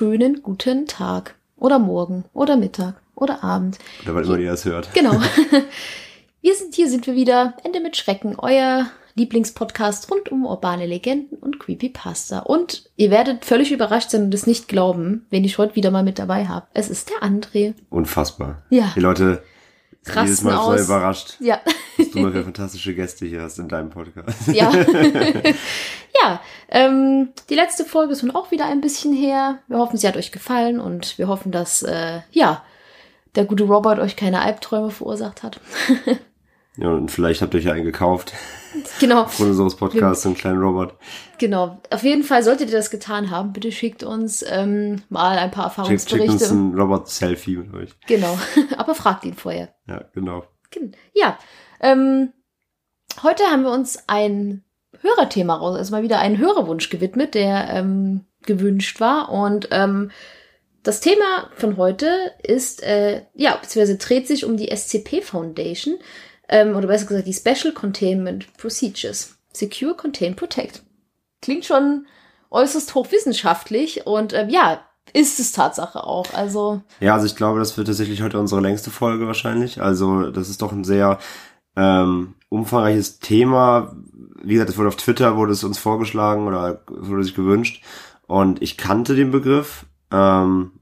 wunderschönen guten Tag oder Morgen oder Mittag oder Abend. Oder wann immer ihr das hört. Genau. Wir sind hier, sind wir wieder. Ende mit Schrecken, euer Lieblingspodcast rund um urbane Legenden und Creepypasta. Und ihr werdet völlig überrascht sein und es nicht glauben, wenn ich heute wieder mal mit dabei habe. Es ist der André. Unfassbar. Ja. Die Leute sind Rasten jedes Mal so aus. überrascht, Ja. was du mal für fantastische Gäste hier hast in deinem Podcast. Ja. ja, ähm, die letzte Folge ist nun auch wieder ein bisschen her. Wir hoffen, sie hat euch gefallen und wir hoffen, dass, äh, ja, der gute Robert euch keine Albträume verursacht hat. Ja, und vielleicht habt ihr euch ja einen gekauft genau, von unseres Podcasts, einen kleinen Robot. genau. Auf jeden Fall solltet ihr das getan haben. Bitte schickt uns ähm, mal ein paar Schickt, schickt uns Erfahrungsberichte. ein Robot-Selfie mit euch. Genau, aber fragt ihn vorher. Ja, genau. Gen- Ja, ähm, heute haben wir uns ein Hörerthema raus, also mal wieder einen Hörerwunsch gewidmet, der ähm, gewünscht war. Und ähm, das Thema von heute ist, äh, ja, beziehungsweise dreht sich um die SCP Foundation, ähm, oder besser gesagt die Special Containment Procedures. Secure, Contain, Protect. Klingt schon äußerst hochwissenschaftlich und ähm, ja, ist es Tatsache auch. Also, Ja, also ich glaube, das wird tatsächlich heute unsere längste Folge wahrscheinlich. Also das ist doch ein sehr ähm, umfangreiches Thema. Wie gesagt, es wurde auf Twitter, wurde es uns vorgeschlagen oder wurde sich gewünscht. Und ich kannte den Begriff. Ähm,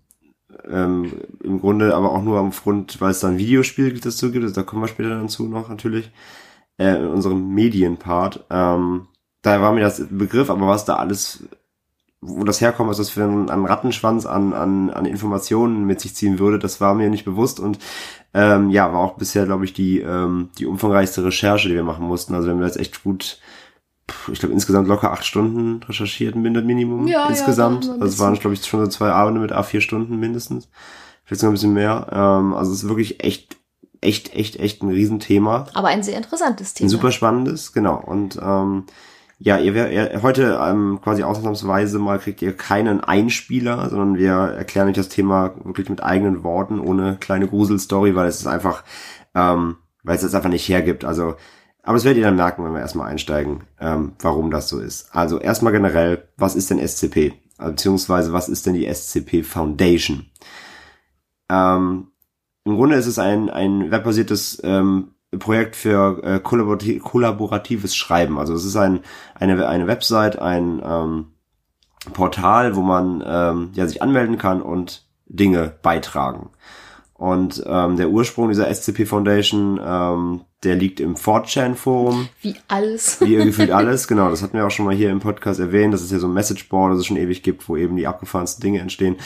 ähm, Im Grunde aber auch nur aufgrund, weil es da ein Videospiel dazu gibt. Also da kommen wir später dann zu noch natürlich. Äh, in unserem Medienpart. Ähm, da war mir das Begriff, aber was da alles wo das herkommt, was das für ein, ein Rattenschwanz an, an, an Informationen mit sich ziehen würde, das war mir nicht bewusst und ähm, ja, war auch bisher, glaube ich, die, ähm, die umfangreichste Recherche, die wir machen mussten. Also wir haben jetzt echt gut, ich glaube insgesamt locker acht Stunden recherchiert, Min- Minimum Ja, ja, insgesamt. ein also es waren, glaube ich, schon so zwei Abende mit A4 Stunden mindestens. Vielleicht sogar ein bisschen mehr. Ähm, also es ist wirklich echt, echt, echt, echt ein Riesenthema. aber ein sehr interessantes Thema. Ein super spannendes, genau. Und ähm, ja, ihr, ihr heute ähm, quasi ausnahmsweise mal kriegt ihr keinen Einspieler, sondern wir erklären euch das Thema wirklich mit eigenen Worten, ohne kleine Gruselstory, weil es ist einfach, ähm, weil es es einfach nicht hergibt. Also, aber das werdet ihr dann merken, wenn wir erstmal einsteigen, ähm, warum das so ist. Also erstmal generell, was ist denn SCP? Also, Beziehungsweise was ist denn die SCP Foundation? Ähm, Im Grunde ist es ein, ein webbasiertes ähm, Projekt für äh, kollaborati kollaboratives Schreiben. Also es ist ein, eine, eine Website, ein ähm, Portal, wo man ähm, ja, sich anmelden kann und Dinge beitragen. Und ähm, der Ursprung dieser SCP Foundation, ähm, der liegt im 4chan-Forum. Wie alles. Wie ihr gefühlt alles, genau. Das hatten wir auch schon mal hier im Podcast erwähnt, dass es ja so ein Messageboard, das es schon ewig gibt, wo eben die abgefahrensten Dinge entstehen.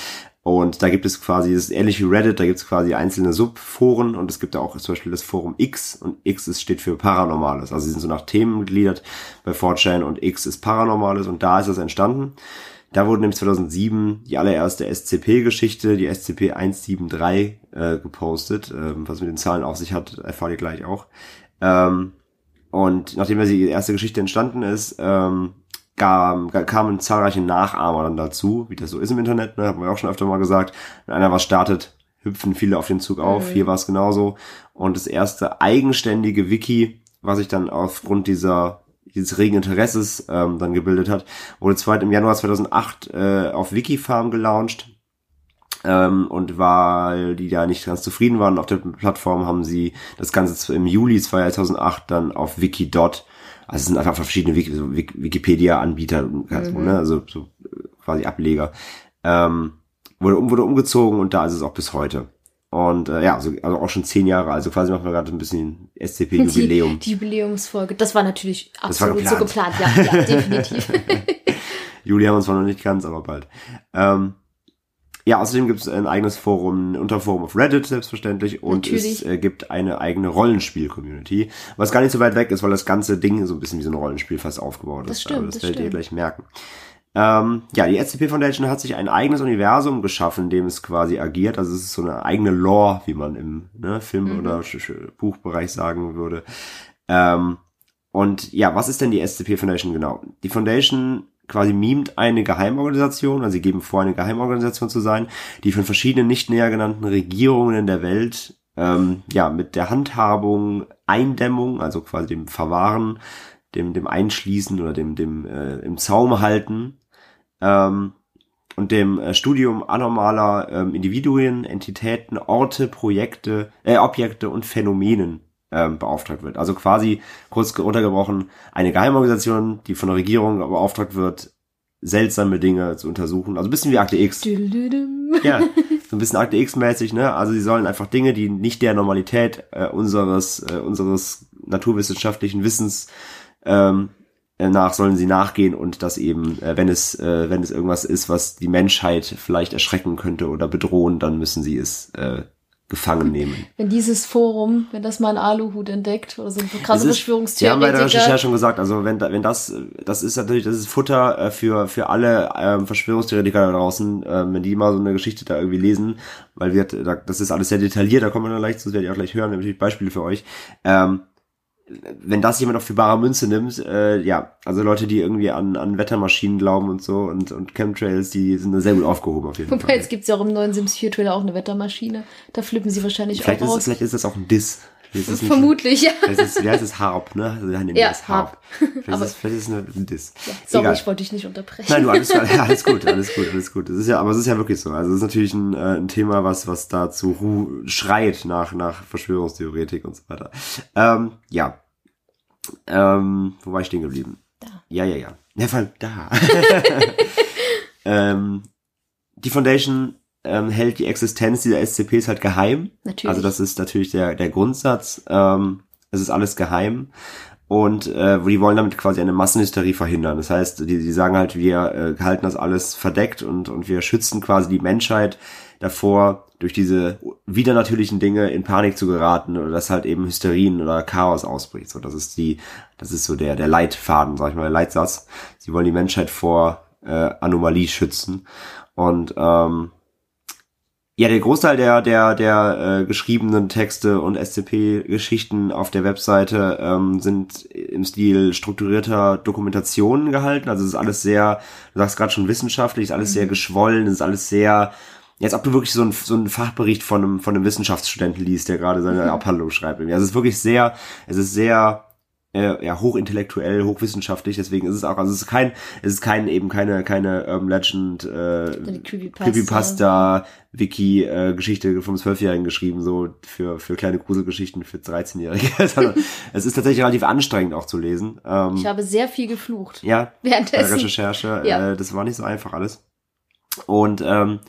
Und da gibt es quasi, das ist ähnlich wie Reddit, da gibt es quasi einzelne Subforen und es gibt da auch zum Beispiel das Forum X und X ist, steht für Paranormales. Also sie sind so nach Themen gegliedert bei 4chan und X ist Paranormales und da ist das entstanden. Da wurde nämlich 2007 die allererste SCP-Geschichte, die SCP-173, äh, gepostet. Ähm, was mit den Zahlen auf sich hat, erfahrt ihr gleich auch. Ähm, und nachdem ja die erste Geschichte entstanden ist, ähm, kam, kamen zahlreiche Nachahmer dann dazu, wie das so ist im Internet, ne, haben wir auch schon öfter mal gesagt. Wenn einer was startet, hüpfen viele auf den Zug auf. Mhm. Hier war es genauso. Und das erste eigenständige Wiki, was sich dann aufgrund dieser dieses regen Interesses ähm, dann gebildet hat, wurde zweit im Januar 2008 äh, auf Wikifarm gelauncht. Ähm, und weil die da nicht ganz zufrieden waren auf der Plattform, haben sie das Ganze im Juli 2008 dann auf Wikidot, also es sind einfach verschiedene Wiki, so Wik- Wikipedia-Anbieter, also, Mhm. ne, also so äh, quasi Ableger, ähm, wurde, um, wurde umgezogen und da ist es auch bis heute. Und äh, ja, also, also auch schon zehn Jahre, also quasi machen wir gerade ein bisschen SCP-Jubiläum. Die, die Jubiläumsfolge. Das war natürlich Das war absolut so geplant. geplant. Ja, ja definitiv. Juli haben wir zwar noch nicht ganz, aber bald. Ähm, ja, außerdem gibt es ein eigenes Forum, ein Unterforum auf Reddit selbstverständlich und Natürlich. es äh, gibt eine eigene Rollenspiel-Community, was gar nicht so weit weg ist, weil das ganze Ding so ein bisschen wie so ein Rollenspiel fast aufgebaut Das ist. stimmt, Aber das, das werdet ihr gleich merken. Ähm, ja, die SCP Foundation hat sich ein eigenes Universum geschaffen, in dem es quasi agiert. Also es ist so eine eigene Lore, wie man im ne, Film- Mhm. oder Buchbereich sagen würde. Ähm, und ja, was ist denn die SCP Foundation genau? Die Foundation quasi mimt eine Geheimorganisation, also sie geben vor, eine Geheimorganisation zu sein, die von verschiedenen nicht näher genannten Regierungen in der Welt ähm, ja mit der Handhabung, Eindämmung, also quasi dem Verwahren, dem dem Einschließen oder dem dem äh, im Zaum halten, ähm, und dem äh, Studium anormaler ähm, Individuen, Entitäten, Orte, Projekte, äh, Objekte und Phänomenen ähm, beauftragt wird. Also quasi kurz runtergebrochen eine Geheimorganisation, die von der Regierung beauftragt wird, seltsame Dinge zu untersuchen. Also ein bisschen wie Akte X. Ja, so ein bisschen Akte X-mäßig, ne? Also sie sollen einfach Dinge, die nicht der Normalität äh, unseres, äh, unseres naturwissenschaftlichen Wissens ähm, äh, nach sollen sie nachgehen und das eben, äh, wenn es, äh, wenn es irgendwas ist, was die Menschheit vielleicht erschrecken könnte oder bedrohen, dann müssen sie es äh, gefangen nehmen. Wenn dieses Forum, wenn das mal ein Aluhut entdeckt oder so ein krasse Verschwörungstheoretiker. Wir haben bei der Recherche schon gesagt, also wenn, wenn das, das ist natürlich, das ist Futter äh, für, für alle ähm, Verschwörungstheoretiker da draußen, ähm, wenn die mal so eine Geschichte da irgendwie lesen, weil wir, das ist alles sehr detailliert, da kommen wir dann gleich zu, das werdet ihr auch gleich hören, natürlich Beispiele für euch. Ähm, wenn das jemand auf für bare Münze nimmt, äh, ja, also Leute, die irgendwie an, an Wettermaschinen glauben und so und, und Chemtrails, die sind da sehr gut aufgehoben auf jeden Wobei, Fall. Wobei, jetzt gibt's ja auch im neuen Sims 4 Trailer auch eine Wettermaschine. Da flippen sie wahrscheinlich vielleicht auch ist, aus. Vielleicht ist das auch ein Diss. Ist Vermutlich, ja. Vielleicht ist, heißt es? Harp, ne? Also, nennen ja, das Harp. Vielleicht, ist, es, vielleicht ist es ein Diss. Ja, sorry, Egal. ich wollte dich nicht unterbrechen. Nein, du, alles, alles gut, alles gut, alles gut. Das ist ja, aber es ist ja wirklich so. Also es ist natürlich ein, äh, ein Thema, was, was dazu schreit nach, nach Verschwörungstheoretik und so weiter. Ähm, ja, ähm, wo war ich stehen geblieben? Da. Ja, ja, ja. Ja, vor allem da. ähm, die Foundation ähm, hält die Existenz dieser SCPs halt geheim. Natürlich. Also das ist natürlich der, der Grundsatz. Ähm, es ist alles geheim. Und äh, die wollen damit quasi eine Massenhysterie verhindern. Das heißt, die, die sagen halt, wir äh, halten das alles verdeckt und, und wir schützen quasi die Menschheit davor, durch diese widernatürlichen Dinge in Panik zu geraten oder dass halt eben Hysterien oder Chaos ausbricht. So, das ist die, das ist so der, der Leitfaden, sag ich mal, der Leitsatz. Sie wollen die Menschheit vor äh, Anomalie schützen. Und ähm, ja, der Großteil der, der, der äh, geschriebenen Texte und SCP-Geschichten auf der Webseite ähm, sind im Stil strukturierter Dokumentationen gehalten. Also es ist alles sehr, du sagst gerade schon wissenschaftlich, ist alles mhm. sehr geschwollen, es ist alles sehr Jetzt, ob du wirklich so ein, so ein Fachbericht von einem, von einem Wissenschaftsstudenten liest, der gerade seine mhm. Abhandlung schreibt. Also es ist wirklich sehr, es ist sehr, äh, ja, hochintellektuell, hochwissenschaftlich, deswegen ist es auch, also es ist kein, es ist kein, eben keine, keine ähm, Legend, äh, Creepypasta, Creepypasta Wiki, äh, Geschichte vom Zwölfjährigen geschrieben, so für, für kleine Gruselgeschichten für 13-Jährige. es ist tatsächlich relativ anstrengend auch zu lesen. Ähm, ich habe sehr viel geflucht. Ja, währenddessen. Bei der Recherche, ja. äh, das war nicht so einfach alles. Und ähm,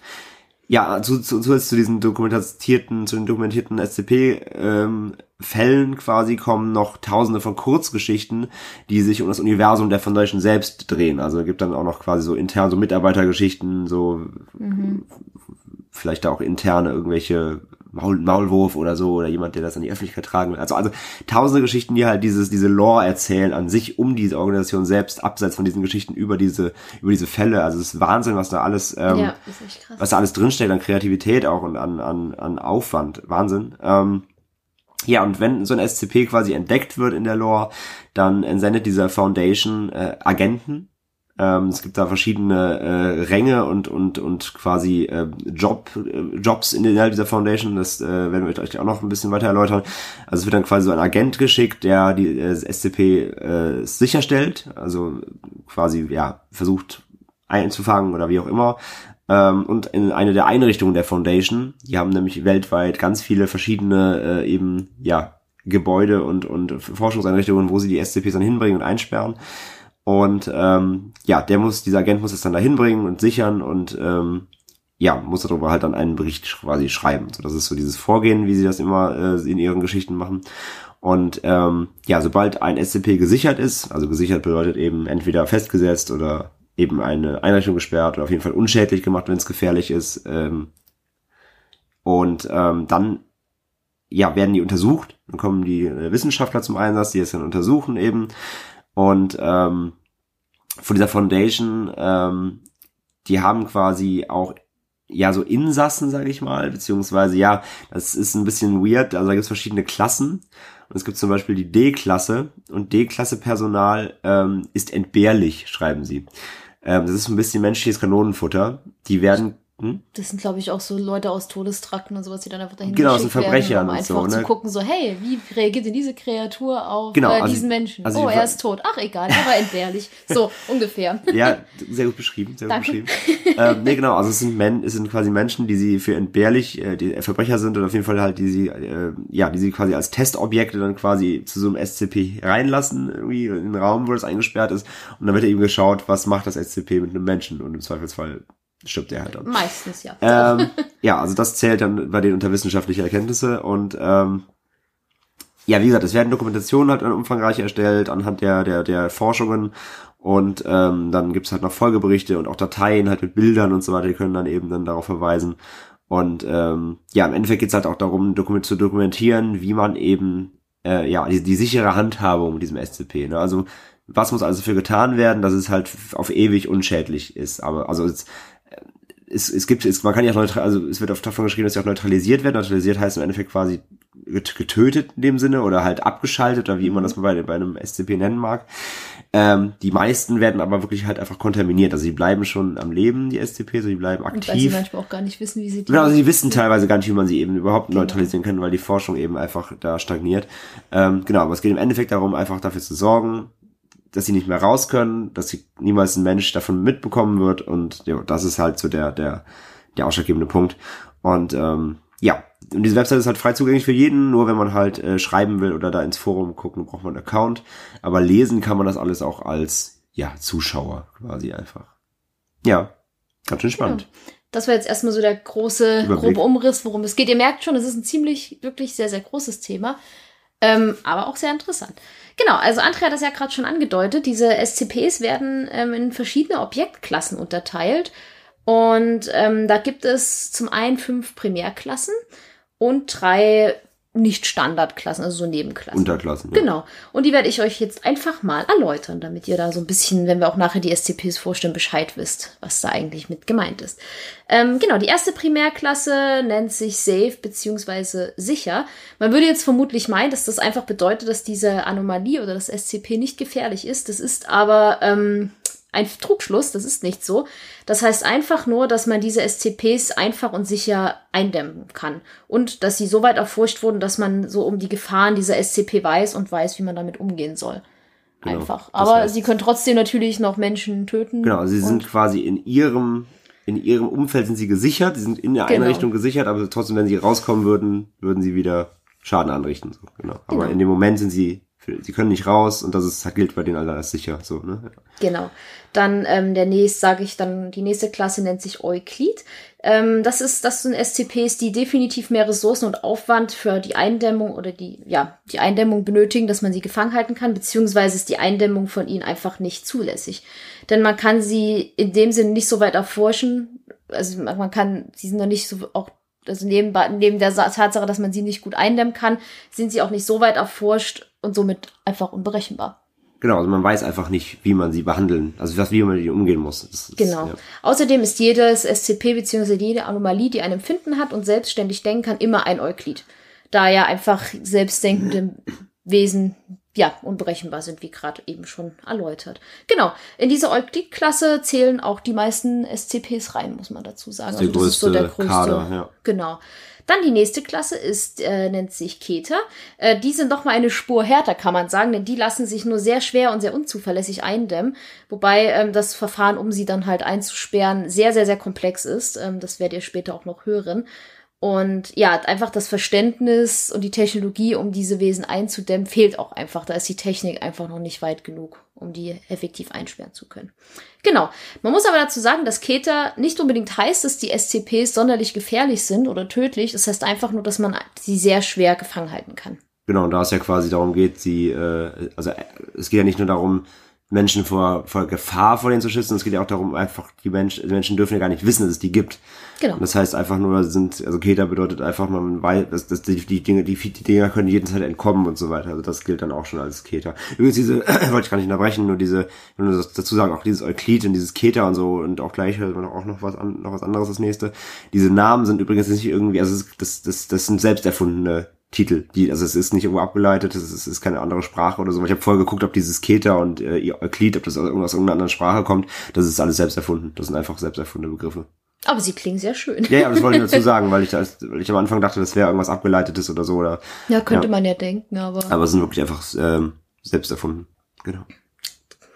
ja, zu, zu, zu, zu diesen dokumentierten, zu den dokumentierten SCP-Fällen ähm, quasi kommen noch tausende von Kurzgeschichten, die sich um das Universum der Foundation selbst drehen. Also es gibt dann auch noch quasi so intern so Mitarbeitergeschichten, so mhm. vielleicht da auch interne irgendwelche Maul, Maulwurf oder so oder jemand, der das an die Öffentlichkeit tragen will. Also, also tausende Geschichten, die halt dieses, diese Lore erzählen an sich um diese Organisation selbst, abseits von diesen Geschichten über diese, über diese Fälle. Also es ist Wahnsinn, was da alles, ähm, ja, was da alles drinsteckt an Kreativität auch und an, an, an Aufwand. Wahnsinn. Ähm, ja, und wenn so ein SCP quasi entdeckt wird in der Lore, dann entsendet dieser Foundation äh, Agenten, ähm, es gibt da verschiedene äh, Ränge und und und quasi äh, Job äh, Jobs in innerhalb dieser Foundation. Das äh, werden wir euch auch noch ein bisschen weiter erläutern. Also es wird dann quasi so ein Agent geschickt, der die äh, SCP äh, sicherstellt, also quasi ja versucht einzufangen oder wie auch immer. Ähm, und in eine der Einrichtungen der Foundation, die haben nämlich weltweit ganz viele verschiedene äh, eben ja Gebäude und und Forschungseinrichtungen, wo sie die SCPs dann hinbringen und einsperren. Und ähm, ja, der muss, dieser Agent muss es dann dahin bringen und sichern und ähm, ja, muss darüber halt dann einen Bericht quasi schreiben. So, das ist so dieses Vorgehen, wie sie das immer äh, in ihren Geschichten machen. Und ähm, ja, sobald ein SCP gesichert ist, also gesichert bedeutet eben entweder festgesetzt oder eben eine Einrichtung gesperrt oder auf jeden Fall unschädlich gemacht, wenn es gefährlich ist. Ähm, und ähm, dann ja, werden die untersucht. Dann kommen die äh, Wissenschaftler zum Einsatz, die es dann untersuchen eben. Und ähm, von dieser Foundation, ähm, die haben quasi auch ja so Insassen, sage ich mal, beziehungsweise ja, das ist ein bisschen weird. Also da gibt es verschiedene Klassen. Und es gibt zum Beispiel die D-Klasse und D-Klasse Personal ähm, ist entbehrlich, schreiben sie. Ähm, das ist ein bisschen menschliches Kanonenfutter. Die werden Das sind, glaube ich, auch so Leute aus Todestrakten und sowas, die dann einfach dahin Genau, geschickt Verbrecher werden, um und einfach so, zu ne? gucken, so, hey, wie reagiert denn diese Kreatur auf Genau, äh, also- diesen Menschen? also oh, er ist tot. Ach, egal, er war entbehrlich. So, ungefähr. Ja, sehr gut beschrieben, sehr gut Danke. beschrieben. ähm, nee, genau, also es sind Men es sind quasi Menschen, die sie für entbehrlich, äh, die Verbrecher sind oder auf jeden Fall halt, die sie, äh, ja, die sie quasi als Testobjekte dann quasi zu so einem SCP reinlassen, irgendwie in den Raum, wo das eingesperrt ist. Und dann wird eben geschaut, was macht das SCP mit einem Menschen und im Zweifelsfall stirbt er halt dann. Meistens, ja. Ähm, ja, also das zählt dann bei denen unter wissenschaftliche Erkenntnisse und ähm, ja, wie gesagt, es werden Dokumentationen halt umfangreich erstellt anhand der, der, der Forschungen und ähm, dann gibt's halt noch Folgeberichte und auch Dateien halt mit Bildern und so weiter, die können dann eben dann darauf verweisen. Und ähm, ja, im Endeffekt geht's halt auch darum, dokument zu dokumentieren, wie man eben äh, ja die, die sichere Handhabung mit diesem SCP. Ne? Also was muss also für getan werden, dass es halt auf ewig unschädlich ist. Aber also es, es, es gibt, es, man kann ja auch neutral, also es wird oft davon geschrieben, dass sie auch neutralisiert wird. Neutralisiert heißt im Endeffekt quasi get- getötet in dem Sinne oder halt abgeschaltet oder wie man das bei, bei einem SCP nennen mag. Ähm, die meisten werden aber wirklich halt einfach kontaminiert. Also die bleiben schon am Leben, die SCP, so die bleiben Und weil sie aktiv. manchmal auch gar nicht wissen, wie sie die. Genau, also die wissen teilweise gar nicht, wie man sie eben überhaupt Genau. neutralisieren kann, weil die Forschung eben einfach da stagniert. Ähm, genau, aber es geht im Endeffekt darum, einfach dafür zu sorgen, dass sie nicht mehr raus können, dass sie niemals ein Mensch davon mitbekommen wird und ja, das ist halt so der, der, der ausschlaggebende Punkt. Und ähm, ja, und diese Website ist halt frei zugänglich für jeden, nur wenn man halt äh, schreiben will oder da ins Forum gucken, braucht man einen Account. Aber lesen kann man das alles auch als, ja, Zuschauer quasi einfach. Ja, ganz schön spannend. Das war jetzt erstmal so der große, Überblick. grobe Umriss, worum es geht. Ihr merkt schon, es ist ein ziemlich, wirklich sehr, sehr großes Thema. Ähm, aber auch sehr interessant. Genau, also Andrea hat das ja gerade schon angedeutet. Diese SCPs werden ähm, in verschiedene Objektklassen unterteilt. Und ähm, da gibt es zum einen fünf Primärklassen und drei Nicht-Standardklassen, also so Nebenklassen. Unterklassen. Ja. Genau. Und die werde ich euch jetzt einfach mal erläutern, damit ihr da so ein bisschen, wenn wir auch nachher die SCPs vorstellen, Bescheid wisst, was da eigentlich mit gemeint ist. Ähm, genau, die erste Primärklasse nennt sich Safe beziehungsweise sicher. Man würde jetzt vermutlich meinen, dass das einfach bedeutet, dass diese Anomalie oder das SCP nicht gefährlich ist. Das ist aber ähm, ein Trugschluss, das ist nicht so. Das heißt einfach nur, dass man diese SCPs einfach und sicher eindämmen kann. Und dass sie so weit erforscht wurden, dass man so um die Gefahren dieser SCP weiß und weiß, wie man damit umgehen soll. Genau, Einfach. Aber heißt- sie können trotzdem natürlich noch Menschen töten. Genau, sie sind quasi in ihrem in ihrem Umfeld sind sie gesichert, sie sind in der Genau. Einrichtung gesichert, aber trotzdem, wenn sie rauskommen würden, würden sie wieder Schaden anrichten. So, genau. Aber Genau. in dem Moment sind sie, sie können nicht raus und das ist gilt bei denen alle als sicher. So, ne? Genau. Dann ähm, der nächste, sage ich dann, die nächste Klasse nennt sich Euklid. Ähm, das ist, das sind SCPs, die definitiv mehr Ressourcen und Aufwand für die Eindämmung oder die, ja, die Eindämmung benötigen, dass man sie gefangen halten kann, beziehungsweise ist die Eindämmung von ihnen einfach nicht zulässig. Denn man kann sie in dem Sinne nicht so weit erforschen, also man kann, sie sind noch nicht so auch also neben, neben der Sa- Tatsache, dass man sie nicht gut eindämmen kann, sind sie auch nicht so weit erforscht und somit einfach unberechenbar. Genau, also man weiß einfach nicht, wie man sie behandeln, also was, wie man mit ihnen umgehen muss. Das ist, Genau. Ja. Außerdem ist jedes SCP bzw. jede Anomalie, die ein Empfinden hat und selbstständig denken kann, immer ein Euklid. Da ja einfach selbstdenkende Wesen ja unberechenbar sind, wie gerade eben schon erläutert. Genau. In diese Euklid-Klasse zählen auch die meisten SCPs rein, muss man dazu sagen. Das ist der größte Kader, ja. Genau. Dann die nächste Klasse ist, äh, nennt sich Keter. Äh, die sind doch mal eine Spur härter, kann man sagen, denn die lassen sich nur sehr schwer und sehr unzuverlässig eindämmen. Wobei ähm, das Verfahren, um sie dann halt einzusperren, sehr, sehr, sehr komplex ist. Ähm, das werdet ihr später auch noch hören. Und ja, einfach das Verständnis und die Technologie, um diese Wesen einzudämmen, fehlt auch einfach. Da ist die Technik einfach noch nicht weit genug, um die effektiv einsperren zu können. Genau. Man muss aber dazu sagen, dass Keter nicht unbedingt heißt, dass die SCPs sonderlich gefährlich sind oder tödlich. Das heißt einfach nur, dass man sie sehr schwer gefangen halten kann. Genau, und da es ja quasi darum geht, sie, äh, also äh, es geht ja nicht nur darum, Menschen vor, vor Gefahr vor denen zu schützen, es geht ja auch darum, einfach, die Menschen, die Menschen dürfen ja gar nicht wissen, dass es die gibt. Genau. Und das heißt einfach nur, sind, also Keter bedeutet einfach, man weiß, dass, dass die, die Dinge, die, die Dinger können jederzeit entkommen und so weiter. Also das gilt dann auch schon als Keter. Übrigens diese, wollte ich gar nicht unterbrechen, nur diese, nur das dazu sagen, auch dieses Euklid und dieses Keter und so und auch gleich hört man auch noch was an, noch was anderes das nächste. Diese Namen sind übrigens nicht irgendwie, also das, das, das sind selbst erfundene Titel, die, also es ist nicht irgendwo abgeleitet, es ist, es ist keine andere Sprache oder so. Ich habe vorher geguckt, ob dieses Keter und äh, Euklid, ob das aus irgendwas aus irgendeiner anderen Sprache kommt. Das ist alles selbst erfunden. Das sind einfach selbst erfundene Begriffe. Aber sie klingen sehr schön. Ja, ja, das wollte ich dazu sagen, weil ich, das, weil ich am Anfang dachte, das wäre irgendwas Abgeleitetes oder so. Oder, Ja, könnte man ja denken, aber aber es sind wirklich einfach ähm, selbst erfunden. Genau.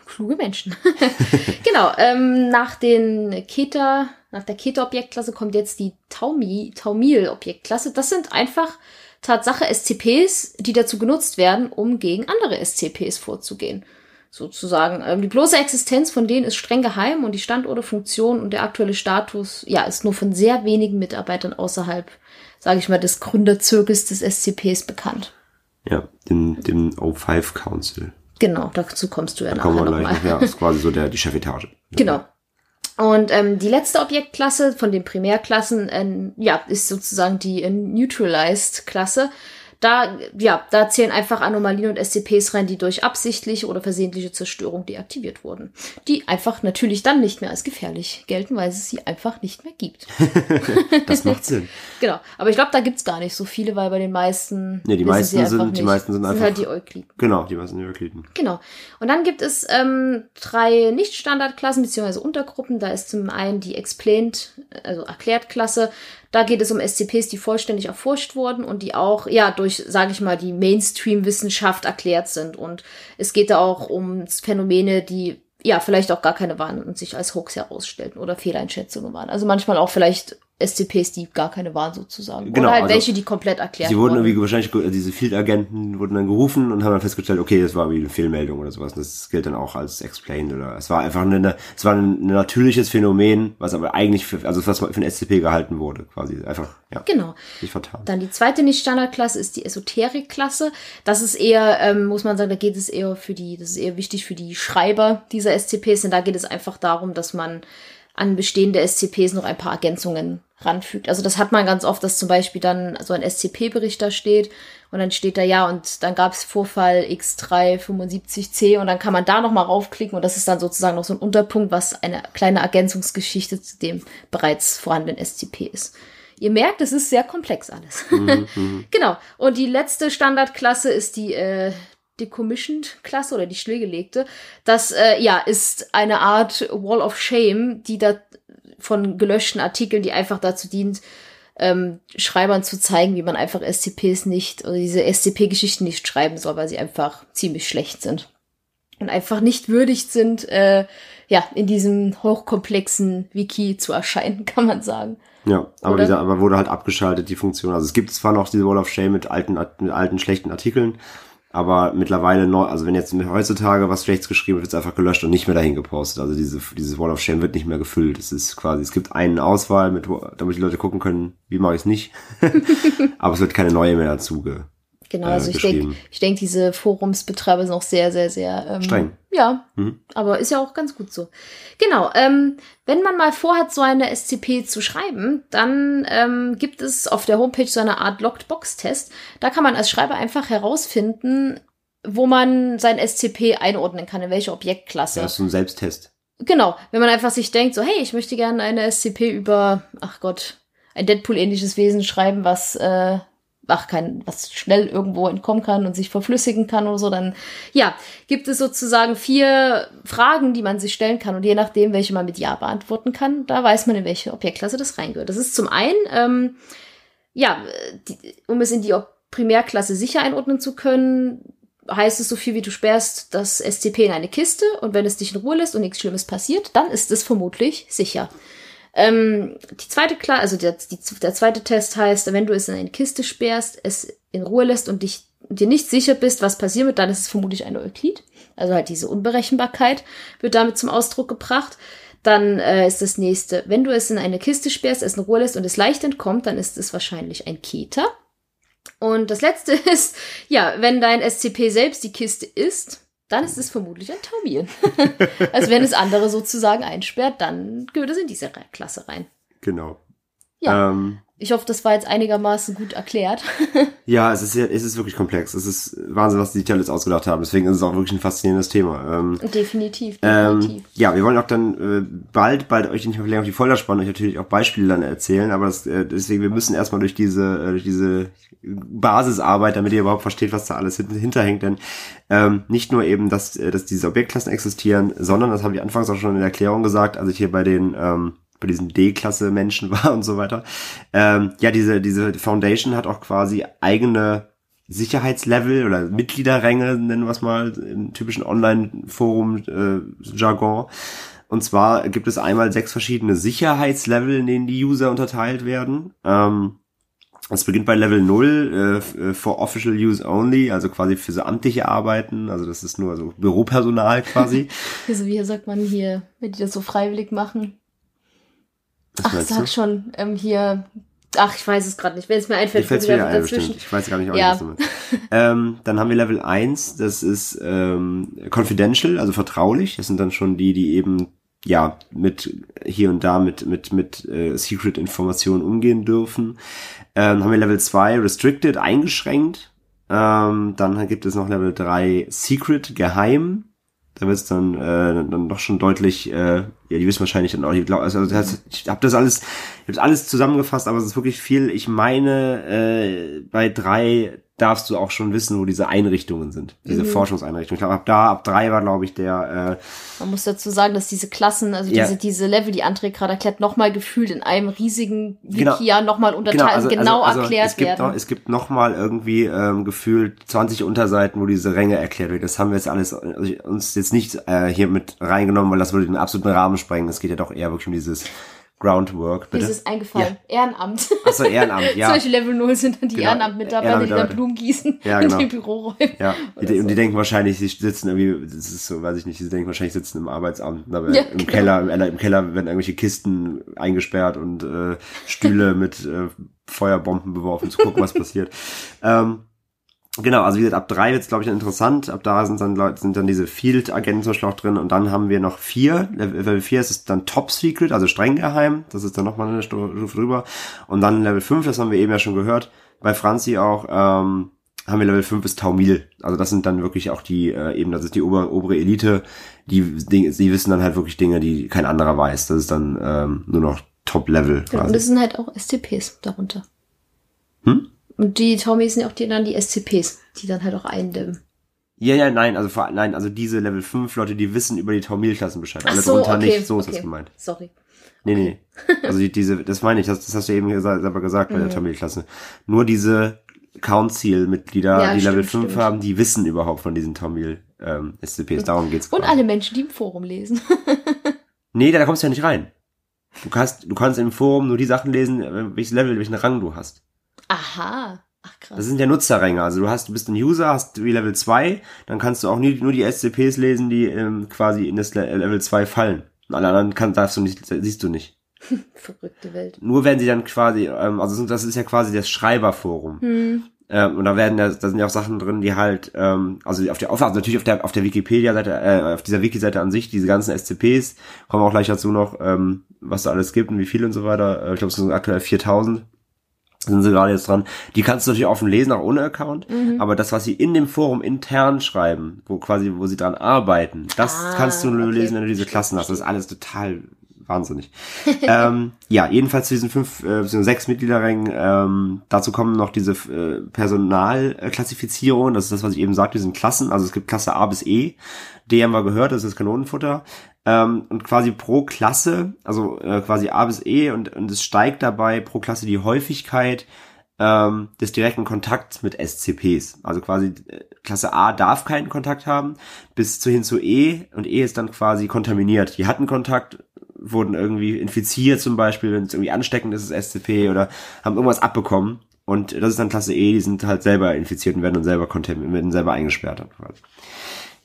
kluge Menschen. genau, ähm, nach den Keta, nach der Keta-Objektklasse kommt jetzt die Taumi, Taumil-Objektklasse. Das sind einfach Tatsache SCPs, die dazu genutzt werden, um gegen andere SCPs vorzugehen. Sozusagen. Ähm, die bloße Existenz von denen ist streng geheim und die Standorte, Funktion und der aktuelle Status, ja, ist nur von sehr wenigen Mitarbeitern außerhalb, sage ich mal, des Gründerzirkels des SCPs bekannt. Ja, dem, dem O5 Council. Genau, dazu kommst du ja Da kommen nachher wir gleich noch. Ja, ist quasi so der, die Chefetage. Genau. Und ähm, die letzte Objektklasse von den Primärklassen, ähm, ja, ist sozusagen die äh, Neutralized-Klasse. Da, ja, da zählen einfach Anomalien und SCPs rein, die durch absichtliche oder versehentliche Zerstörung deaktiviert wurden. Die einfach natürlich dann nicht mehr als gefährlich gelten, weil es sie einfach nicht mehr gibt. Das macht Sinn. genau. Aber ich glaube, da gibt's gar nicht so viele, weil bei den meisten. Nee, die meisten sind- die nicht. meisten sind einfach- halt die Eukliden. Genau, die meisten Eukliden. Genau. Und dann gibt es ähm, drei Nicht-Standardklassen bzw. Untergruppen. Da ist zum einen die Explained, also Erklärt-Klasse. Da geht es um SCPs, die vollständig erforscht wurden und die auch, ja, durch, sage ich mal, die Mainstream-Wissenschaft erklärt sind. Und es geht da auch um Phänomene, die ja vielleicht auch gar keine waren und sich als Hoax herausstellten oder Fehleinschätzungen waren. Also manchmal auch vielleicht SCPs, die gar keine waren sozusagen. Genau, oder halt also welche, die komplett erklärt Sie wurden wurden. irgendwie wahrscheinlich, diese Field-Agenten wurden dann gerufen und haben dann festgestellt, okay, das war irgendwie eine Fehlmeldung oder sowas. Das gilt dann auch als explained oder es war einfach eine, es war ein natürliches Phänomen, was aber eigentlich für, also was für ein SCP gehalten wurde, quasi. Einfach, ja, Genau. nicht vertan. Dann die zweite Nicht-Standardklasse ist die Esoterik-Klasse. Das ist eher, ähm, muss man sagen, da geht es eher für die, das ist eher wichtig für die Schreiber dieser SCPs, denn da geht es einfach darum, dass man an bestehende SCPs noch ein paar Ergänzungen ranfügt. Also das hat man ganz oft, dass zum Beispiel dann so ein SCP-Bericht da steht und dann steht da ja und dann gab es Vorfall X375C und dann kann man da noch mal raufklicken und das ist dann sozusagen noch so ein Unterpunkt, was eine kleine Ergänzungsgeschichte zu dem bereits vorhandenen SCP ist. Ihr merkt, es ist sehr komplex alles. genau. Und die letzte Standardklasse ist die äh, Decommissioned-Klasse oder die stillgelegte. Das äh, ja ist eine Art Wall of Shame, die da von gelöschten Artikeln, die einfach dazu dient, ähm, Schreibern zu zeigen, wie man einfach SCPs nicht oder diese SCP-Geschichten nicht schreiben soll, weil sie einfach ziemlich schlecht sind und einfach nicht würdig sind, äh, ja, in diesem hochkomplexen Wiki zu erscheinen, kann man sagen. Ja, aber Oder? dieser, aber wurde halt abgeschaltet, die Funktion. Also es gibt zwar noch diese Wall of Shame mit alten, mit alten schlechten Artikeln, aber mittlerweile neu, also wenn jetzt heutzutage was Schlechtes geschrieben wird, wird es einfach gelöscht und nicht mehr dahin gepostet. Also diese, dieses Wall of Shame wird nicht mehr gefüllt. Es ist quasi, es gibt eine Auswahl, mit, damit die Leute gucken können, wie mache ich es nicht. aber es wird keine neue mehr dazu. Genau, äh, also ich denke, ich denke, diese Forumsbetreiber sind auch sehr, sehr, sehr ähm, Streng. Ja, Mhm. aber ist ja auch ganz gut so. Genau, ähm, wenn man mal vorhat, so eine SCP zu schreiben, dann ähm, gibt es auf der Homepage so eine Art Locked Box Test. Da kann man als Schreiber einfach herausfinden, wo man sein SCP einordnen kann, in welche Objektklasse. Das ist so ein Selbsttest. Genau, wenn man einfach sich denkt, so, hey, ich möchte gerne eine SCP über, ach Gott, ein Deadpool-ähnliches Wesen schreiben, was, äh, ach, kein, was schnell irgendwo entkommen kann und sich verflüssigen kann oder so, dann, ja, gibt es sozusagen vier Fragen, die man sich stellen kann und je nachdem, welche man mit Ja beantworten kann, da weiß man, in welche Objektklasse das reingehört. Das ist zum einen, ähm, ja, die, um es in die Primärklasse sicher einordnen zu können, heißt es so viel wie du sperrst das SCP in eine Kiste und wenn es dich in Ruhe lässt und nichts Schlimmes passiert, dann ist es vermutlich sicher. Ähm, die zweite Klar, also der, die, der zweite Test heißt, wenn du es in eine Kiste sperrst, es in Ruhe lässt und dich dir nicht sicher bist, was passieren wird, dann ist es vermutlich eine Euklid. Also halt diese Unberechenbarkeit wird damit zum Ausdruck gebracht. Dann äh, ist das nächste, wenn du es in eine Kiste sperrst, es in Ruhe lässt und es leicht entkommt, dann ist es wahrscheinlich ein Keter. Und das letzte ist, ja, wenn dein SCP selbst die Kiste ist, dann ist es vermutlich ein Taumil. also wenn es andere sozusagen einsperrt, dann gehört es in diese Klasse rein. Genau. Ja, Ähm, ich hoffe, das war jetzt einigermaßen gut erklärt. ja, es ist, es ist wirklich komplex. Es ist Wahnsinn, was die sich alles ausgedacht haben. Deswegen ist es auch wirklich ein faszinierendes Thema. Ähm, definitiv, Ähm, definitiv. ja, wir wollen auch dann äh, bald, bald euch nicht mehr länger auf die Folter spannen, euch natürlich auch Beispiele dann erzählen, aber das, äh, deswegen, wir müssen erstmal durch diese, äh, durch diese Basisarbeit, damit ihr überhaupt versteht, was da alles hin- hinterhängt, denn ähm, nicht nur eben, dass, äh, dass diese Objektklassen existieren, sondern, das habe ich anfangs auch schon in der Erklärung gesagt, also hier bei den, ähm, bei diesen D-Klasse Menschen war und so weiter. Ähm, ja, diese, diese Foundation hat auch quasi eigene Sicherheitslevel oder Mitgliederränge, nennen wir es mal, im typischen Online-Forum-Jargon. Äh, und zwar gibt es einmal sechs verschiedene Sicherheitslevel, in denen die User unterteilt werden. Ähm, es beginnt bei Level 0 äh, for Official Use Only, also quasi für so amtliche Arbeiten. Also das ist nur so Büropersonal quasi. also wie sagt man hier, wenn die das so freiwillig machen? Was Ach, sag du? schon, ähm, hier Ach, ich weiß es gerade nicht. Wenn es mir einfällt, ich, wieder ein, dazwischen. Ich weiß gar nicht, auch ja. was du ähm, Dann haben wir Level 1, das ist ähm, confidential, also vertraulich. Das sind dann schon die, die eben ja mit hier und da mit mit mit äh, Secret Informationen umgehen dürfen. Ähm, haben wir Level 2 restricted eingeschränkt. Ähm, dann gibt es noch Level 3 Secret geheim. Da wird es dann, äh, dann doch schon deutlich, äh, ja, die wissen wahrscheinlich dann auch, ich glaub, also das, ich habe das alles, ich habe alles zusammengefasst, aber es ist wirklich viel. Ich meine, äh, bei drei darfst du auch schon wissen, wo diese Einrichtungen sind, diese mhm. Forschungseinrichtungen. Ich glaube, ab da, ab drei war, glaube ich, der. Äh, Man muss dazu sagen, dass diese Klassen, also ja. diese, diese Level, die André gerade erklärt, nochmal gefühlt in einem riesigen. Wikia genau. nochmal unterteilt, genau, also, genau also, also erklärt es gibt werden. Noch, es gibt nochmal irgendwie ähm, gefühlt 20 Unterseiten, wo diese Ränge erklärt werden. Das haben wir jetzt alles also uns jetzt nicht äh, hier mit reingenommen, weil das würde den absoluten Rahmen sprengen. Es geht ja doch eher wirklich um dieses Groundwork, bitte. Dieses eingefallen. Ja. Ehrenamt. Achso, Ehrenamt, ja. Solche Level 0 sind dann die genau. Ehrenamtmitarbeiter, die dann Blumen gießen ja, genau. in den Büroräumen. Ja, die, und die denken wahrscheinlich, sie sitzen irgendwie, das ist so, weiß ich nicht, sie denken wahrscheinlich sitzen im Arbeitsamt, aber ja, im genau. Keller, im, im, Keller werden irgendwelche Kisten eingesperrt und äh, Stühle mit äh, Feuerbomben beworfen, zu gucken, was passiert. Ähm, Genau, also wie gesagt, ab drei wird es, glaube ich, interessant. Ab da sind dann Leute, sind dann diese Field-Agenten zum Beispiel auch drin und dann haben wir noch vier. Level 4 ist es dann Top Secret, also streng geheim. Das ist dann nochmal eine Stufe drüber. Und dann Level 5, das haben wir eben ja schon gehört, bei Franzi auch, ähm, haben wir Level 5 ist Taumil. Also das sind dann wirklich auch die, äh, eben, das ist die obere, obere Elite, die, die, die wissen dann halt wirklich Dinge, die kein anderer weiß. Das ist dann ähm, nur noch Top-Level. Ja, und das sind halt auch SCPs darunter. Hm? Und die Tommys sind auch die, dann die SCPs, die dann halt auch eindämmen. Ja, ja, nein, also vor, nein, also diese Level 5 Leute, die wissen über die Taumil-Klassen Bescheid. Alle so, drunter okay, nicht, so ist das gemeint. Sorry. Nee, nee. Also die, diese, das meine ich, das, das hast du eben gesagt, selber gesagt bei der mhm. Taumil-Klasse. Nur diese Council-Mitglieder, ja, die stimmt, Level 5 stimmt. haben, die wissen überhaupt von diesen Taumil ähm, SCPs. Darum geht's. Und alle Menschen, die im Forum lesen. nee, da kommst du ja nicht rein. Du kannst, du kannst im Forum nur die Sachen lesen, äh, welches Level, welchen Rang du hast. Aha. Ach krass. Das sind ja Nutzerränge. Also du hast, du bist ein User, hast wie Level 2, dann kannst du auch nie, nur die SCPs lesen, die ähm, quasi in das Level 2 fallen. Und alle anderen kann, darfst du nicht, siehst du nicht. Verrückte Welt. Nur werden sie dann quasi, ähm, also das ist ja quasi das Schreiberforum. Hm. Ähm, und da werden da, da sind ja auch Sachen drin, die halt, ähm, also auf der also natürlich auf der auf der Wikipedia-Seite, äh, auf dieser Wiki-Seite an sich, diese ganzen SCPs, kommen auch gleich dazu noch, ähm, was da alles gibt und wie viel und so weiter. Äh, ich glaube, es sind aktuell 4000 sind sie gerade jetzt dran. Die kannst du natürlich offen lesen, auch ohne Account. Mhm. Aber das, was sie in dem Forum intern schreiben, wo quasi, wo sie dran arbeiten, das ah, kannst du nur okay. lesen, wenn du diese Klassen hast. Das ist alles total wahnsinnig. ähm, ja, jedenfalls zu diesen fünf, äh, sechs Mitgliederrängen, ähm, dazu kommen noch diese äh, Personalklassifizierung, das ist das, was ich eben sagte, diesen Klassen, also es gibt Klasse A bis E, D haben wir gehört, das ist Kanonenfutter, ähm, und quasi pro Klasse, also äh, quasi A bis E und, und es steigt dabei pro Klasse die Häufigkeit ähm, des direkten Kontakts mit SCPs. Also quasi äh, Klasse A darf keinen Kontakt haben, bis zu hin zu E und E ist dann quasi kontaminiert. Die hatten Kontakt, wurden irgendwie infiziert zum Beispiel, wenn es irgendwie ansteckend ist, das SCP oder haben irgendwas abbekommen. Und das ist dann Klasse E, die sind halt selber infiziert und werden dann selber kontaminiert, werden selber eingesperrt.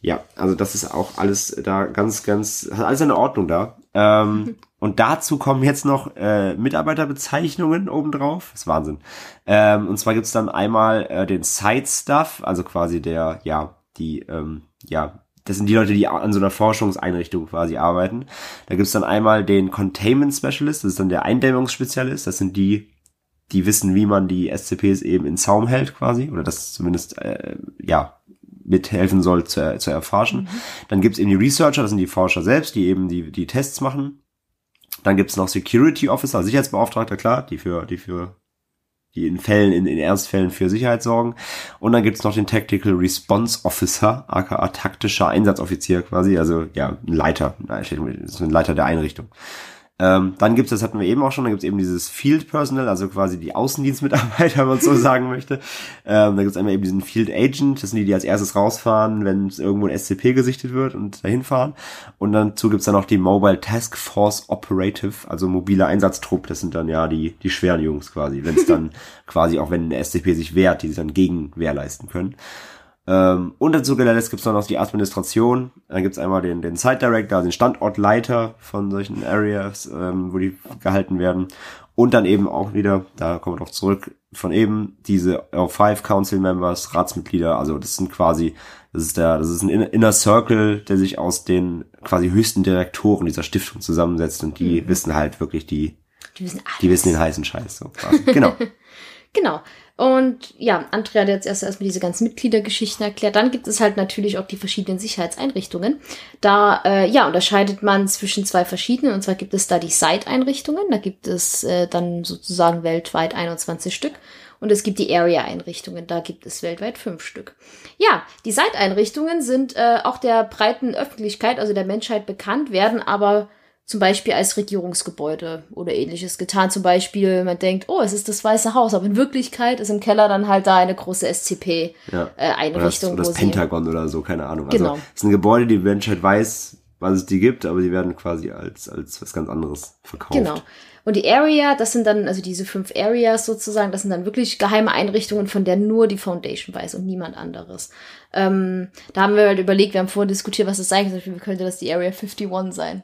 Ja, also das ist auch alles da ganz, ganz, hat alles eine Ordnung da. Ähm, und dazu kommen jetzt noch äh, Mitarbeiterbezeichnungen obendrauf. Das ist Wahnsinn. Ähm, und zwar gibt's dann einmal äh, den Side Stuff, also quasi der, ja, die, ähm, ja, das sind die Leute, die an so einer Forschungseinrichtung quasi arbeiten. Da gibt's dann einmal den Containment Specialist, das ist dann der Eindämmungsspezialist. Das sind die, die wissen, wie man die SCPs eben in Zaum hält quasi. Oder das zumindest, äh, ja, mithelfen soll zu, zu erforschen. Mhm. Dann gibt's eben die Researcher, das sind die Forscher selbst, die eben die, die Tests machen. Dann gibt's noch Security Officer, Sicherheitsbeauftragter, klar, die für, die für die in Fällen, in, in Ernstfällen für Sicherheit sorgen. Und dann gibt's noch den Tactical Response Officer, aka taktischer Einsatzoffizier quasi, also ja, ein Leiter, ein Leiter der Einrichtung. Ähm, dann gibt's, das hatten wir eben auch schon, dann gibt's eben dieses Field Personnel, also quasi die Außendienstmitarbeiter, wenn man so sagen möchte. Ähm, da gibt's einmal eben diesen Field Agent, das sind die, die als erstes rausfahren, wenn irgendwo ein SCP gesichtet wird und dahin fahren. Und dazu gibt's dann noch die Mobile Task Force Operative, also mobile Einsatztrupp, das sind dann ja die, die schweren Jungs quasi, wenn es dann quasi auch wenn ein SCP sich wehrt, die sich dann gegen leisten können. Ähm, und dazu letzt gibt es noch die Administration. Dann gibt es einmal den, den Site Director, den Standortleiter von solchen Areas, ähm, wo die gehalten werden. Und dann eben auch wieder, da kommen wir doch zurück, von eben diese O5 Council Members, Ratsmitglieder, also das sind quasi, das ist der, das ist ein Inner Circle, der sich aus den quasi höchsten Direktoren dieser Stiftung zusammensetzt und die mhm. wissen halt wirklich die, die wissen, alles. die wissen den heißen Scheiß so quasi. Genau. genau. Und ja, Andrea hat jetzt erst erstmal diese ganzen Mitgliedergeschichten erklärt. Dann gibt es halt natürlich auch die verschiedenen Sicherheitseinrichtungen. Da äh, ja unterscheidet man zwischen zwei verschiedenen. Und zwar gibt es da die Site-Einrichtungen. Da gibt es äh, dann sozusagen weltweit 21 Stück. Und es gibt die Area-Einrichtungen, da gibt es weltweit fünf Stück. Ja, die Site-Einrichtungen sind äh, auch der breiten Öffentlichkeit, also der Menschheit bekannt, werden aber zum Beispiel als Regierungsgebäude oder ähnliches getan. Zum Beispiel, man denkt, oh, es ist das Weiße Haus, aber in Wirklichkeit ist im Keller dann halt da eine große SCP-Einrichtung. Ja. Äh, oder das, oder das Pentagon oder so, keine Ahnung. Also, genau. Also, es sind Gebäude, die Menschheit weiß, was es die gibt, aber die werden quasi als, als was ganz anderes verkauft. Genau. Und die Area, das sind dann, also diese fünf Areas sozusagen, das sind dann wirklich geheime Einrichtungen, von der nur die Foundation weiß und niemand anderes. Ähm, da haben wir halt überlegt, wir haben vorhin diskutiert, was das sein könnte. Wie könnte das die Area 51 sein?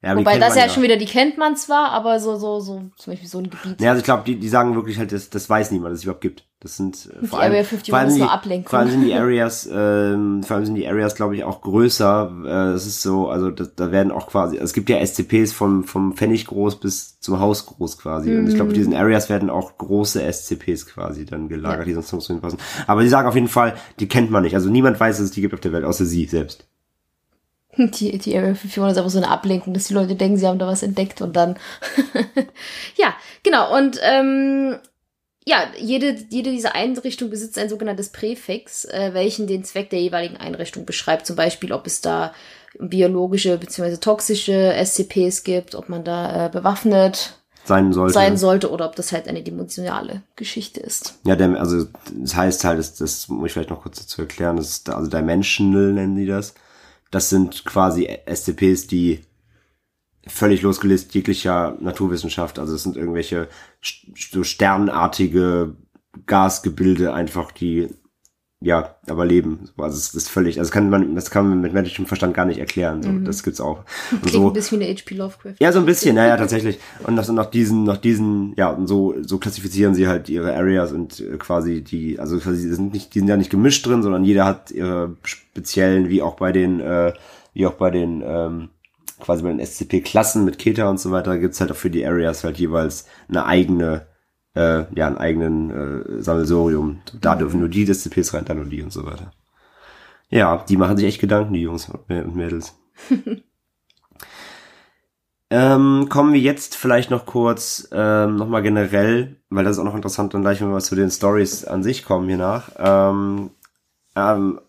Ja, Wobei das ja, ja schon wieder, die kennt man zwar, aber so, so, so, zum Beispiel so ein Gebiet. Ja, also ich glaube, die, die sagen wirklich halt, das, das weiß niemand, dass es überhaupt gibt. Das sind äh, vor allem, Area 51 vor allem, die, Ablenkung. vor allem sind die Areas, ähm, vor allem sind die Areas, glaube ich, auch größer. Äh, es ist so, also da, da werden auch quasi, es gibt ja SCPs vom, vom Pfennig groß bis zum Haus groß quasi. Mhm. Und ich glaube, in diesen Areas werden auch große SCPs quasi dann gelagert, ja. die sonst nirgendwo hinpassen. Aber die sagen auf jeden Fall, die kennt man nicht. Also niemand weiß, dass es die gibt auf der Welt, außer sie selbst. Die, die Area 51 ist einfach so eine Ablenkung, dass die Leute denken, sie haben da was entdeckt und dann. ja, genau. Und ähm, ja, jede, jede dieser Einrichtungen besitzt ein sogenanntes Präfix, äh, welchen den Zweck der jeweiligen Einrichtung beschreibt. Zum Beispiel, ob es da biologische bzw. toxische SCPs gibt, ob man da äh, bewaffnet sein sollte. sein sollte oder ob das halt eine dimensionale Geschichte ist. Ja, der, also das heißt halt, das, das muss ich vielleicht noch kurz dazu erklären, das ist, also Dimensional nennen die das das sind quasi SCPs, die völlig losgelöst jeglicher Naturwissenschaft, also es sind irgendwelche so sternartige Gasgebilde einfach, die ja, aber leben. Also es ist völlig, also das kann man, das kann man mit menschlichem Verstand gar nicht erklären. So, mhm. Das gibt's auch. Und Klingt so, ein bisschen wie eine HP Lovecraft. Ja, so ein bisschen, naja, tatsächlich. Und nach, nach diesen, nach diesen, ja, und so, so klassifizieren sie halt ihre Areas und äh, quasi die, also quasi die sind nicht, die sind ja nicht gemischt drin, sondern jeder hat ihre speziellen, wie auch bei den, äh, wie auch bei den, ähm, quasi bei den SCP-Klassen mit Keta und so weiter, gibt's halt auch für die Areas halt jeweils eine eigene äh, ja, einen eigenen äh, Sammelsorium. Da mhm. dürfen nur die DSCPs rein, dann nur die und so weiter. Ja, die machen sich echt Gedanken, die Jungs und Mädels. ähm, kommen wir jetzt vielleicht noch kurz ähm, nochmal generell, weil das ist auch noch interessant, dann gleich, wenn wir zu den Stories an sich kommen hier nach. Ähm, ähm,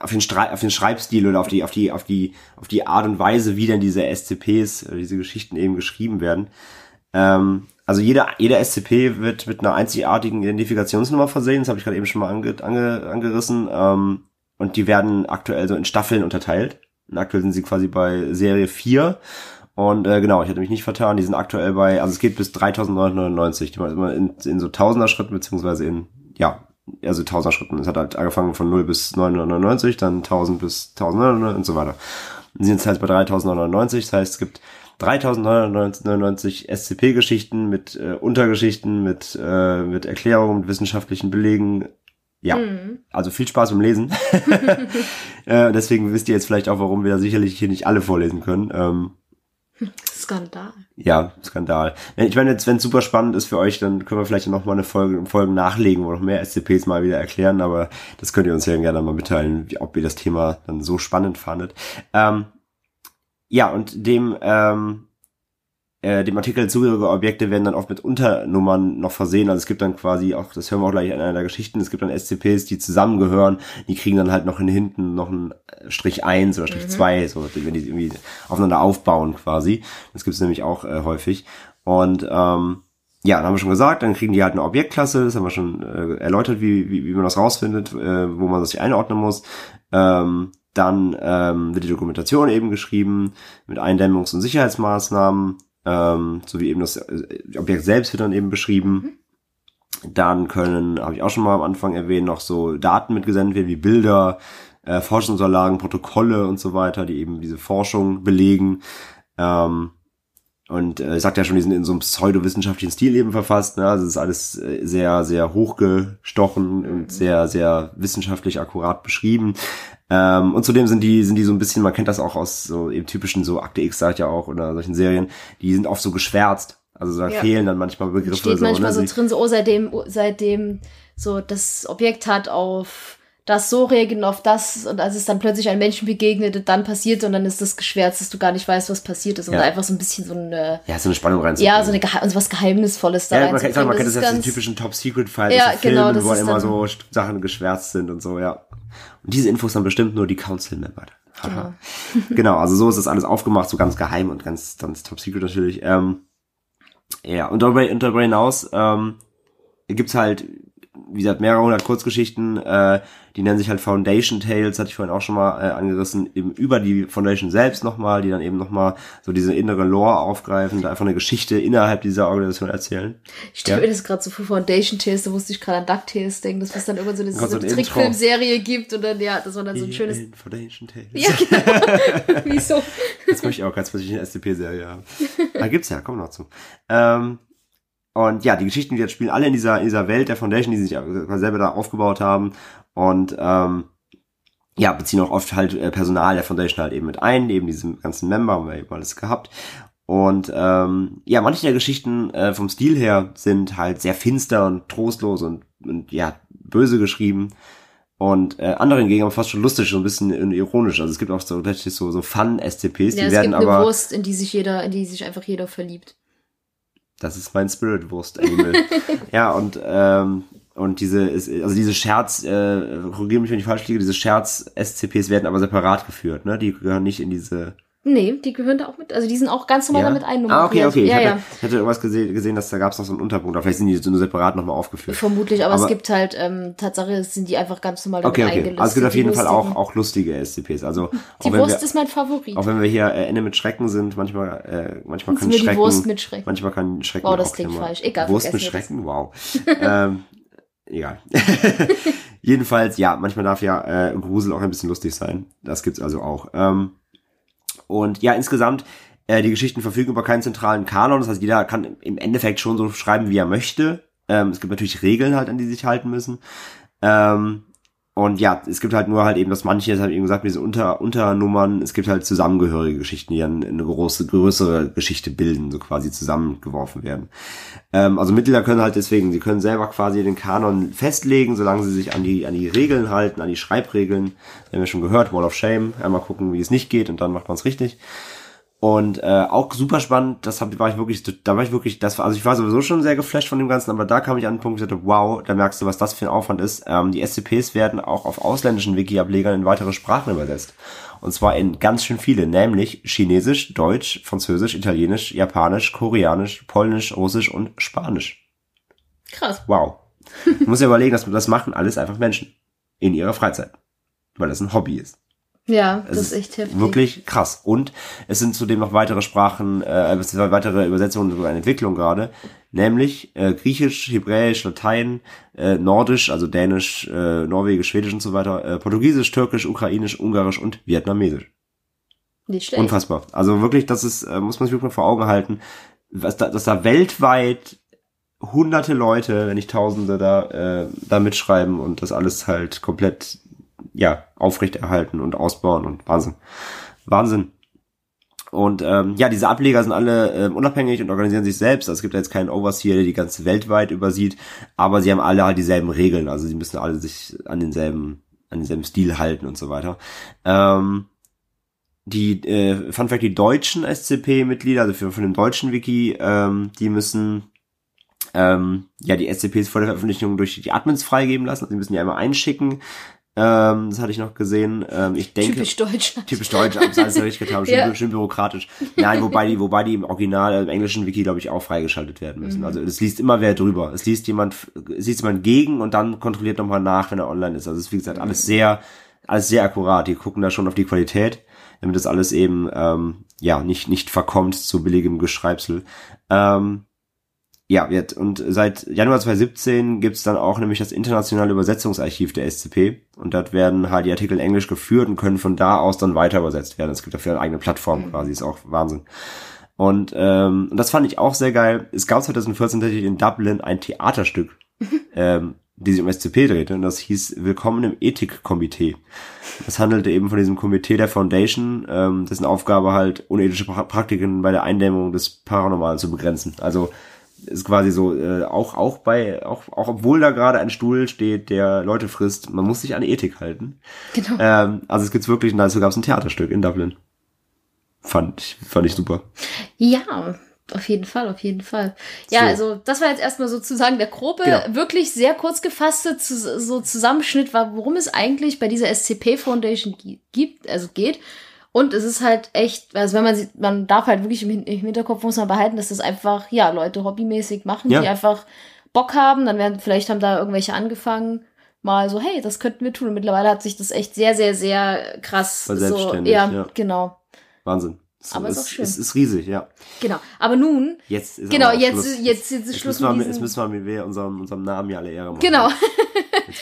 auf den, Strei auf den Schreibstil oder auf die, auf die, auf die, auf die Art und Weise, wie denn diese SCPs, äh, diese Geschichten eben geschrieben werden. Ähm, also jeder, jeder SCP wird mit einer einzigartigen Identifikationsnummer versehen, das habe ich gerade eben schon mal ange, ange, angerissen. Ähm, und die werden aktuell so in Staffeln unterteilt. Und aktuell sind sie quasi bei Serie 4. Und äh, genau, ich hatte mich nicht vertan, die sind aktuell bei, also es geht bis 3999, die man immer in, in so Tausender Schritten, beziehungsweise in, ja, also Tausender Schritten. Es hat halt angefangen von 0 bis 999, dann 1000 bis 1900 und so weiter. Und sie sind jetzt halt bei 3999, das heißt, es gibt 3099 SCP-Geschichten mit äh, Untergeschichten, mit, äh, mit Erklärungen, mit wissenschaftlichen Belegen. Ja, mhm. also viel Spaß beim Lesen. äh, deswegen wisst ihr jetzt vielleicht auch, warum wir da sicherlich hier nicht alle vorlesen können. Ähm, Skandal. Ja, Skandal. Ich meine, jetzt, wenn es super spannend ist für euch, dann können wir vielleicht noch mal eine Folge, Folge nachlegen, wo noch mehr SCPs mal wieder erklären, aber das könnt ihr uns ja gerne mal mitteilen, ob ihr das Thema dann so spannend fandet. Ähm, ja, und dem, ähm, äh, dem Artikel zugehörige Objekte werden dann oft mit Unternummern noch versehen. Also es gibt dann quasi auch, das hören wir auch gleich in einer der Geschichten, es gibt dann SCPs, die zusammengehören, die kriegen dann halt noch in hinten noch einen Strich 1 oder Strich 2, mhm. so, wenn die irgendwie aufeinander aufbauen quasi. Das gibt es nämlich auch äh, häufig. Und ähm, ja, dann haben wir schon gesagt, dann kriegen die halt eine Objektklasse, das haben wir schon äh, erläutert, wie, wie, wie man das rausfindet, äh, wo man das sich einordnen muss. Ähm, dann ähm, wird die Dokumentation eben geschrieben mit Eindämmungs- und Sicherheitsmaßnahmen ähm, so wie eben das äh, Objekt selbst wird dann eben beschrieben. Mhm. Dann können, habe ich auch schon mal am Anfang erwähnt, noch so Daten mitgesendet werden, wie Bilder, äh, Forschungsunterlagen, Protokolle und so weiter, die eben diese Forschung belegen. Ähm, und äh, ich sagte ja schon, die sind in so einem pseudowissenschaftlichen Stil eben verfasst. Ne? Also es ist alles äh, sehr, sehr hochgestochen und sehr, sehr wissenschaftlich akkurat beschrieben. Ähm, und zudem sind die, sind die so ein bisschen, man kennt das auch aus so eben typischen so Akte X, sagt ja auch, oder solchen Serien, die sind oft so geschwärzt. Also da ja. fehlen dann manchmal Begriffe. Steht so, manchmal ne? so drin, so, oh, seitdem, seitdem so das Objekt hat auf das so reagieren auf das und als es dann plötzlich einem Menschen begegnet, dann passiert und dann ist das geschwärzt, dass du gar nicht weißt, was passiert ist und ja. einfach so ein bisschen so eine ja so eine Spannung rein ja so eine Gehe also was Geheimnisvolles da ja, man, kann, man kennt das, das jetzt den typischen Top Secret Fall ja, genau, Filmen, wo immer so Sachen geschwärzt sind und so ja und diese Infos dann bestimmt nur die Council Member genau. genau also so ist das alles aufgemacht so ganz geheim und ganz ganz Top Secret natürlich. Ähm, ja und darüber, und darüber hinaus ähm, gibt's halt wie gesagt, mehrere hundert Kurzgeschichten, äh, die nennen sich halt Foundation Tales, hatte ich vorhin auch schon mal äh, angerissen, eben über die Foundation selbst nochmal, die dann eben nochmal so diese innere Lore aufgreifen, da einfach eine Geschichte innerhalb dieser Organisation erzählen. Ich stelle ja. mir das gerade so vor Foundation Tales, da musste ich gerade an DuckTales denken, dass es dann irgendwann so eine, so eine Trickfilmserie gibt und dann, ja, das war dann so ein schönes... Foundation Tales. Ja, genau. Wieso? Das möchte ich auch ganz plötzlich eine SCP-Serie haben. Da gibt's ja, komm noch zu. Ähm, und ja, die Geschichten, die jetzt spielen, alle in dieser, in dieser Welt der Foundation, die sie sich selber da aufgebaut haben. Und ähm, ja, beziehen auch oft halt äh, Personal der Foundation halt eben mit ein, eben diese ganzen Member, haben wir eben alles gehabt. Und ähm, ja, manche der Geschichten äh, vom Stil her sind halt sehr finster und trostlos und, und ja, böse geschrieben. Und äh, andere hingegen aber fast schon lustig, so ein bisschen ironisch. Also es gibt auch so so, so Fun-SCPs, ja, die werden aber. Wurst, in die sich jeder, in die sich einfach jeder verliebt. Das ist mein Spirit-Wurst-Animal. ja, und, ähm, und diese, also diese Scherz, äh, korrigiere mich, wenn ich falsch liege, diese Scherz-SCPs werden aber separat geführt, ne? Die gehören nicht in diese Nee, die gehören da auch mit. Also die sind auch ganz normal ja? damit einnummeriert. Ah, okay, okay. Ich, ja, hatte, ja. ich hatte irgendwas gesehen, gesehen dass da gab es noch so einen Unterpunkt. Oder vielleicht sind die so nur separat nochmal aufgeführt. Vermutlich, aber, aber, es gibt halt, ähm, Tatsache sind die einfach ganz normal damit okay, okay. eingelistet. Also es gibt auf jeden Fall auch, auch lustige SCPs. Also, die Wurst wir, ist mein Favorit. Auch wenn wir hier äh, Ende mit Schrecken sind, manchmal, äh, manchmal kann Schrecken. Die Wurst mit Schrecken. Manchmal kann Schrecken. Wow, das klingt falsch. Egal. Wurst mit Schrecken, wow. ähm, egal. Jedenfalls, ja, manchmal darf ja äh, Grusel auch ein bisschen lustig sein. Das gibt's also auch. Ähm, und ja, insgesamt, äh, die Geschichten verfügen über keinen zentralen Kanon. Das heißt, jeder kann im Endeffekt schon so schreiben, wie er möchte. Ähm, es gibt natürlich Regeln halt, an die sich halten müssen. Ähm, und ja, es gibt halt nur halt eben, dass manche, das habe ich eben gesagt, diese Unter Unternummern, es gibt halt zusammengehörige Geschichten, die dann eine große, größere Geschichte bilden, so quasi zusammengeworfen werden. Ähm, also Mitglieder können halt deswegen, sie können selber quasi den Kanon festlegen, solange sie sich an die, an die Regeln halten, an die Schreibregeln. Wir haben ja schon gehört, Wall of Shame, einmal gucken, wie es nicht geht und dann macht man es richtig. Und äh, auch super spannend, das hab, war ich wirklich, da war ich wirklich, das war, also ich war sowieso schon sehr geflasht von dem Ganzen, aber da kam ich an den Punkt, ich dachte, wow, da merkst du, was das für ein Aufwand ist. Ähm, die SCPs werden auch auf ausländischen Wiki-Ablegern in weitere Sprachen übersetzt. Und zwar in ganz schön viele, nämlich Chinesisch, Deutsch, Französisch, Italienisch, Japanisch, Koreanisch, Polnisch, Russisch und Spanisch. Krass. Wow. Du musst dir überlegen, dass das machen alles einfach Menschen. In ihrer Freizeit. Weil das ein Hobby ist. Ja, das ist echt heftig. Wirklich krass. Und es sind zudem noch weitere Sprachen, äh, weitere Übersetzungen sogar in Entwicklung gerade, nämlich äh, Griechisch, Hebräisch, Latein, äh, Nordisch, also Dänisch, äh, Norwegisch, Schwedisch und so weiter, äh, Portugiesisch, Türkisch, Ukrainisch, Ungarisch und Vietnamesisch. Nicht schlecht. Unfassbar. Also wirklich, das ist, äh, muss man sich wirklich mal vor Augen halten, was da, dass da weltweit hunderte Leute, wenn nicht Tausende da, äh, da mitschreiben und das alles halt komplett ja, aufrechterhalten und ausbauen und Wahnsinn. Wahnsinn. Und ähm, ja, diese Ableger sind alle äh, unabhängig und organisieren sich selbst. Also es gibt ja jetzt keinen Overseer, der die ganze weltweit übersieht, aber sie haben alle halt dieselben Regeln. Also sie müssen alle sich an denselben, an denselben Stil halten und so weiter. Ähm, die, äh, Fun Fact, die deutschen SCP-Mitglieder, also für, von dem deutschen Wiki, ähm, die müssen ähm, ja die SCPs vor der Veröffentlichung durch die Admins freigeben lassen. Also die müssen die einmal einschicken. Ähm, das hatte ich noch gesehen. Ähm, ich denke, Typisch deutsch. Typisch deutsch, hab's alles richtig getan, schön, Ja. schön bürokratisch. Nein, wobei die, wobei die im Original, also im englischen Wiki, glaube ich, auch freigeschaltet werden müssen. Mhm. Also es liest immer wer drüber. Es liest jemand, es liest jemand gegen und dann kontrolliert nochmal nach, wenn er online ist. Also es ist, wie gesagt, alles Mhm. sehr, alles sehr akkurat. Die gucken da schon auf die Qualität, damit das alles eben, ähm, ja, nicht, nicht verkommt zu billigem Geschreibsel. Ähm, ja, wird, und seit Januar 2017 gibt's dann auch nämlich das internationale Übersetzungsarchiv der SCP. Und dort werden halt die Artikel in Englisch geführt und können von da aus dann weiter übersetzt werden. Es gibt dafür eine eigene Plattform quasi, ist auch Wahnsinn. Und, ähm, und das fand ich auch sehr geil. Es gab 2014 tatsächlich in Dublin ein Theaterstück, ähm, die sich um SCP drehte. Und das hieß Willkommen im Ethikkomitee. Das handelte eben von diesem Komitee der Foundation, ähm, dessen Aufgabe halt unethische pra Praktiken bei der Eindämmung des Paranormalen zu begrenzen. Also ist quasi so, äh, auch, auch bei, auch, auch obwohl da gerade ein Stuhl steht, der Leute frisst, man muss sich an Ethik halten. Genau. Ähm, also es gibt's wirklich, und dazu gab es ein Theaterstück in Dublin. Fand ich, fand ich super. Ja, auf jeden Fall, auf jeden Fall. Ja, So. also das war jetzt erstmal sozusagen der grobe, Genau. wirklich sehr kurz gefasste zu, so Zusammenschnitt war, worum es eigentlich bei dieser SCP Foundation gi- gibt, also geht. Und es ist halt echt, also wenn man sieht, man darf halt wirklich im, Hin- im Hinterkopf muss man behalten, dass das einfach, ja, Leute hobbymäßig machen, Ja. die einfach Bock haben, dann werden, vielleicht haben da irgendwelche angefangen, mal so, hey, das könnten wir tun. Und mittlerweile hat sich das echt sehr, sehr, sehr krass so, Verselbstständigt, ja, ja. genau, Wahnsinn. Es, Aber ist es, auch schön. Es ist riesig, ja. genau. Aber nun, Jetzt ist Genau, jetzt- Schluss. jetzt- jetzt ist Schluss müssen wir, Jetzt müssen wir mit wir unserem, unserem Namen ja alle Ehre machen. genau.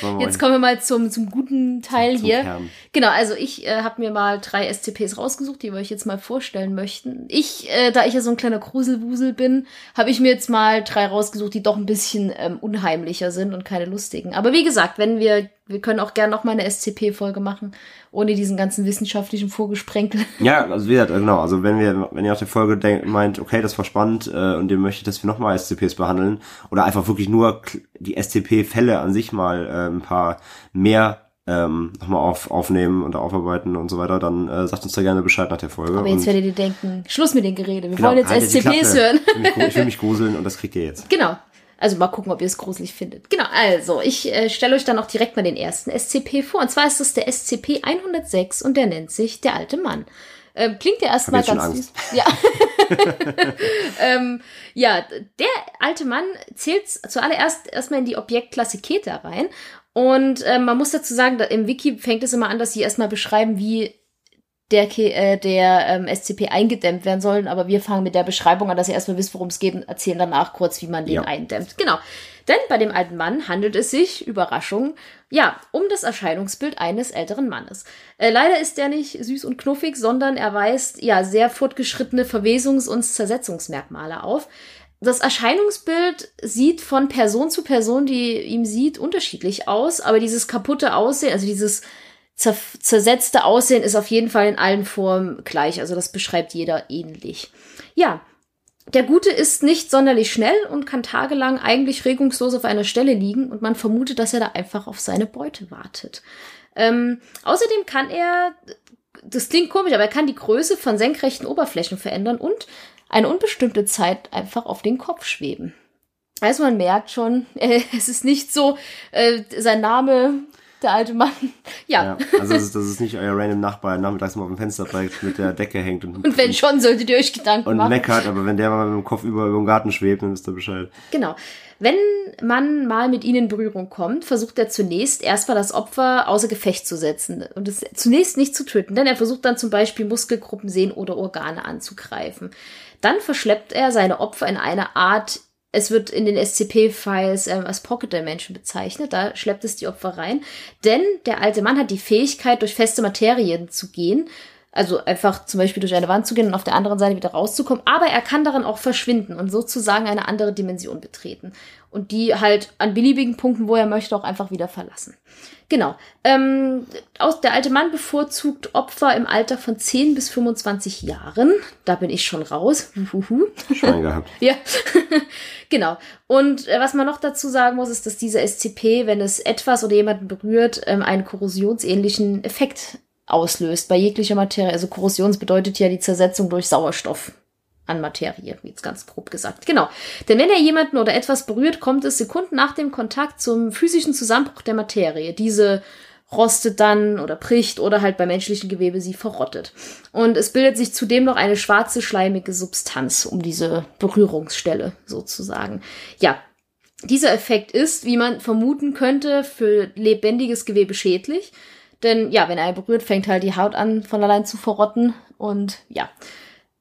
Jetzt, Jetzt kommen wir mal zum, zum guten Teil zum hier. Kern. Genau, also ich äh, habe mir mal drei SCPs rausgesucht, die wir euch jetzt mal vorstellen möchten. Ich, äh, da ich ja so ein kleiner Gruselwusel bin, habe ich mir jetzt mal drei rausgesucht, die doch ein bisschen ähm, unheimlicher sind und keine lustigen. Aber wie gesagt, wenn wir, wir können auch gerne noch mal eine SCP-Folge machen, ohne diesen ganzen wissenschaftlichen Vorgesprenkel. Ja, also wie gesagt, genau, also wenn wir, wenn ihr nach der Folge denkt, meint, okay, das war spannend äh, und ihr möchtet, dass wir nochmal SCPs behandeln oder einfach wirklich nur die SCP-Fälle an sich mal äh, ein paar mehr ähm, nochmal auf, aufnehmen und aufarbeiten und so weiter, dann äh, sagt uns da gerne Bescheid nach der Folge. Aber jetzt werdet ihr denken, Schluss mit den Gerede, wir genau, wollen jetzt die SCPs hören. Ich will, mich, ich will mich gruseln und das kriegt ihr jetzt. Genau. Also mal gucken, ob ihr es gruselig findet. Genau, also ich äh, stelle euch dann auch direkt mal den ersten SCP vor. Und zwar ist es der SCP-106 und der nennt sich der alte Mann. Ähm, klingt ja erstmal ganz süß. Ja. ähm, ja, der alte Mann zählt zuallererst erstmal in die Objektklasse Keta rein. Und ähm, man muss dazu sagen, im Wiki fängt es immer an, dass sie erstmal beschreiben, wie der, äh, der ähm, SCP eingedämmt werden sollen, aber wir fangen mit der Beschreibung an, dass ihr erstmal wisst, worum es geht und erzählen danach kurz, wie man den Ja. eindämmt. Genau. Denn bei dem alten Mann handelt es sich, Überraschung, ja, um das Erscheinungsbild eines älteren Mannes. Äh, leider ist der nicht süß und knuffig, sondern er weist ja sehr fortgeschrittene Verwesungs- und Zersetzungsmerkmale auf. Das Erscheinungsbild sieht von Person zu Person, die ihm sieht, unterschiedlich aus, aber dieses kaputte Aussehen, also dieses zer zersetzte Aussehen ist auf jeden Fall in allen Formen gleich. Also das beschreibt jeder ähnlich. Ja, der Gute ist nicht sonderlich schnell und kann tagelang eigentlich regungslos auf einer Stelle liegen und man vermutet, dass er da einfach auf seine Beute wartet. Ähm, außerdem kann er, das klingt komisch, aber er kann die Größe von senkrechten Oberflächen verändern und eine unbestimmte Zeit einfach auf den Kopf schweben. Also man merkt schon, äh, es ist nicht so, äh, sein Name, der alte Mann. Ja. Ja, also das ist, das ist nicht euer random Nachbar, der nachmittags mal auf dem Fensterbrett mit der Decke hängt und, Und wenn schon, solltet ihr euch Gedanken und machen. meckert, aber wenn der mal mit dem Kopf über, über den Garten schwebt, dann wisst ihr Bescheid. Genau. Wenn man mal mit ihnen in Berührung kommt, versucht er zunächst erstmal das Opfer außer Gefecht zu setzen und es zunächst nicht zu töten, denn er versucht dann zum Beispiel Muskelgruppen, Sehnen oder Organe anzugreifen. Dann verschleppt er seine Opfer in eine Art, es wird in den SCP-Files ähm, als Pocket Dimension bezeichnet, da schleppt es die Opfer rein, denn der alte Mann hat die Fähigkeit, durch feste Materien zu gehen, also einfach zum Beispiel durch eine Wand zu gehen und auf der anderen Seite wieder rauszukommen. Aber er kann darin auch verschwinden und sozusagen eine andere Dimension betreten. Und die halt an beliebigen Punkten, wo er möchte, auch einfach wieder verlassen. Genau. Ähm, aus, der alte Mann bevorzugt Opfer im Alter von 10 bis 25 Jahren. Da bin ich schon raus. Schwein gehabt. Ja, genau. Und äh, was man noch dazu sagen muss, ist, dass dieser SCP, wenn es etwas oder jemanden berührt, ähm, einen korrosionsähnlichen Effekt auslöst bei jeglicher Materie. Also Korrosion bedeutet ja die Zersetzung durch Sauerstoff an Materie, jetzt ganz grob gesagt. Genau. Denn wenn er jemanden oder etwas berührt, kommt es Sekunden nach dem Kontakt zum physischen Zusammenbruch der Materie. Diese rostet dann oder bricht oder halt bei menschlichen Gewebe sie verrottet. Und es bildet sich zudem noch eine schwarze, schleimige Substanz um diese Berührungsstelle sozusagen. Ja, dieser Effekt ist, wie man vermuten könnte, für lebendiges Gewebe schädlich. Denn ja, wenn er berührt, fängt halt die Haut an von allein zu verrotten und ja,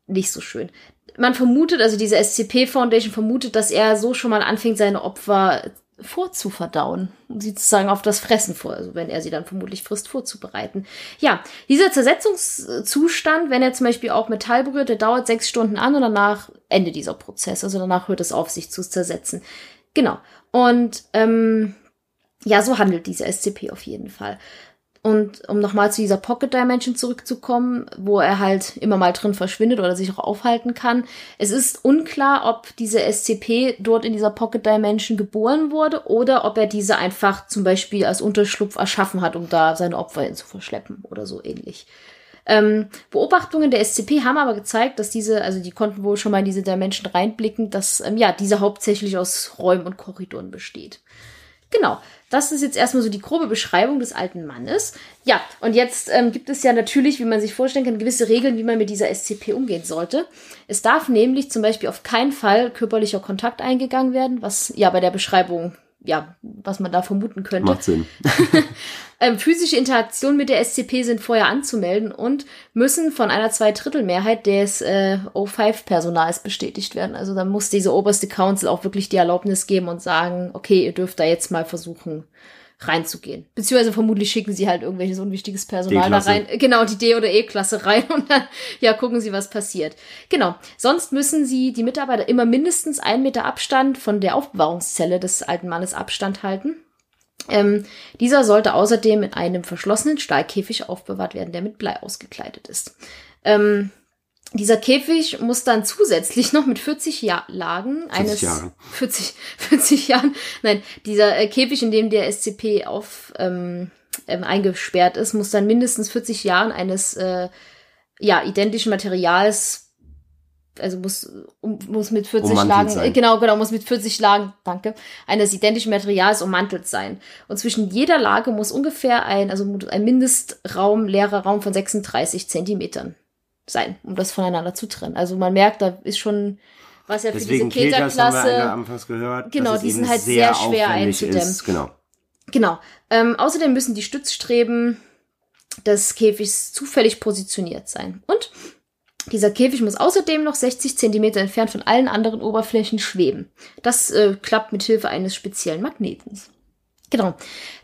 nicht so schön. Man vermutet, also diese SCP Foundation vermutet, dass er so schon mal anfängt, seine Opfer vorzuverdauen und sie sozusagen auf das Fressen vor, also wenn er sie dann vermutlich frisst, vorzubereiten. Ja, dieser Zersetzungszustand, wenn er zum Beispiel auch Metall berührt, der dauert sechs Stunden an und danach endet dieser Prozess. Also danach hört es auf, sich zu zersetzen. Genau. Und ähm, ja, so handelt diese SCP auf jeden Fall. Und um nochmal zu dieser Pocket Dimension zurückzukommen, wo er halt immer mal drin verschwindet oder sich auch aufhalten kann. Es ist unklar, ob diese SCP dort in dieser Pocket Dimension geboren wurde oder ob er diese einfach zum Beispiel als Unterschlupf erschaffen hat, um da seine Opfer hin zu verschleppen oder so ähnlich. Ähm, Beobachtungen der SCP haben aber gezeigt, dass diese, also die konnten wohl schon mal in diese Dimension reinblicken, dass ähm, ja diese hauptsächlich aus Räumen und Korridoren besteht. Genau. Das ist jetzt erstmal so die grobe Beschreibung des alten Mannes. Ja, und jetzt ähm, gibt es ja natürlich, wie man sich vorstellen kann, gewisse Regeln, wie man mit dieser SCP umgehen sollte. Es darf nämlich zum Beispiel auf keinen Fall körperlicher Kontakt eingegangen werden, was ja bei der Beschreibung ja, was man da vermuten könnte. Macht Sinn. ähm, physische Interaktionen mit der SCP sind vorher anzumelden und müssen von einer Zweidrittelmehrheit des äh, O5-Personals bestätigt werden. Also da muss diese oberste Council auch wirklich die Erlaubnis geben und sagen, okay, ihr dürft da jetzt mal versuchen, reinzugehen. Beziehungsweise vermutlich schicken sie halt irgendwelches unwichtiges Personal da rein. Genau, die D- oder E-Klasse rein und dann, ja, gucken sie, was passiert. Genau. Sonst müssen sie, die Mitarbeiter, immer mindestens einen Meter Abstand von der Aufbewahrungszelle des alten Mannes Abstand halten. Ähm, dieser sollte außerdem in einem verschlossenen Stahlkäfig aufbewahrt werden, der mit Blei ausgekleidet ist. Ähm, dieser Käfig muss dann zusätzlich noch mit 40 ja Lagen 40 eines Jahre. 40 40 Jahren nein dieser äh, Käfig in dem der SCP auf ähm, ähm, eingesperrt ist muss dann mindestens 40 Jahren eines äh, ja identischen Materials also muss muss mit 40 Lagen sein. genau genau muss mit 40 Lagen danke eines identischen Materials ummantelt sein und zwischen jeder Lage muss ungefähr ein also ein Mindestraum leerer Raum von 36 Zentimetern sein, um das voneinander zu trennen. Also man merkt, da ist schon was ja für Deswegen diese Keterklasse. anfangs gehört. Genau, die sind halt sehr, sehr schwer einzudämmen. Ist, genau. Genau. Ähm, außerdem müssen die Stützstreben des Käfigs zufällig positioniert sein. Und dieser Käfig muss außerdem noch 60 Zentimeter entfernt von allen anderen Oberflächen schweben. Das äh, klappt mit Hilfe eines speziellen Magnetens. Genau.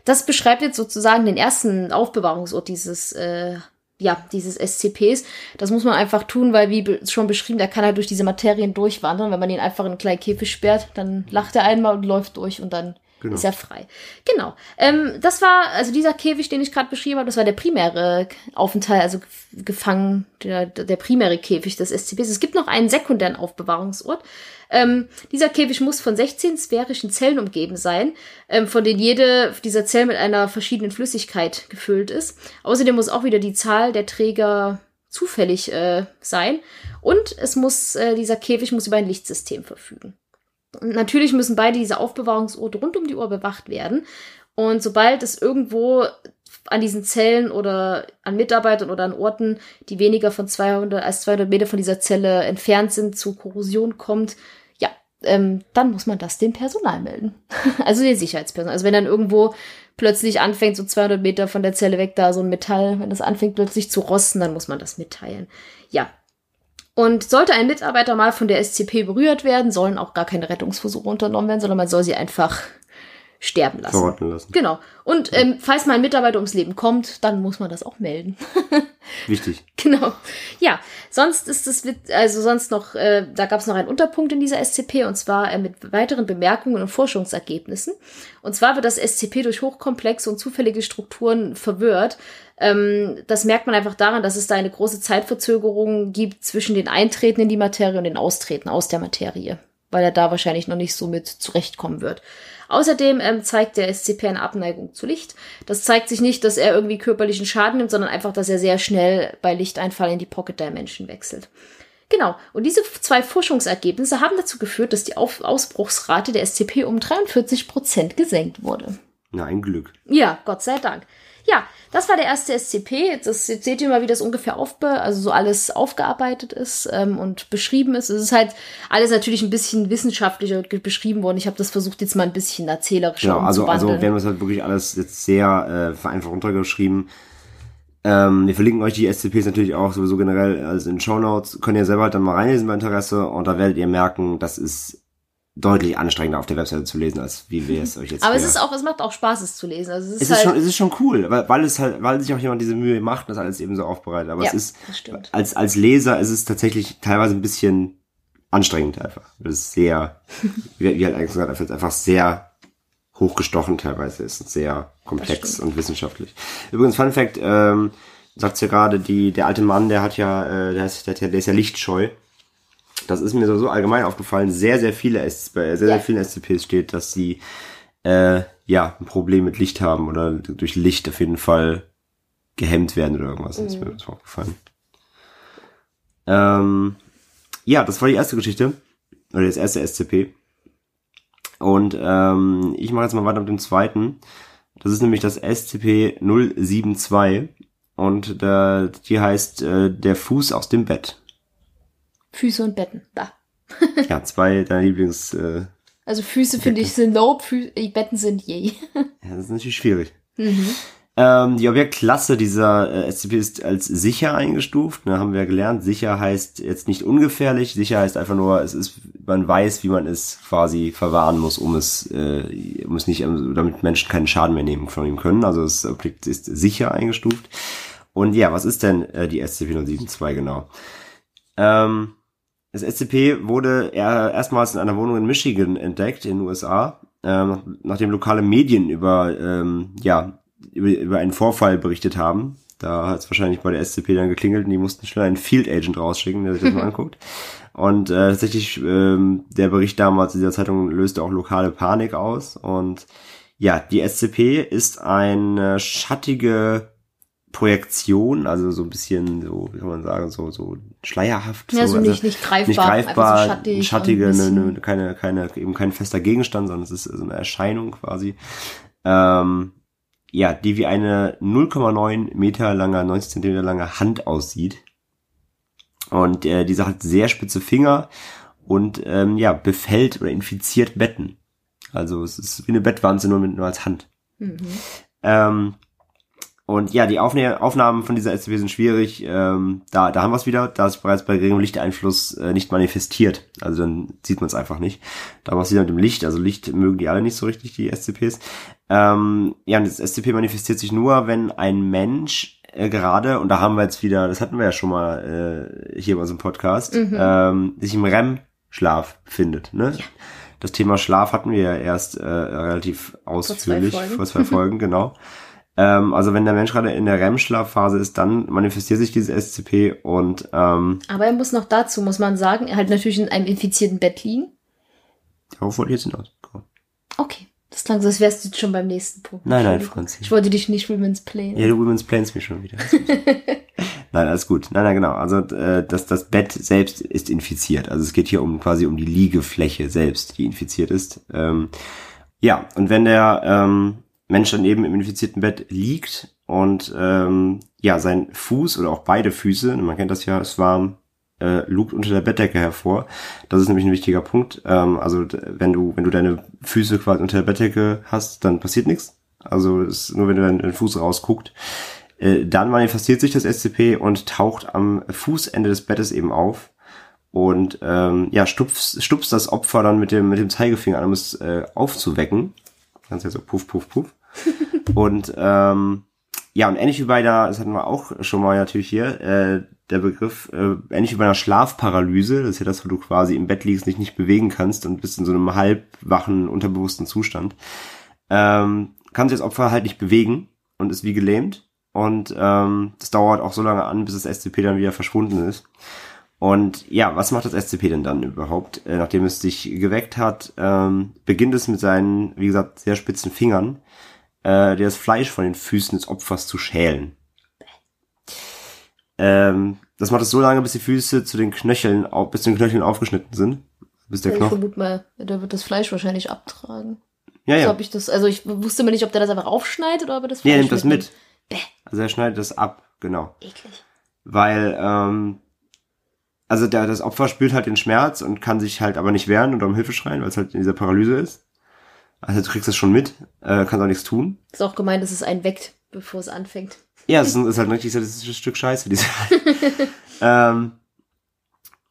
Das beschreibt jetzt sozusagen den ersten Aufbewahrungsort dieses äh, ja, dieses SCPs. Das muss man einfach tun, weil wie schon beschrieben, der kann halt durch diese Materien durchwandern. Wenn man ihn einfach in einen kleinen Käfig sperrt, dann lacht er einmal und läuft durch und dann genau. ist er frei. Genau. Ähm, das war, also dieser Käfig, den ich gerade beschrieben habe, das war der primäre Aufenthalt, also gefangen, der, der primäre Käfig des SCPs. Es gibt noch einen sekundären Aufbewahrungsort. Ähm, dieser Käfig muss von 16 sphärischen Zellen umgeben sein, ähm, von denen jede dieser Zellen mit einer verschiedenen Flüssigkeit gefüllt ist. Außerdem muss auch wieder die Zahl der Träger zufällig äh, sein. Und es muss, äh, dieser Käfig muss über ein Lichtsystem verfügen. Und natürlich müssen beide diese Aufbewahrungsorte rund um die Uhr bewacht werden. Und sobald es irgendwo an diesen Zellen oder an Mitarbeitern oder an Orten, die weniger von 200 als 200 Meter von dieser Zelle entfernt sind, zu Korrosion kommt, ähm, dann muss man das dem Personal melden. also den Sicherheitspersonal. Also wenn dann irgendwo plötzlich anfängt, so 200 Meter von der Zelle weg, da so ein Metall, wenn das anfängt plötzlich zu rosten, dann muss man das mitteilen. Ja. Und sollte ein Mitarbeiter mal von der SCP berührt werden, sollen auch gar keine Rettungsversuche unternommen werden, sondern man soll sie einfach sterben lassen. Verrotten lassen. Genau. Und ähm, falls mal ein Mitarbeiter ums Leben kommt, dann muss man das auch melden. Wichtig. Genau. Ja, sonst ist es, also sonst noch, äh, da gab es noch einen Unterpunkt in dieser SCP und zwar äh, mit weiteren Bemerkungen und Forschungsergebnissen. Und zwar wird das SCP durch hochkomplexe und zufällige Strukturen verwirrt. Ähm, das merkt man einfach daran, dass es da eine große Zeitverzögerung gibt zwischen den Eintreten in die Materie und den Austreten aus der Materie. weil er da wahrscheinlich noch nicht so mit zurechtkommen wird. Außerdem ähm, zeigt der SCP eine Abneigung zu Licht. Das zeigt sich nicht, dass er irgendwie körperlichen Schaden nimmt, sondern einfach, dass er sehr schnell bei Lichteinfall in die Pocket Dimension wechselt. Genau, und diese zwei Forschungsergebnisse haben dazu geführt, dass die Auf Ausbruchsrate der SCP um 43 Prozent gesenkt wurde. Na, ein Glück. Ja, Gott sei Dank. Ja, das war der erste SCP. Das, jetzt seht ihr mal, wie das ungefähr aufbe also so alles aufgearbeitet ist ähm, und beschrieben ist. Es ist halt alles natürlich ein bisschen wissenschaftlicher beschrieben worden. Ich habe das versucht, jetzt mal ein bisschen erzählerischer genau, also, also wir haben das halt wirklich alles jetzt sehr äh, vereinfacht runtergeschrieben. Ähm, wir verlinken euch die SCPs natürlich auch sowieso generell also in Show Notes. Könnt ihr selber halt dann mal reinlesen bei Interesse und da werdet ihr merken, das ist deutlich anstrengender auf der Webseite zu lesen, als wie wir es euch jetzt Aber es ist auch, es macht auch Spaß, es zu lesen. Also es ist, es halt ist schon, es ist schon cool, weil, weil es halt, weil sich auch jemand diese Mühe macht, das alles eben so aufbereitet. Aber Ja, es ist, als, als Leser ist es tatsächlich teilweise ein bisschen anstrengend einfach. Das ist sehr, wie, wie halt eigentlich gesagt, einfach- einfach sehr hochgestochen teilweise ist und sehr komplex und wissenschaftlich. Übrigens, Fun Fact, ähm, sagt's ja gerade, die, der alte Mann, der hat ja, äh, der ist, der, der ist ja lichtscheu. Das ist mir so, so allgemein aufgefallen. Sehr, sehr viele, S bei sehr, Ja. sehr vielen SCPs steht, dass sie, äh, ja, ein Problem mit Licht haben oder durch Licht auf jeden Fall gehemmt werden oder irgendwas. Das ist mir Mhm. so aufgefallen. Ähm, ja, das war die erste Geschichte. Oder das erste SCP. Und ähm, ich mache jetzt mal weiter mit dem zweiten. Das ist nämlich das SCP-072. Und äh, die heißt äh, Der Fuß aus dem Bett. Füße und Betten. Da. Ja, zwei deiner Lieblings... Äh, Also Füße finde ich sind Lob, Fü äh, Betten sind yay. ja, das ist natürlich schwierig. Ähm, die Objektklasse dieser äh, SCP ist als sicher eingestuft. Ne, haben wir gelernt. Sicher heißt jetzt nicht ungefährlich. Sicher heißt einfach nur, es ist, man weiß, wie man es quasi verwahren muss, um es, äh, um es nicht, ähm, damit Menschen keinen Schaden mehr nehmen von ihm können. Also das Objekt ist sicher eingestuft. Und ja, was ist denn äh, die SCP-072 genau? Ähm, das SCP wurde er erstmals in einer Wohnung in Michigan entdeckt, in den USA, ähm, nachdem lokale Medien über, ähm, ja, über, über einen Vorfall berichtet haben. Da hat es wahrscheinlich bei der SCP dann geklingelt und die mussten schnell einen Field Agent rausschicken, der sich das mal anguckt. Und äh, tatsächlich, ähm, der Bericht damals in dieser Zeitung löste auch lokale Panik aus. Und ja, die SCP ist eine schattige Projektion, also so ein bisschen, so, wie kann man sagen, so, so schleierhaft. Ja, so also nicht, nicht greifbar. nicht greifbar, so schattig schattige, ne, ne, keine, keine, eben kein fester Gegenstand, sondern es ist so eine Erscheinung quasi. Ähm, ja, die wie eine 0,9 Meter lange, 90 Zentimeter lange Hand aussieht. Und äh, diese hat sehr spitze Finger und ähm, ja, befällt oder infiziert Betten. Also es ist wie eine Bettwanze, nur, mit, nur als Hand. Mhm. Ähm, und ja, die Aufne Aufnahmen von dieser SCP sind schwierig. Ähm, da, da haben wir es wieder, da es bereits bei geringem Lichteinfluss äh, nicht manifestiert. Also dann sieht man es einfach nicht. Da wir es wieder mit dem Licht. Also Licht mögen die alle nicht so richtig, die SCPs. Ähm, ja, und das SCP manifestiert sich nur, wenn ein Mensch äh, gerade, und da haben wir jetzt wieder, das hatten wir ja schon mal äh, hier bei unserem Podcast, ähm, sich im REM-Schlaf befindet. Ne? Das Thema Schlaf hatten wir ja erst äh, relativ ausführlich Folgen. vor zwei Folgen, genau. Ähm, also wenn der Mensch gerade in der REM-Schlafphase ist, dann manifestiert sich dieses SCP und ähm, Aber er muss noch dazu, muss man sagen, er halt natürlich in einem infizierten Bett liegen. darauf wollte ich jetzt hinaus. Komm. Okay. Das klang so, als wärst du jetzt schon beim nächsten Punkt. Nein, nein. Franzi. Ich wollte dich nicht Women's Play. Ja, du Women's Plans mich schon wieder. nein, alles gut. Nein, nein, genau. Also äh, das, das Bett selbst ist infiziert. Also es geht hier um quasi um die Liegefläche selbst, die infiziert ist. Ähm, ja, und wenn der ähm, Mensch dann eben im infizierten Bett liegt und ähm, ja, sein Fuß oder auch beide Füße, man kennt das ja, es war äh, lugt unter der Bettdecke hervor. Das ist nämlich ein wichtiger Punkt. Ähm, also wenn du wenn du deine Füße quasi unter der Bettdecke hast, dann passiert nichts. Also es ist nur wenn du deinen, deinen Fuß rausguckt. Äh, dann manifestiert sich das SCP und taucht am Fußende des Bettes eben auf und ähm, ja stupst, stupst das Opfer dann mit dem mit dem Zeigefinger an, um es äh, aufzuwecken. Ganz ja so puff puff puff. und ähm, ja, und ähnlich wie bei der, das hatten wir auch schon mal natürlich hier, äh, der Begriff, äh, ähnlich wie bei einer Schlafparalyse, das ist ja das, wo du quasi im Bett liegst, dich nicht bewegen kannst und bist in so einem halbwachen, unterbewussten Zustand, ähm, kann sich das Opfer halt nicht bewegen und ist wie gelähmt. Und ähm, das dauert auch so lange an, bis das SCP dann wieder verschwunden ist. Und ja, was macht das SCP denn dann überhaupt? Äh, nachdem es dich geweckt hat, ähm, beginnt es mit seinen, wie gesagt, sehr spitzen Fingern, äh, das Fleisch von den Füßen des Opfers zu schälen. Ähm, das macht es so lange, bis die Füße zu den Knöcheln, bis zu den Knöcheln aufgeschnitten sind. Bis der ich Knochen. vermute mal, der wird das Fleisch wahrscheinlich abtragen. Ja, So ja. hab ich das, also ich wusste mir nicht, ob der das einfach aufschneidet oder ob er das Fleisch er nimmt das mit. Also er schneidet das ab, genau. Eklig. Weil, ähm, also der, das Opfer spürt halt den Schmerz und kann sich halt aber nicht wehren oder um Hilfe schreien, weil es halt in dieser Paralyse ist. Also du kriegst es schon mit, äh, kannst auch nichts tun. Ist auch gemeint, dass es einen weckt, bevor es anfängt. Ja, es ist, ist halt ein richtig sadistisches Stück Scheiße, diese. ähm,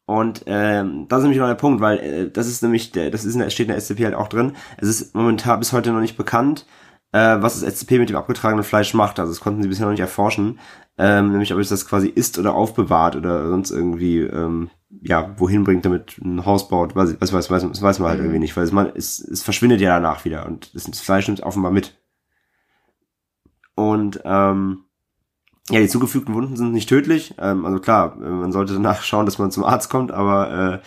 und ähm, das ist nämlich noch der Punkt, weil äh, das ist nämlich, der, das ist in der, steht in der SCP halt auch drin. Es ist momentan bis heute noch nicht bekannt, äh, was das SCP mit dem abgetragenen Fleisch macht. Also das konnten sie bisher noch nicht erforschen. Ähm, nämlich ob es das quasi isst oder aufbewahrt oder sonst irgendwie ähm, ja wohin bringt, damit ein Haus baut. Was, was weiß, weiß, das weiß man halt Mhm. irgendwie nicht, weil es, man, es, es verschwindet ja danach wieder und das, das Fleisch nimmt es offenbar mit. Und ähm, ja, die zugefügten Wunden sind nicht tödlich. Ähm, also klar, man sollte danach schauen, dass man zum Arzt kommt, aber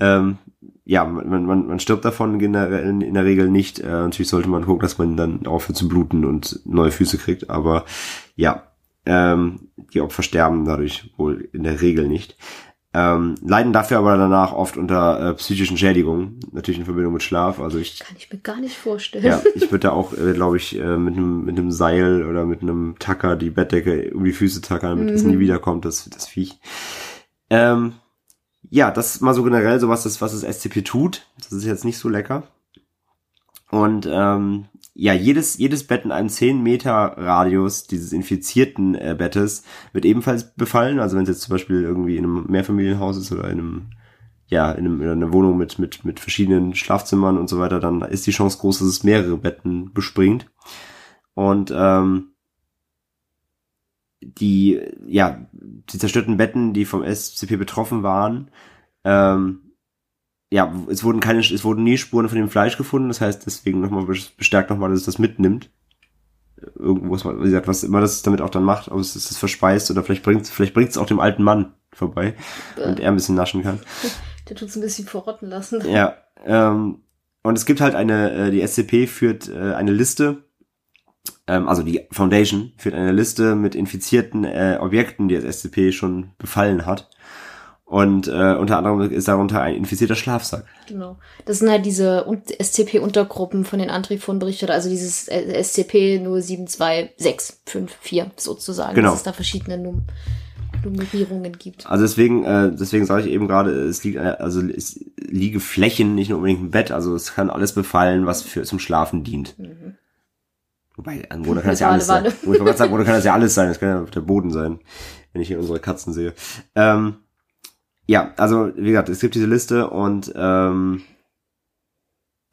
äh, ähm, ja, man, man, man stirbt davon generell, in, in der Regel nicht. Äh, natürlich sollte man gucken, dass man dann aufhört zu bluten und neue Füße kriegt. Aber ja, ähm, die Opfer sterben dadurch wohl in der Regel nicht. Ähm, leiden dafür aber danach oft unter äh, psychischen Schädigungen, natürlich in Verbindung mit Schlaf. Also ich Kann ich mir gar nicht vorstellen. ja, ich würde da auch, äh, glaube ich, äh, mit einem mit einem Seil oder mit einem Tacker die Bettdecke um die Füße tackern, damit es Mhm. nie wiederkommt, das, das Viech. Ähm, ja, das ist mal so generell so was das, was das SCP tut. Das ist jetzt nicht so lecker. Und ähm, ja, jedes, jedes Bett in einem 10 Meter Radius dieses infizierten äh, Bettes wird ebenfalls befallen. Also wenn es jetzt zum Beispiel irgendwie in einem Mehrfamilienhaus ist oder in einem ja, in, einem, in einer Wohnung mit, mit, mit verschiedenen Schlafzimmern und so weiter, dann ist die Chance groß, dass es mehrere Betten bespringt. Und ähm, die, ja, die zerstörten Betten, die vom SCP betroffen waren, ähm, ja, es wurden keine, es wurden nie Spuren von dem Fleisch gefunden, das heißt deswegen nochmal bestärkt nochmal, dass es das mitnimmt. Irgendwo ist mal, wie gesagt, was immer das damit auch dann macht, ob es es verspeist oder vielleicht bringt vielleicht bringt es auch dem alten Mann vorbei und er ein bisschen naschen kann. Der tut's ein bisschen verrotten lassen. Ja, ähm, und es gibt halt eine, äh, die SCP führt äh, eine Liste, ähm, also die Foundation führt eine Liste mit infizierten äh, Objekten, die das SCP schon befallen hat. Und äh, unter anderem ist darunter ein infizierter Schlafsack. Genau. Das sind halt diese Un- SCP-Untergruppen von den Antrifon berichtet, also dieses äh, SCP 072654 sozusagen, Genau. dass es da verschiedene Num Nummerierungen gibt. Also deswegen, äh, deswegen sage ich eben gerade, es liegt, äh, also es liege Flächen, nicht nur unbedingt im Bett, also es kann alles befallen, was für zum Schlafen dient. Mhm. Wobei, an Wohner kann das ja alles sein. Ich wollte gerade sagen, Wohner kann das ja alles sein. Das kann ja der Boden sein, wenn ich hier unsere Katzen sehe. Ähm, ja, also wie gesagt, es gibt diese Liste und ähm,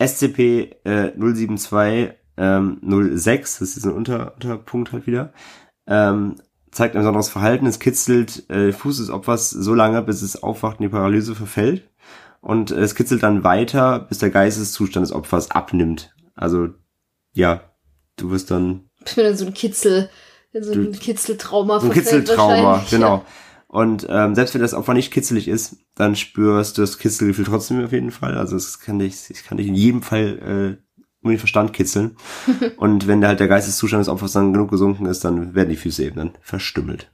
SCP äh, 072 ähm, 06, das ist ein Unter, Unterpunkt halt wieder, ähm, zeigt ein besonderes Verhalten. Es kitzelt äh, Fuß des Opfers so lange, bis es aufwacht und die Paralyse verfällt. Und es kitzelt dann weiter, bis der Geisteszustand des Opfers abnimmt. Also, ja, du wirst dann Ich bin in so ein Kitzel, in so ein Kitzeltrauma verfällt Kitzeltrauma, genau. Und ähm, selbst wenn das Opfer nicht kitzelig ist, dann spürst du das Kitzelgefühl trotzdem auf jeden Fall. Also es kann dich, es kann dich in jedem Fall äh, um den Verstand kitzeln. Und wenn halt der Geisteszustand des Opfers dann genug gesunken ist, dann werden die Füße eben dann verstümmelt.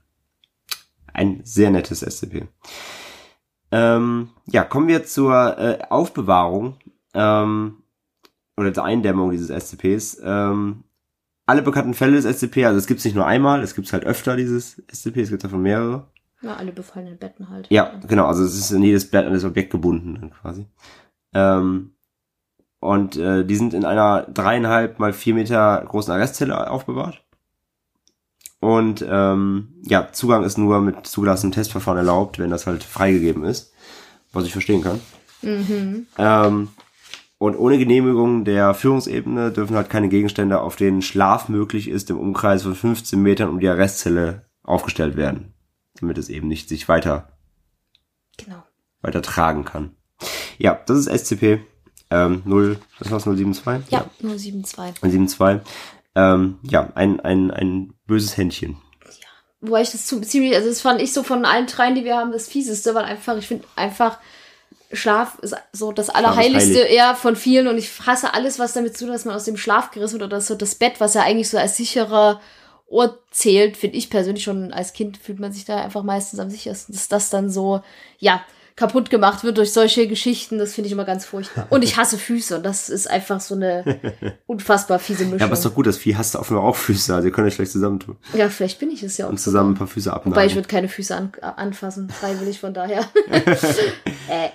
Ein sehr nettes SCP. Ähm, ja, kommen wir zur äh, Aufbewahrung ähm, oder zur Eindämmung dieses SCPs. Ähm, alle bekannten Fälle des SCP, also es gibt es nicht nur einmal, es gibt halt öfter dieses SCP, es gibt davon mehrere. Ja, alle befallenen Betten halt. Ja, genau, also es ist in jedes Bett an das Objekt gebunden dann quasi. Ähm, und äh, die sind in einer dreieinhalb mal vier Meter großen Arrestzelle aufbewahrt. Und ähm, ja, Zugang ist nur mit zugelassenem Testverfahren erlaubt, wenn das halt freigegeben ist, was ich verstehen kann. Mhm. Ähm, und ohne Genehmigung der Führungsebene dürfen halt keine Gegenstände, auf denen Schlaf möglich ist, im Umkreis von 15 Metern um die Arrestzelle aufgestellt werden, damit es eben nicht sich weiter Genau. weiter tragen kann. Ja, das ist SCP ähm, 0, das war's 072? Ja, nur 7,2. 072. Ähm, ja, ein, ein, ein böses Händchen. wobei ich das zu, ziemlich, also das fand ich so von allen dreien, die wir haben, das fieseste, weil einfach, ich finde einfach, Schlaf ist so das Allerheiligste eher von vielen und ich hasse alles, was damit zu tun, dass man aus dem Schlaf gerissen wird oder so das Bett, was ja eigentlich so als sicherer Ort zählt, finde ich persönlich schon als Kind fühlt man sich da einfach meistens am sichersten, dass das dann so, ja, kaputt gemacht wird durch solche Geschichten, das finde ich immer ganz furchtbar. Und ich hasse Füße und das ist einfach so eine unfassbar fiese Mischung. Ja, aber ist doch gut, das Vieh hast du offenbar auch Füße, also ihr könnt euch vielleicht zusammentun. Ja, vielleicht bin ich es ja auch. Und zusammen ein paar Füße abnehmen. Wobei ich würde keine Füße an, anfassen, freiwillig, von daher. äh.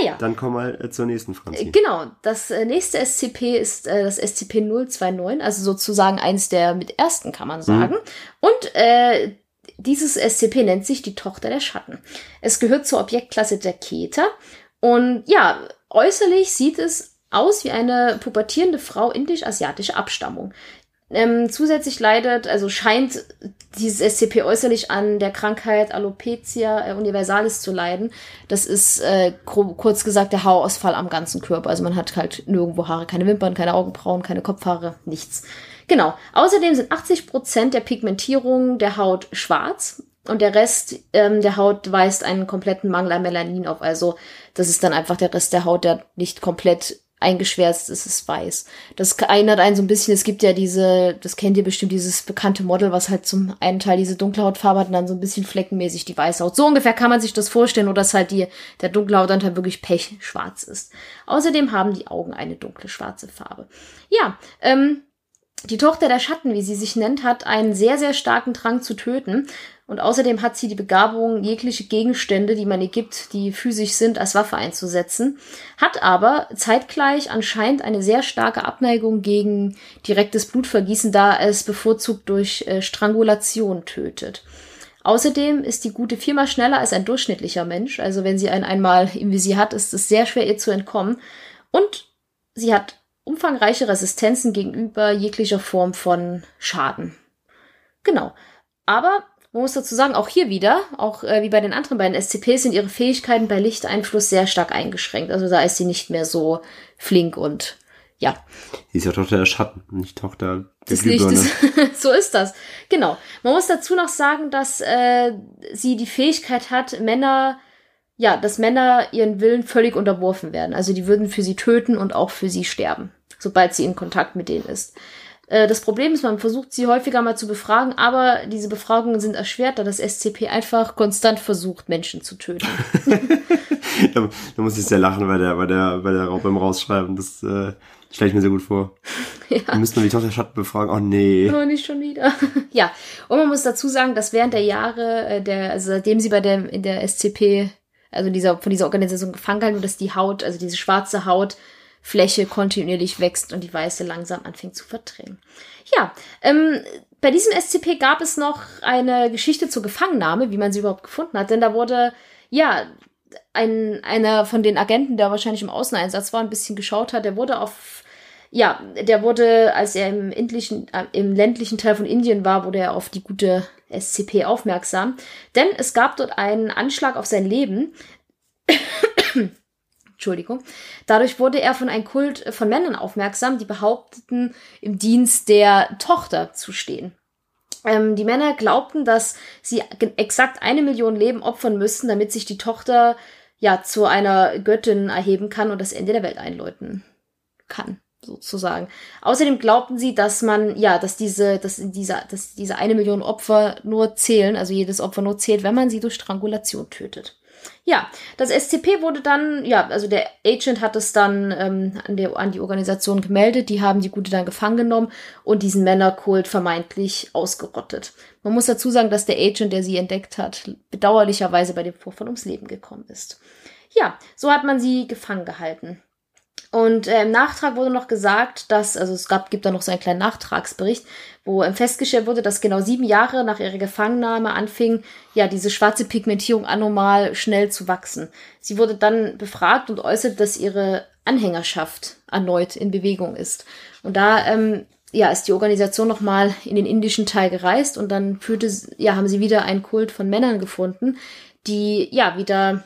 Naja. Dann komm mal äh, zur nächsten Franzi. Genau, das äh, nächste SCP ist äh, das SCP 029, also sozusagen eins der mit ersten, kann man sagen. Mhm. Und äh, dieses SCP nennt sich die Tochter der Schatten. Es gehört zur Objektklasse der Keter. Und ja, äußerlich sieht es aus wie eine pubertierende Frau indisch-asiatischer Abstammung. Ähm, zusätzlich leidet, also scheint dieses SCP äußerlich an der Krankheit Alopecia äh, universalis zu leiden. Das ist äh, kurz gesagt der Haarausfall am ganzen Körper. Also man hat halt nirgendwo Haare, keine Wimpern, keine Augenbrauen, keine Kopfhaare, nichts. Genau. Außerdem sind 80 Prozent der Pigmentierung der Haut schwarz und der Rest ähm, der Haut weist einen kompletten Mangel an Melanin auf. Also das ist dann einfach der Rest der Haut, der nicht komplett eingeschwärzt ist, ist weiß. Das erinnert einen so ein bisschen, es gibt ja diese, das kennt ihr bestimmt, dieses bekannte Model, was halt zum einen Teil diese dunkle Hautfarbe hat und dann so ein bisschen fleckenmäßig die weiße Haut. So ungefähr kann man sich das vorstellen, nur dass halt die, der dunkle Hautanteil wirklich pechschwarz ist. Außerdem haben die Augen eine dunkle schwarze Farbe. Ja, ähm, die Tochter der Schatten, wie sie sich nennt, hat einen sehr, sehr starken Drang zu töten. Und außerdem hat sie die Begabung, jegliche Gegenstände, die man ihr gibt, die physisch sind, als Waffe einzusetzen. Hat aber zeitgleich anscheinend eine sehr starke Abneigung gegen direktes Blutvergießen, da es bevorzugt durch äh, Strangulation tötet. Außerdem ist die Gute viermal schneller als ein durchschnittlicher Mensch. Also wenn sie einen einmal im Visier hat, ist es sehr schwer, ihr zu entkommen. Und sie hat umfangreiche Resistenzen gegenüber jeglicher Form von Schaden. Genau. Aber man muss dazu sagen, auch hier wieder, auch äh, wie bei den anderen beiden SCPs, sind ihre Fähigkeiten bei Lichteinfluss sehr stark eingeschränkt. Also da ist sie nicht mehr so flink und ja. Sie ist ja Tochter der Schatten, nicht Tochter der des Lichtes. so ist das. Genau. Man muss dazu noch sagen, dass äh, sie die Fähigkeit hat, Männer ja, dass Männer ihren Willen völlig unterworfen werden. Also die würden für sie töten und auch für sie sterben sobald sie in Kontakt mit denen ist. Äh, das Problem ist, man versucht sie häufiger mal zu befragen, aber diese Befragungen sind erschwert, da das SCP einfach konstant versucht, Menschen zu töten. da, da, muss ich sehr lachen bei der, bei der, bei der beim Rausschreiben. Das äh, stelle ich mir sehr gut vor. Ja. Wir müssen die Tochter Schatten befragen. Oh nee. Oh, nicht schon wieder. ja. Und man muss dazu sagen, dass während der Jahre, äh, der, also seitdem sie bei der, in der SCP, also dieser, von dieser Organisation gefangen haben, dass die Haut, also diese schwarze Haut, Fläche kontinuierlich wächst und die weiße langsam anfängt zu verdrängen. Ja, ähm, bei diesem SCP gab es noch eine Geschichte zur Gefangennahme, wie man sie überhaupt gefunden hat, denn da wurde, ja, ein, einer von den Agenten, der wahrscheinlich im Außeneinsatz war, ein bisschen geschaut hat, der wurde auf, ja, der wurde, als er im, äh, im ländlichen Teil von Indien war, wurde er auf die gute SCP aufmerksam, denn es gab dort einen Anschlag auf sein Leben. Entschuldigung. Dadurch wurde er von einem Kult von Männern aufmerksam, die behaupteten, im Dienst der Tochter zu stehen. Ähm, die Männer glaubten, dass sie exakt eine Million Leben opfern müssten, damit sich die Tochter ja zu einer Göttin erheben kann und das Ende der Welt einläuten kann sozusagen. Außerdem glaubten sie, dass man, ja, dass diese, dass diese, dass diese eine Million Opfer nur zählen, also jedes Opfer nur zählt, wenn man sie durch Strangulation tötet. Ja, das SCP wurde dann, ja, also der Agent hat es dann ähm, an, der, an die Organisation gemeldet, die haben die Gute dann gefangen genommen und diesen Männerkult vermeintlich ausgerottet. Man muss dazu sagen, dass der Agent, der sie entdeckt hat, bedauerlicherweise bei dem Vorfall ums Leben gekommen ist. Ja, so hat man sie gefangen gehalten. Und äh, im Nachtrag wurde noch gesagt, dass, also es gab, gibt da noch so einen kleinen Nachtragsbericht, wo ähm, festgestellt wurde, dass genau sieben Jahre nach ihrer Gefangennahme anfing, ja, diese schwarze Pigmentierung anormal schnell zu wachsen. Sie wurde dann befragt und äußert, dass ihre Anhängerschaft erneut in Bewegung ist. Und da, ähm, ja, ist die Organisation nochmal in den indischen Teil gereist und dann führte, ja, haben sie wieder einen Kult von Männern gefunden, die, ja, wieder,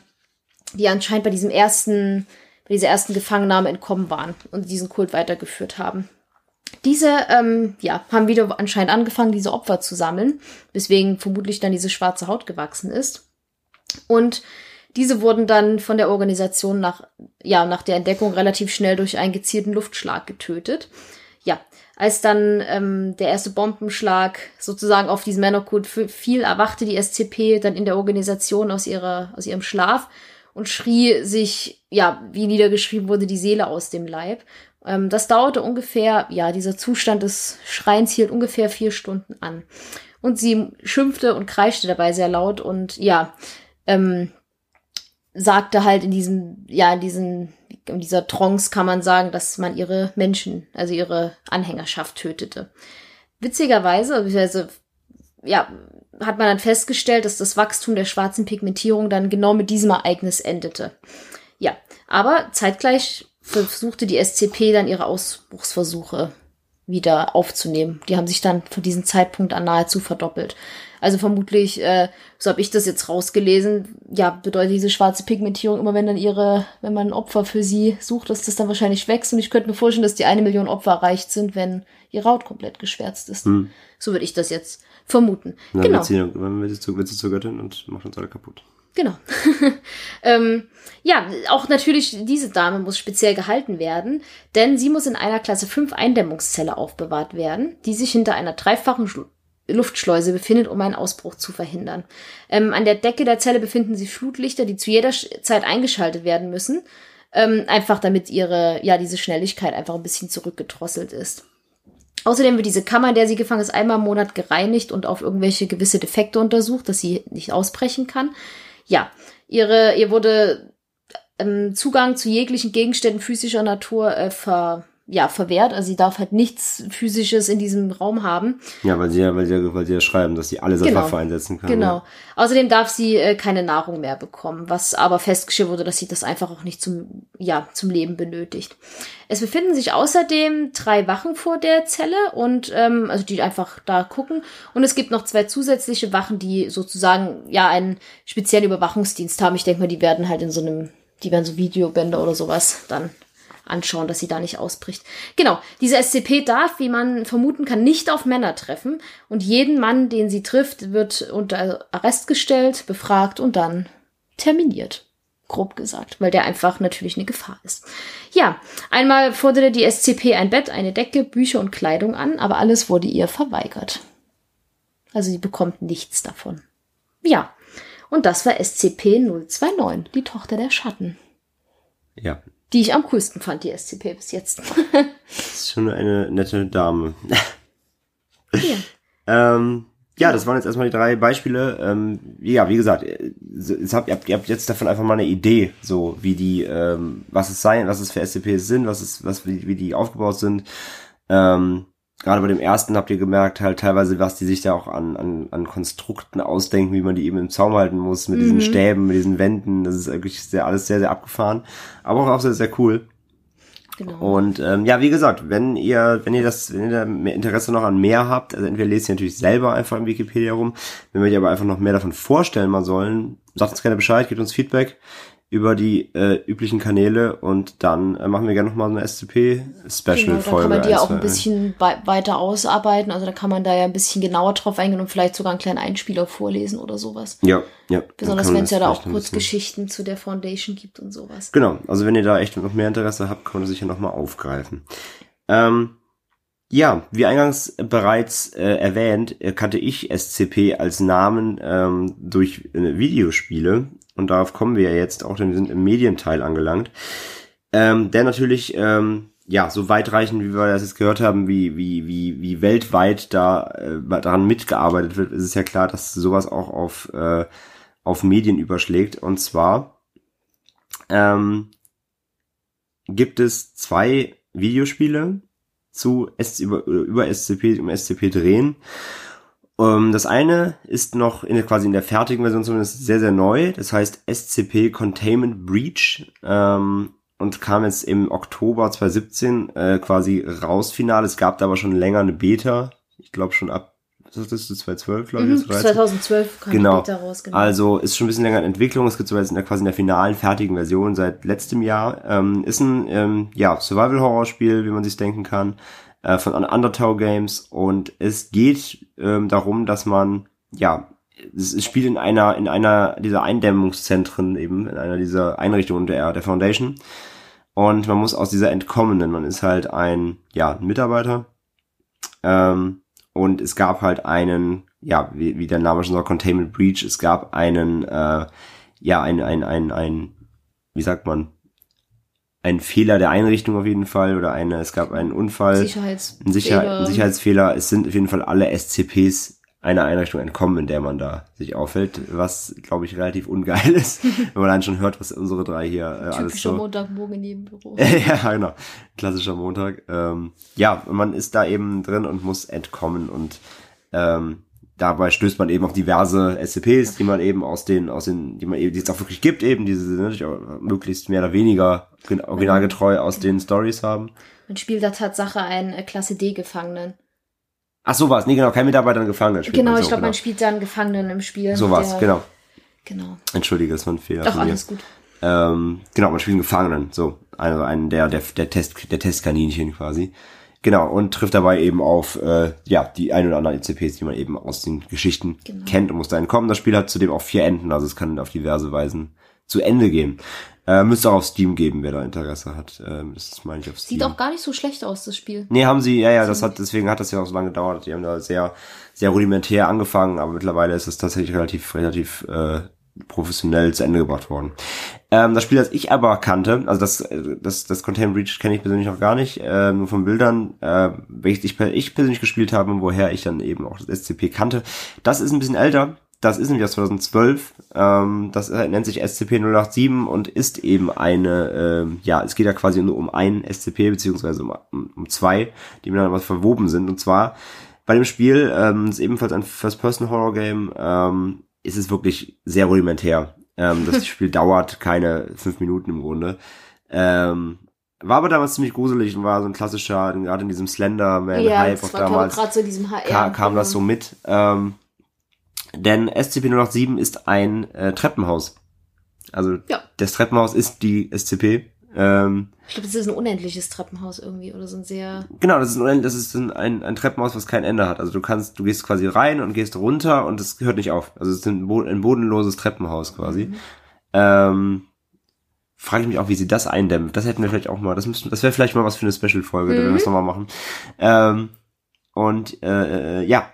die anscheinend bei diesem ersten bei dieser ersten Gefangennahme entkommen waren und diesen Kult weitergeführt haben. Diese, ähm, ja, haben wieder anscheinend angefangen, diese Opfer zu sammeln, weswegen vermutlich dann diese schwarze Haut gewachsen ist. Und diese wurden dann von der Organisation nach, ja, nach der Entdeckung relativ schnell durch einen gezielten Luftschlag getötet. Ja, als dann ähm, der erste Bombenschlag sozusagen auf diesen Männerkult fiel, erwachte die SCP dann in der Organisation aus ihrer, aus ihrem Schlaf und schrie sich, ja, wie niedergeschrieben wurde, die Seele aus dem Leib. Ähm, das dauerte ungefähr, ja, dieser Zustand des Schreins hielt ungefähr vier Stunden an. Und sie schimpfte und kreischte dabei sehr laut und ja, ähm, sagte halt in diesem, ja, in diesen, in dieser Trance kann man sagen, dass man ihre Menschen, also ihre Anhängerschaft tötete. Witzigerweise, also, ja, hat man dann festgestellt, dass das Wachstum der schwarzen Pigmentierung dann genau mit diesem Ereignis endete. Ja, aber zeitgleich versuchte die SCP dann ihre Ausbruchsversuche wieder aufzunehmen. Die haben sich dann von diesem Zeitpunkt an nahezu verdoppelt. Also vermutlich, äh, so habe ich das jetzt rausgelesen, ja, bedeutet diese schwarze Pigmentierung immer, wenn dann ihre, wenn man ein Opfer für sie sucht, dass das dann wahrscheinlich wächst. Und ich könnte mir vorstellen, dass die eine Million Opfer erreicht sind, wenn ihre Haut komplett geschwärzt ist. Hm. So würde ich das jetzt vermuten. Ja, genau. Wird sie, wird sie zur Göttin und macht uns alle kaputt. Genau. ähm, ja, auch natürlich diese Dame muss speziell gehalten werden, denn sie muss in einer Klasse 5 Eindämmungszelle aufbewahrt werden, die sich hinter einer dreifachen Luftschleuse befindet, um einen Ausbruch zu verhindern. Ähm, an der Decke der Zelle befinden sich Flutlichter, die zu jeder Zeit eingeschaltet werden müssen, ähm, einfach damit ihre, ja, diese Schnelligkeit einfach ein bisschen zurückgedrosselt ist. Außerdem wird diese Kammer, in der sie gefangen ist, einmal im Monat gereinigt und auf irgendwelche gewisse Defekte untersucht, dass sie nicht ausbrechen kann. Ja, ihre, ihr wurde ähm, Zugang zu jeglichen Gegenständen physischer Natur äh, ver, ja, verwehrt. Also sie darf halt nichts Physisches in diesem Raum haben. Ja, weil sie ja, weil sie ja, weil sie ja schreiben, dass sie alles als genau. Waffe einsetzen kann. Genau. Ja. Außerdem darf sie äh, keine Nahrung mehr bekommen, was aber festgestellt wurde, dass sie das einfach auch nicht zum, ja, zum Leben benötigt. Es befinden sich außerdem drei Wachen vor der Zelle und ähm, also die einfach da gucken. Und es gibt noch zwei zusätzliche Wachen, die sozusagen ja einen speziellen Überwachungsdienst haben. Ich denke mal, die werden halt in so einem, die werden so Videobänder oder sowas dann anschauen, dass sie da nicht ausbricht. Genau, diese SCP darf, wie man vermuten kann, nicht auf Männer treffen und jeden Mann, den sie trifft, wird unter Arrest gestellt, befragt und dann terminiert. Grob gesagt, weil der einfach natürlich eine Gefahr ist. Ja, einmal forderte die SCP ein Bett, eine Decke, Bücher und Kleidung an, aber alles wurde ihr verweigert. Also sie bekommt nichts davon. Ja, und das war SCP-029, die Tochter der Schatten. Ja, die ich am coolsten fand, die SCP bis jetzt. das ist schon eine nette Dame. ja. ähm, ja, das waren jetzt erstmal die drei Beispiele. Ähm, ja, wie gesagt, habt, ihr, habt, ihr habt jetzt davon einfach mal eine Idee, so wie die, ähm, was es sein, was es für SCPs sind, was es, was wie, wie die aufgebaut sind. Ähm, gerade bei dem ersten habt ihr gemerkt, halt teilweise, was die sich da auch an, an, an Konstrukten ausdenken, wie man die eben im Zaum halten muss, mit mhm. diesen Stäben, mit diesen Wänden. Das ist wirklich sehr, alles sehr, sehr abgefahren. Aber auch, sehr, sehr cool. Genau. Und ähm, ja, wie gesagt, wenn ihr, wenn ihr das, wenn ihr da mehr Interesse noch an mehr habt, also entweder lest ihr natürlich selber einfach im Wikipedia rum, wenn wir euch aber einfach noch mehr davon vorstellen mal sollen, sagt uns gerne Bescheid, gebt uns Feedback über die äh, üblichen Kanäle und dann äh, machen wir gerne nochmal eine SCP-Special-Folge. Genau, da kann man die ja auch ein bisschen weiter ausarbeiten. Also da kann man da ja ein bisschen genauer drauf eingehen und vielleicht sogar einen kleinen Einspieler vorlesen oder sowas. Ja, ja. Besonders wenn es ja da auch Kurzgeschichten zu der Foundation gibt und sowas. Genau, also wenn ihr da echt noch mehr Interesse habt, kann man das sicher nochmal aufgreifen. Ähm, ja, wie eingangs bereits äh, erwähnt, kannte ich SCP als Namen ähm, durch äh, Videospiele und darauf kommen wir ja jetzt auch, denn wir sind im Medienteil angelangt, ähm, der natürlich ähm, ja so weitreichend, wie wir das jetzt gehört haben, wie wie wie wie weltweit da äh, daran mitgearbeitet wird, ist es ja klar, dass sowas auch auf äh, auf Medien überschlägt. Und zwar ähm, gibt es zwei Videospiele zu S über, über SCP um SCP drehen ähm, das eine ist noch in, quasi in der fertigen Version zumindest sehr, sehr neu. Das heißt SCP Containment Breach ähm, und kam jetzt im Oktober 2017 äh, quasi raus final. Es gab da aber schon länger eine Beta. Ich glaube schon ab das ist 2012, glaube ich. Mhm, 2013. 2012 kam Genau. Beta raus, genau. Also ist schon ein bisschen länger in Entwicklung. Es gibt sogar jetzt in der, quasi in der finalen, fertigen Version seit letztem Jahr. Ähm, ist ein ähm, ja, Survival-Horror-Spiel, wie man sich denken kann, äh, von Un- Undertow Games. Und es geht ähm, darum, dass man, ja, es es spielt in einer, in einer dieser Eindämmungszentren eben, in einer dieser Einrichtungen der, der Foundation. Und man muss aus dieser entkommen, denn man ist halt ein, ja, ein Mitarbeiter. Ähm, und es gab halt einen, ja, wie, wie der Name schon sagt, Containment Breach. Es gab einen, äh, ja, ein, ein, ein, ein, wie sagt man, ein Fehler der Einrichtung auf jeden Fall oder eine, es gab einen Unfall, Sicherheits ein, Sicher ein Sicherheitsfehler. Es sind auf jeden Fall alle SCPs einer Einrichtung entkommen, in der man da sich aufhält, was, glaube ich, relativ ungeil ist, wenn man dann schon hört, was unsere drei hier äh, alles Typischer so... Montagmorgen neben Büro. ja, genau. Klassischer Montag. Ähm, ja, man ist da eben drin und muss entkommen und ähm, dabei stößt man eben auf diverse SCPs, die man eben aus den, aus den, die man eben, die es auch wirklich gibt, eben, diese natürlich auch möglichst mehr oder weniger originalgetreu aus den Stories haben. Man spielt da Tatsache einen äh, Klasse D-Gefangenen. Ach so war's, nee, genau, kein Mitarbeiter, ein Gefangener. spielt Genau, man ich so, glaube, man genau. spielt da einen Gefangenen im Spiel. So der- genau. Genau. Entschuldige, das war ein Fehler Doch, alles gut. Ähm, genau, man spielt einen Gefangenen, so. Also einen der, der, der Test, der Testkaninchen quasi. Genau, und trifft dabei eben auf, äh, ja, die ein oder anderen ECPs, die man eben aus den Geschichten Genau. kennt und muss da entkommen. Das Spiel hat zudem auch vier Enden, also es kann auf diverse Weisen zu Ende gehen. Äh, müsste auch auf Steam geben, wer da Interesse hat. Ähm, das ist, meine ich, auf Steam. Sieht auch gar nicht so schlecht aus, das Spiel. Nee, haben sie, ja, ja, das hat, deswegen hat das ja auch so lange gedauert. Die haben da sehr, sehr rudimentär angefangen, aber mittlerweile ist es tatsächlich relativ, relativ äh, professionell zu Ende gebracht worden. Ähm, das Spiel, das ich aber kannte, also das, äh, das, das Contain Breach kenne ich persönlich noch gar nicht, äh, nur von Bildern, äh, welches ich, ich persönlich gespielt habe und woher ich dann eben auch das SCP kannte. Das ist ein bisschen älter. Das ist nämlich aus 2012. Ähm, das äh, nennt sich SCP-087 und ist eben eine, ähm, ja, es geht ja quasi nur um ein SCP, beziehungsweise um, um, zwei, die miteinander verwoben sind. Und zwar bei dem Spiel, ähm, ist ebenfalls ein First-Person-Horror-Game, ähm, ist es wirklich sehr rudimentär. Ähm, das Spiel dauert keine fünf Minuten im Grunde. Ähm, war aber damals ziemlich gruselig und war so ein klassischer, gerade in diesem Ja, Slenderman-Hype das auch damals gerade so diesem HR. kam, kam das so mit. Ähm, denn SCP-087 ist ein äh, Treppenhaus. Also Ja. das Treppenhaus ist die SCP. Ähm, Ich glaube, das ist ein unendliches Treppenhaus irgendwie oder so ein sehr. genau, das ist, ein, das ist ein, ein, Treppenhaus, was kein Ende hat. Also du kannst, du gehst quasi rein und gehst runter und es hört nicht auf. Also es ist ein, ein bodenloses Treppenhaus quasi. Mhm. Ähm, frage ich mich auch, wie sie das eindämmt. Das hätten wir vielleicht auch mal. Das müssten, das wäre vielleicht mal was für eine Special-Folge, wenn wir das nochmal machen. Ähm, und äh, äh, ja,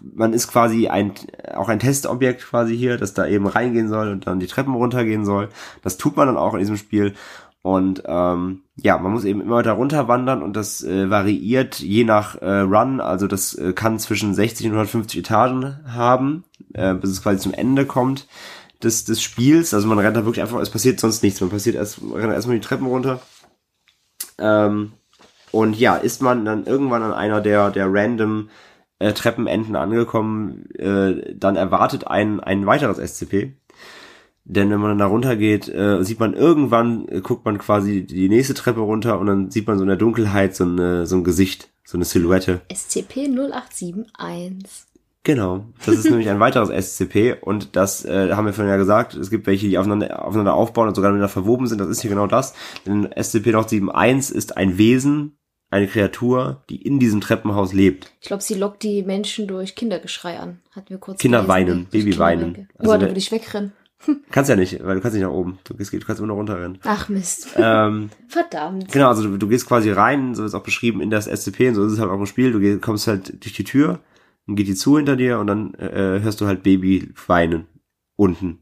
man ist quasi ein auch ein Testobjekt quasi hier, das da eben reingehen soll und dann die Treppen runtergehen soll. Das tut man dann auch in diesem Spiel. Und ähm, ja, man muss eben immer weiter runter wandern und das äh, variiert je nach äh, Run. Also das äh, kann zwischen 60 und 150 Etagen haben, äh, bis es quasi zum Ende kommt des, des Spiels. Also man rennt da wirklich einfach, es passiert sonst nichts. Man passiert erst, rennt erstmal die Treppen runter. Ähm, und ja, ist man dann irgendwann an einer der, der random äh, Treppenenden angekommen, äh, dann erwartet ein, ein weiteres SCP. Denn wenn man dann da runtergeht, äh, sieht man irgendwann, äh, guckt man quasi die nächste Treppe runter und dann sieht man so in der Dunkelheit so, eine, so ein Gesicht, so eine Silhouette. SCP-0871. Genau, das ist nämlich ein weiteres SCP und das äh, haben wir vorhin ja gesagt, es gibt welche, die aufeinander, aufeinander aufbauen und sogar miteinander verwoben sind, das ist hier genau das. Denn SCP-071 ist ein Wesen, eine Kreatur, die in diesem Treppenhaus lebt. Ich glaube, sie lockt die Menschen durch Kindergeschrei an. Hatten wir kurz Kinder gelesen. weinen, Baby weinen. Kinderwinke. Also Boah, da würde ich wegrennen. Kannst ja nicht, weil du kannst nicht nach oben. Du gehst, du kannst immer noch runterrennen. Ach Mist. ähm, Verdammt. genau, also du, du gehst quasi rein, so ist auch beschrieben in das SCP und so ist es halt auch im Spiel. Du gehst, kommst halt durch die Tür, dann geht die zu hinter dir und dann äh, hörst du halt Baby weinen unten.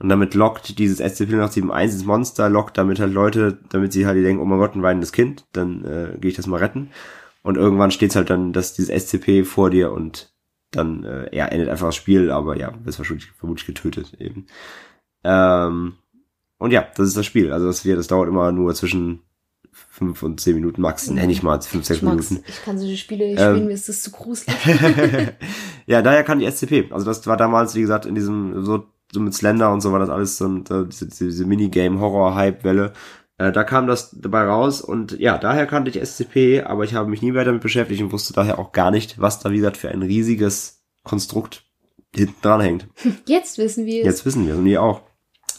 Und damit lockt dieses SCP-071 ins Monster, lockt damit halt Leute, damit sie halt denken, oh mein Gott, ein weinendes Kind, dann äh, gehe ich das mal retten. Und irgendwann steht's halt dann, dass dieses SCP vor dir und dann, äh, ja, endet einfach das Spiel, aber ja, wirst wahrscheinlich vermutlich getötet eben. Ähm, und ja, das ist das Spiel. Also das, wir, das dauert immer nur zwischen fünf und zehn Minuten max, nenne ich mal, fünf, sechs Ich. Minuten. Ich kann solche Spiele nicht Ähm. spielen, mir ist das zu gruselig. ja, daher kann die SCP. Also das war damals, wie gesagt, in diesem, so, so mit Slender und so war das alles so, so diese, diese Minigame-Horror-Hype-Welle. Äh, da kam das dabei raus und ja, daher kannte ich SCP, aber ich habe mich nie weiter damit beschäftigt und wusste daher auch gar nicht, was da wie gesagt für ein riesiges Konstrukt hinten dran hängt. Jetzt wissen wir es. Jetzt wissen wir es und ihr auch.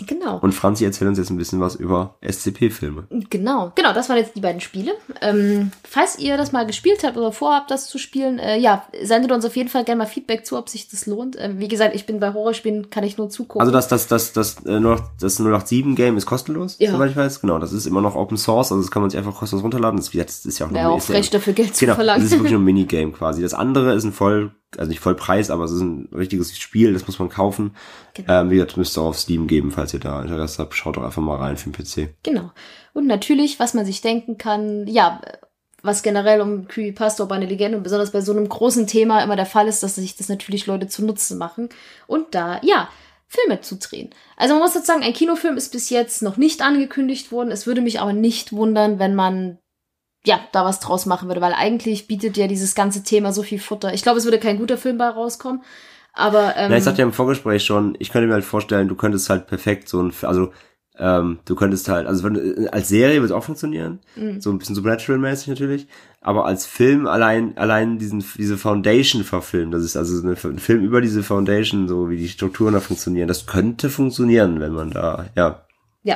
Genau. Und Franzi erzählt uns jetzt ein bisschen was über SCP-Filme. Genau, genau, das waren jetzt die beiden Spiele. Ähm, falls ihr das mal gespielt habt oder vorhabt, das zu spielen, äh, ja, sendet uns auf jeden Fall gerne mal Feedback zu, ob sich das lohnt. Ähm, wie gesagt, ich bin bei Horrorspielen, kann ich nur zugucken. Also das, das, das, das, äh, noch, das 087-Game ist kostenlos, Ja. soweit ich weiß. Genau, das ist immer noch Open Source, also das kann man sich einfach kostenlos runterladen. Das, das ist ja auch nur Wäre auch frech, dafür Geld zu Genau, verlangen. das ist wirklich nur ein Minigame quasi. Das andere ist ein voll, also nicht Vollpreis, aber es ist ein richtiges Spiel, das muss man kaufen. Genau. Ähm, wie gesagt, müsst ihr auf Steam geben, falls ihr da Interesse habt. Schaut doch einfach mal rein für den PC. Genau. Und natürlich, was man sich denken kann, ja, was generell um Creepypasta, ob eine Legende und besonders bei so einem großen Thema immer der Fall ist, dass sich das natürlich Leute zunutze machen und da, ja, Filme zu drehen. Also man muss jetzt sagen, ein Kinofilm ist bis jetzt noch nicht angekündigt worden. Es würde mich aber nicht wundern, wenn man ja, da was draus machen würde, weil eigentlich bietet ja dieses ganze Thema so viel Futter. Ich glaube, es würde kein guter Film bei rauskommen, aber ähm, Na, ich sagte ja im Vorgespräch schon, ich könnte mir halt vorstellen, du könntest halt perfekt so ein, also ähm, du könntest halt, also wenn, du- als Serie würde es auch funktionieren, Mhm. so ein bisschen Supernatural-mäßig natürlich, aber als Film allein, allein diesen, diese Foundation verfilmen, das ist also eine, ein Film über diese Foundation, so wie die Strukturen da funktionieren, das könnte funktionieren, wenn man da, ja, ja,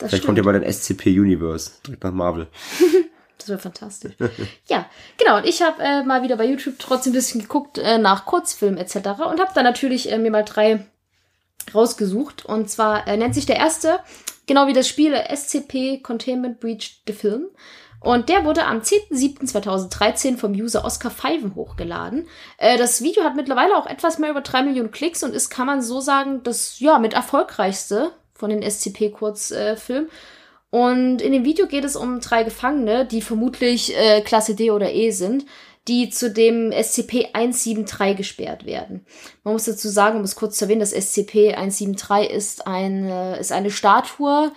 das vielleicht stimmt. kommt ja bei den SCP-Universe, direkt nach Marvel. Das wäre fantastisch. ja, genau. Und ich habe äh, mal wieder bei YouTube trotzdem ein bisschen geguckt äh, nach Kurzfilmen etc. und habe da natürlich äh, mir mal drei rausgesucht. Und zwar äh, nennt sich der erste, genau wie das Spiel, äh, SCP Containment Breach the Film. Und der wurde am 10.07.2013 vom User Oscar Pfeifen hochgeladen. Äh, das Video hat mittlerweile auch etwas mehr über drei Millionen Klicks und ist, kann man so sagen, das ja mit erfolgreichste von den SCP-Kurzfilmen. Und in dem Video geht es um drei Gefangene, die vermutlich äh, Klasse D oder E sind, die zu dem SCP-173 gesperrt werden. Man muss dazu sagen, um es kurz zu erwähnen, das SCP-173 ist eine, ist eine Statue,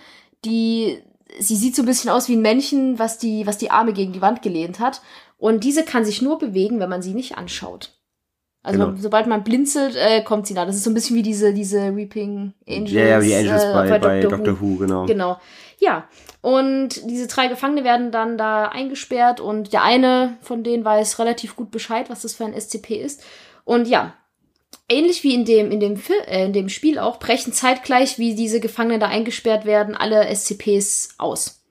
die, sie sieht so ein bisschen aus wie ein Männchen, was die, was die Arme gegen die Wand gelehnt hat. Und diese kann sich nur bewegen, wenn man sie nicht anschaut. Also Genau. man, sobald man blinzelt, äh, kommt sie nah. Das ist so ein bisschen wie diese, diese Reaping Angels. ja, ja, wie Angels äh, bei, bei Doctor, Who, genau. Genau. Ja. Und diese drei Gefangene werden dann da eingesperrt und der eine von denen weiß relativ gut Bescheid, was das für ein SCP ist. Und ja, ähnlich wie in dem, in dem, Fil äh, in dem Spiel auch, brechen zeitgleich, wie diese Gefangenen da eingesperrt werden, alle SCPs aus.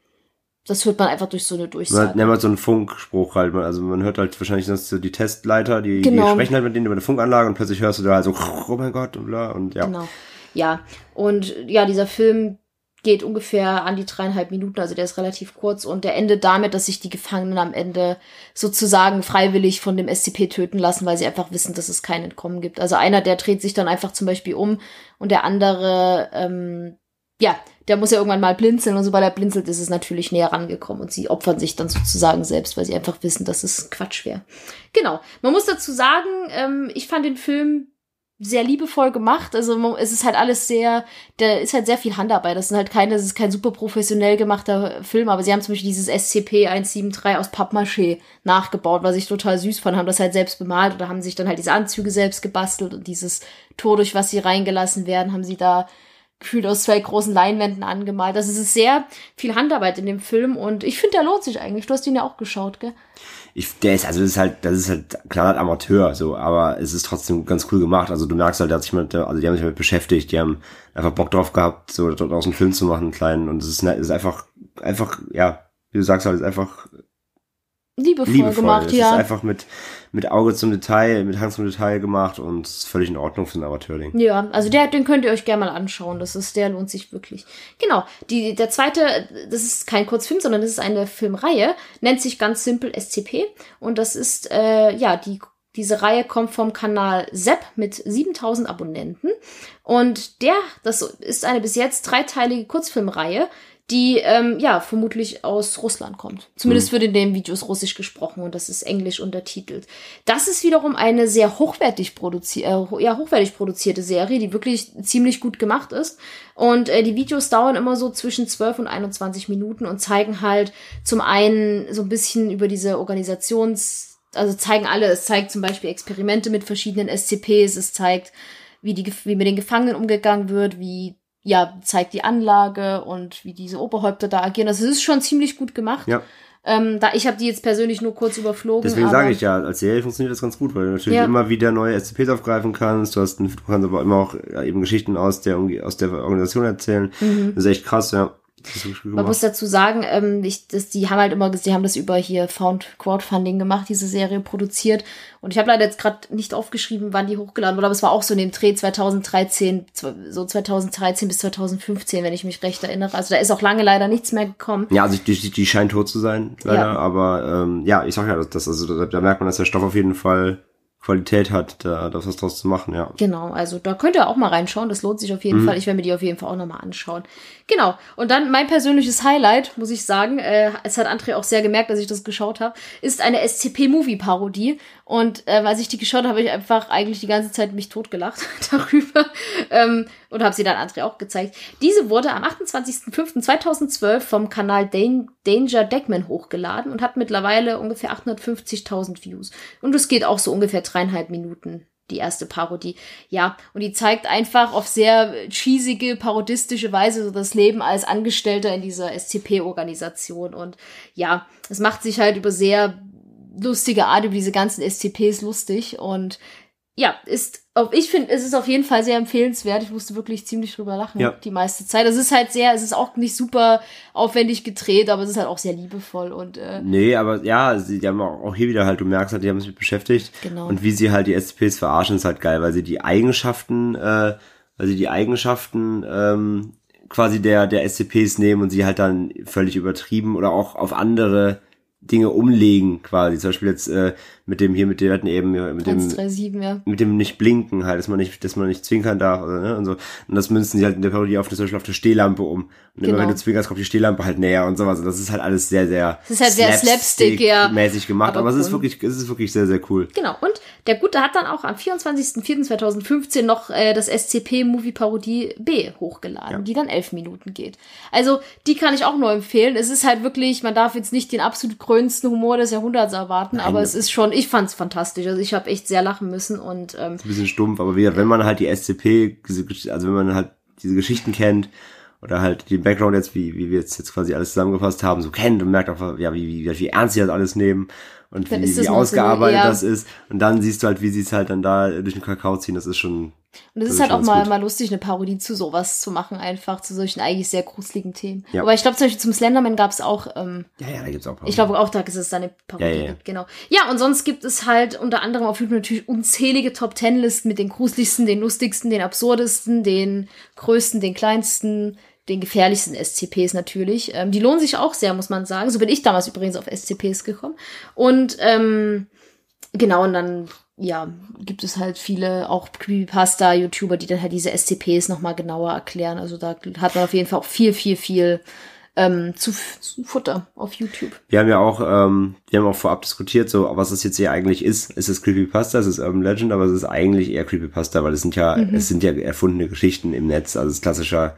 Das hört man einfach durch so eine Man Durchsage. nennt man so einen Funkspruch halt, also man hört halt wahrscheinlich sonst so die Testleiter, die, Genau. die sprechen halt mit denen über eine Funkanlage und plötzlich hörst du da halt so, oh mein Gott und bla und ja. Genau. Ja. Und ja, dieser Film geht ungefähr an die dreieinhalb Minuten, also der ist relativ kurz und der endet damit, dass sich die Gefangenen am Ende sozusagen freiwillig von dem SCP töten lassen, weil sie einfach wissen, dass es kein Entkommen gibt. Also einer, der dreht sich dann einfach zum Beispiel um und der andere, ähm, ja, der muss ja irgendwann mal blinzeln und sobald er blinzelt, ist es natürlich näher rangekommen und sie opfern sich dann sozusagen selbst, weil sie einfach wissen, dass es Quatsch wäre. Genau. Man muss dazu sagen, ähm, ich fand den Film sehr liebevoll gemacht. Also es ist halt alles sehr, da ist halt sehr viel Handarbeit. Das sind halt keine, das ist kein super professionell gemachter Film, aber sie haben zum Beispiel dieses SCP-173 aus Pappmaché nachgebaut, was ich total süß fand, haben das halt selbst bemalt oder haben sich dann halt diese Anzüge selbst gebastelt und dieses Tor, durch was sie reingelassen werden, haben sie da gefühlt aus zwei großen Leinwänden angemalt. Also es ist sehr viel Handarbeit in dem Film und ich finde, der lohnt sich eigentlich. Du hast ihn ja auch geschaut, gell? Ich, der ist, also das ist halt, das ist halt klar Amateur, so, aber es ist trotzdem ganz cool gemacht. Also du merkst halt, der hat sich mit, also die haben sich damit beschäftigt, die haben einfach Bock drauf gehabt, so dort aus einen Film zu machen, einen kleinen. Und es ist, ne- es ist einfach, einfach, ja, wie du sagst halt, es ist einfach Liebevoll, liebevoll. gemacht, es ja. ist einfach mit, mit Auge zum Detail, mit Hand zum Detail gemacht und ist völlig in Ordnung für ein Amateurding. Ja, also der, den könnt ihr euch gerne mal anschauen. Das ist, der lohnt sich wirklich. Genau. Die, der zweite, das ist kein Kurzfilm, sondern das ist eine Filmreihe, nennt sich ganz simpel SCP. Und das ist, äh, ja, die, diese Reihe kommt vom Kanal Sepp mit 7000 Abonnenten. Und der, das ist eine bis jetzt dreiteilige Kurzfilmreihe, die, ähm, ja, vermutlich aus Russland kommt. Zumindest wird in den Videos russisch gesprochen und das ist englisch untertitelt. Das ist wiederum eine sehr hochwertig produzierte, äh, ja, hochwertig produzierte Serie, die wirklich ziemlich gut gemacht ist. Und äh, die Videos dauern immer so zwischen 12 und 21 Minuten und zeigen halt zum einen so ein bisschen über diese Organisations, also zeigen alle, es zeigt zum Beispiel Experimente mit verschiedenen SCPs, es zeigt, wie die, wie mit den Gefangenen umgegangen wird, wie ja, zeigt die Anlage und wie diese Oberhäupter da agieren. Also es ist schon ziemlich gut gemacht. Ja. Ähm, da ich habe die jetzt persönlich nur kurz überflogen. Deswegen sage ich ja, als Serie funktioniert das ganz gut, weil du natürlich Ja. immer wieder neue SCPs aufgreifen kannst. Du hast, du kannst aber immer auch ja, eben Geschichten aus der aus der Organisation erzählen. Das ist echt krass, ja. Mhm. Man muss dazu sagen, ähm, ich, das, die haben halt immer, die haben das über hier Found Crowdfunding gemacht, diese Serie produziert. Und ich habe leider jetzt gerade nicht aufgeschrieben, wann die hochgeladen wurde, aber es war auch so in dem Dreh 2013, zw- so 2013 bis 2015, wenn ich mich recht erinnere. Also da ist auch lange leider nichts mehr gekommen. Ja, also die, die, scheint tot zu sein, leider. Ja. Aber ähm, ja, ich sag ja, das, das also da, da merkt man, dass der Stoff auf jeden Fall Qualität hat, da, da was draus zu machen, ja. Genau, also da könnt ihr auch mal reinschauen. Das lohnt sich auf jeden Fall. Ich werde mir die auf jeden Fall auch nochmal anschauen. Genau. Und dann mein persönliches Highlight, muss ich sagen, äh, es hat André auch sehr gemerkt, dass ich das geschaut habe, ist eine SCP-Movie-Parodie. Und äh, als ich die geschaut habe, habe ich einfach eigentlich die ganze Zeit mich totgelacht darüber. Ähm, und habe sie dann André auch gezeigt. Diese wurde am 28.05.2012 vom Kanal Dan Danger Deckman hochgeladen und hat mittlerweile ungefähr 850.000 Views. Und es geht auch so ungefähr dreieinhalb Minuten die erste Parodie. Ja, und die zeigt einfach auf sehr cheesige, parodistische Weise so das Leben als Angestellter in dieser SCP-Organisation. Und ja, es macht sich halt über sehr lustige Art über diese ganzen SCPs lustig. Und ja, ist, ich finde, es ist auf jeden Fall sehr empfehlenswert. Ich musste wirklich ziemlich drüber lachen Ja. die meiste Zeit. Es ist halt sehr, es ist auch nicht super aufwendig gedreht, aber es ist halt auch sehr liebevoll und äh, Nee, aber ja, sie die haben auch auch hier wieder halt, du merkst halt, die haben sich mit beschäftigt. Genau. Und wie sie halt die SCPs verarschen, ist halt geil, weil sie die Eigenschaften, äh, weil sie die Eigenschaften ähm, quasi der, der SCPs nehmen und sie halt dann völlig übertrieben oder auch auf andere Dinge umlegen, quasi. Zum Beispiel jetzt äh, mit dem hier, mit dem hatten eben ja, mit dem 137, ja. mit dem nicht blinken halt, dass man nicht, dass man nicht zwinkern darf oder, ne, und so. Und das münzen sie halt in der Parodie auf, zum Beispiel auf der Stehlampe um. Und immer Genau. wenn du zwinkerst, kommt die Stehlampe halt näher und sowas. Und das ist halt alles sehr, sehr Es ist halt sehr Slapstick, ja. mäßig gemacht. Aber Aber, es ist cool. wirklich, es ist wirklich sehr, sehr cool. Genau, und der Gute hat dann auch am 24.04.2015 noch äh, das SCP-Movie-Parodie B hochgeladen, Ja. die dann elf Minuten geht. Also, die kann ich auch nur empfehlen. Es ist halt wirklich, man darf jetzt nicht den absolut grönsten Humor des Jahrhunderts erwarten, aber es ist schon, ich fand's fantastisch. Also, ich habe echt sehr lachen müssen und ähm, Ein bisschen stumpf, aber wie wenn man halt die SCP, also wenn man halt diese Geschichten kennt, oder halt den Background jetzt, wie, wie wir jetzt, jetzt quasi alles zusammengefasst haben, so kennt und merkt auch, ja, wie, wie, wie ernst sie das alles nehmen und Dann wie, wie so ausgearbeitet eher- das ist. Und dann siehst du halt, wie sie es halt dann da durch den Kakao ziehen, das ist schon, Und es ist ist halt auch mal, gut. mal lustig, eine Parodie zu sowas zu machen, einfach zu solchen eigentlich sehr gruseligen Themen. Ja. Aber ich glaube, zum Beispiel zum Slenderman gab es auch, ähm, ja, ja, da gibt's auch ich glaube auch, da ist es eine Parodie. Ja, ja, ja. gibt, Genau. Ja, und sonst gibt es halt unter anderem auf YouTube natürlich unzählige Top Ten Listen mit den gruseligsten, den lustigsten, den absurdesten, den größten, den kleinsten, den gefährlichsten SCPs natürlich. Ähm, die lohnen sich auch sehr, muss man sagen. So bin ich damals übrigens auf SCPs gekommen. Und ähm, Genau, und dann, ja, gibt es halt viele auch Creepypasta-YouTuber, die dann halt diese SCPs nochmal genauer erklären. Also da hat man auf jeden Fall auch viel, viel, viel ähm, zu, zu Futter auf YouTube. Wir haben ja auch, ähm, wir haben auch vorab diskutiert, so was es jetzt hier eigentlich ist. Ist es Creepypasta, es ist Urban Legend, aber es ist eigentlich eher Creepypasta, weil es sind ja, Mhm. es sind ja erfundene Geschichten im Netz, also es ist klassischer,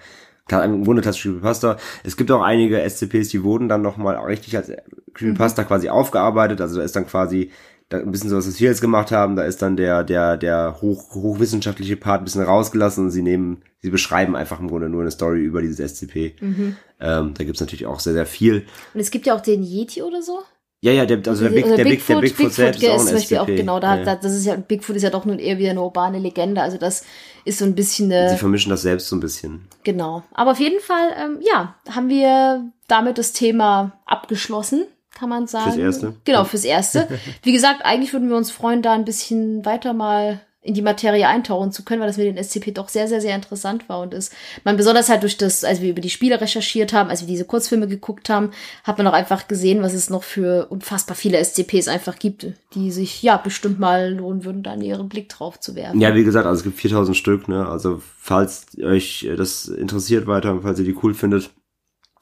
im Grunde klassischer Creepypasta. Es gibt auch einige SCPs, die wurden dann nochmal richtig als Creepypasta Mhm. quasi aufgearbeitet, also da ist dann quasi da ein bisschen so, was wir jetzt gemacht haben, da ist dann der, der, der hoch, hochwissenschaftliche Part ein bisschen rausgelassen und sie nehmen, sie beschreiben einfach im Grunde nur eine Story über dieses SCP. Mhm. Ähm, da gibt's natürlich auch sehr, sehr viel. Und es gibt ja auch den Yeti oder so. Ja, ja, der, also der, Big, Oder der, Big, der Bigfoot selbst ist auch ein zum Beispiel SCP. auch genau, da ja, das ist ja, Bigfoot ist ja doch nun eher wieder eine urbane Legende. Also das ist so ein bisschen eine, Sie vermischen das selbst so ein bisschen. Genau. Aber auf jeden Fall, ähm, ja, haben wir damit das Thema abgeschlossen, kann man sagen. Fürs Erste. Genau, fürs Erste. Wie gesagt, eigentlich würden wir uns freuen, da ein bisschen weiter mal in die Materie eintauchen zu können, weil das mit den SCP doch sehr, sehr, sehr interessant war und ist. Man besonders halt durch das, als wir über die Spiele recherchiert haben, als wir diese Kurzfilme geguckt haben, hat man auch einfach gesehen, was es noch für unfassbar viele SCPs einfach gibt, die sich ja bestimmt mal lohnen würden, da ihren Blick drauf zu werfen. Ja, wie gesagt, also es gibt 4000 Stück, ne? Also, falls euch äh, das interessiert weiter, falls ihr die cool findet,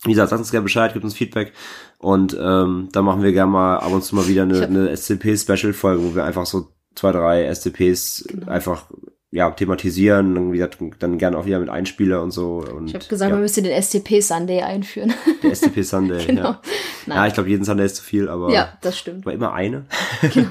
wie gesagt, sagt uns gerne Bescheid, gebt uns Feedback und ähm, dann machen wir gerne mal ab und zu mal wieder eine, eine SCP-Special-Folge, wo wir einfach so zwei, drei SCPs Genau. einfach ja, thematisieren, dann, wie gesagt, dann gerne auch wieder mit Einspieler und so. Und, Ich habe gesagt, ja, man müsste den SCP Sunday einführen. der SCP Sunday. genau. ja. ja, ich glaube, jeden Sunday ist zu viel, aber, Ja, das stimmt. aber immer eine. Den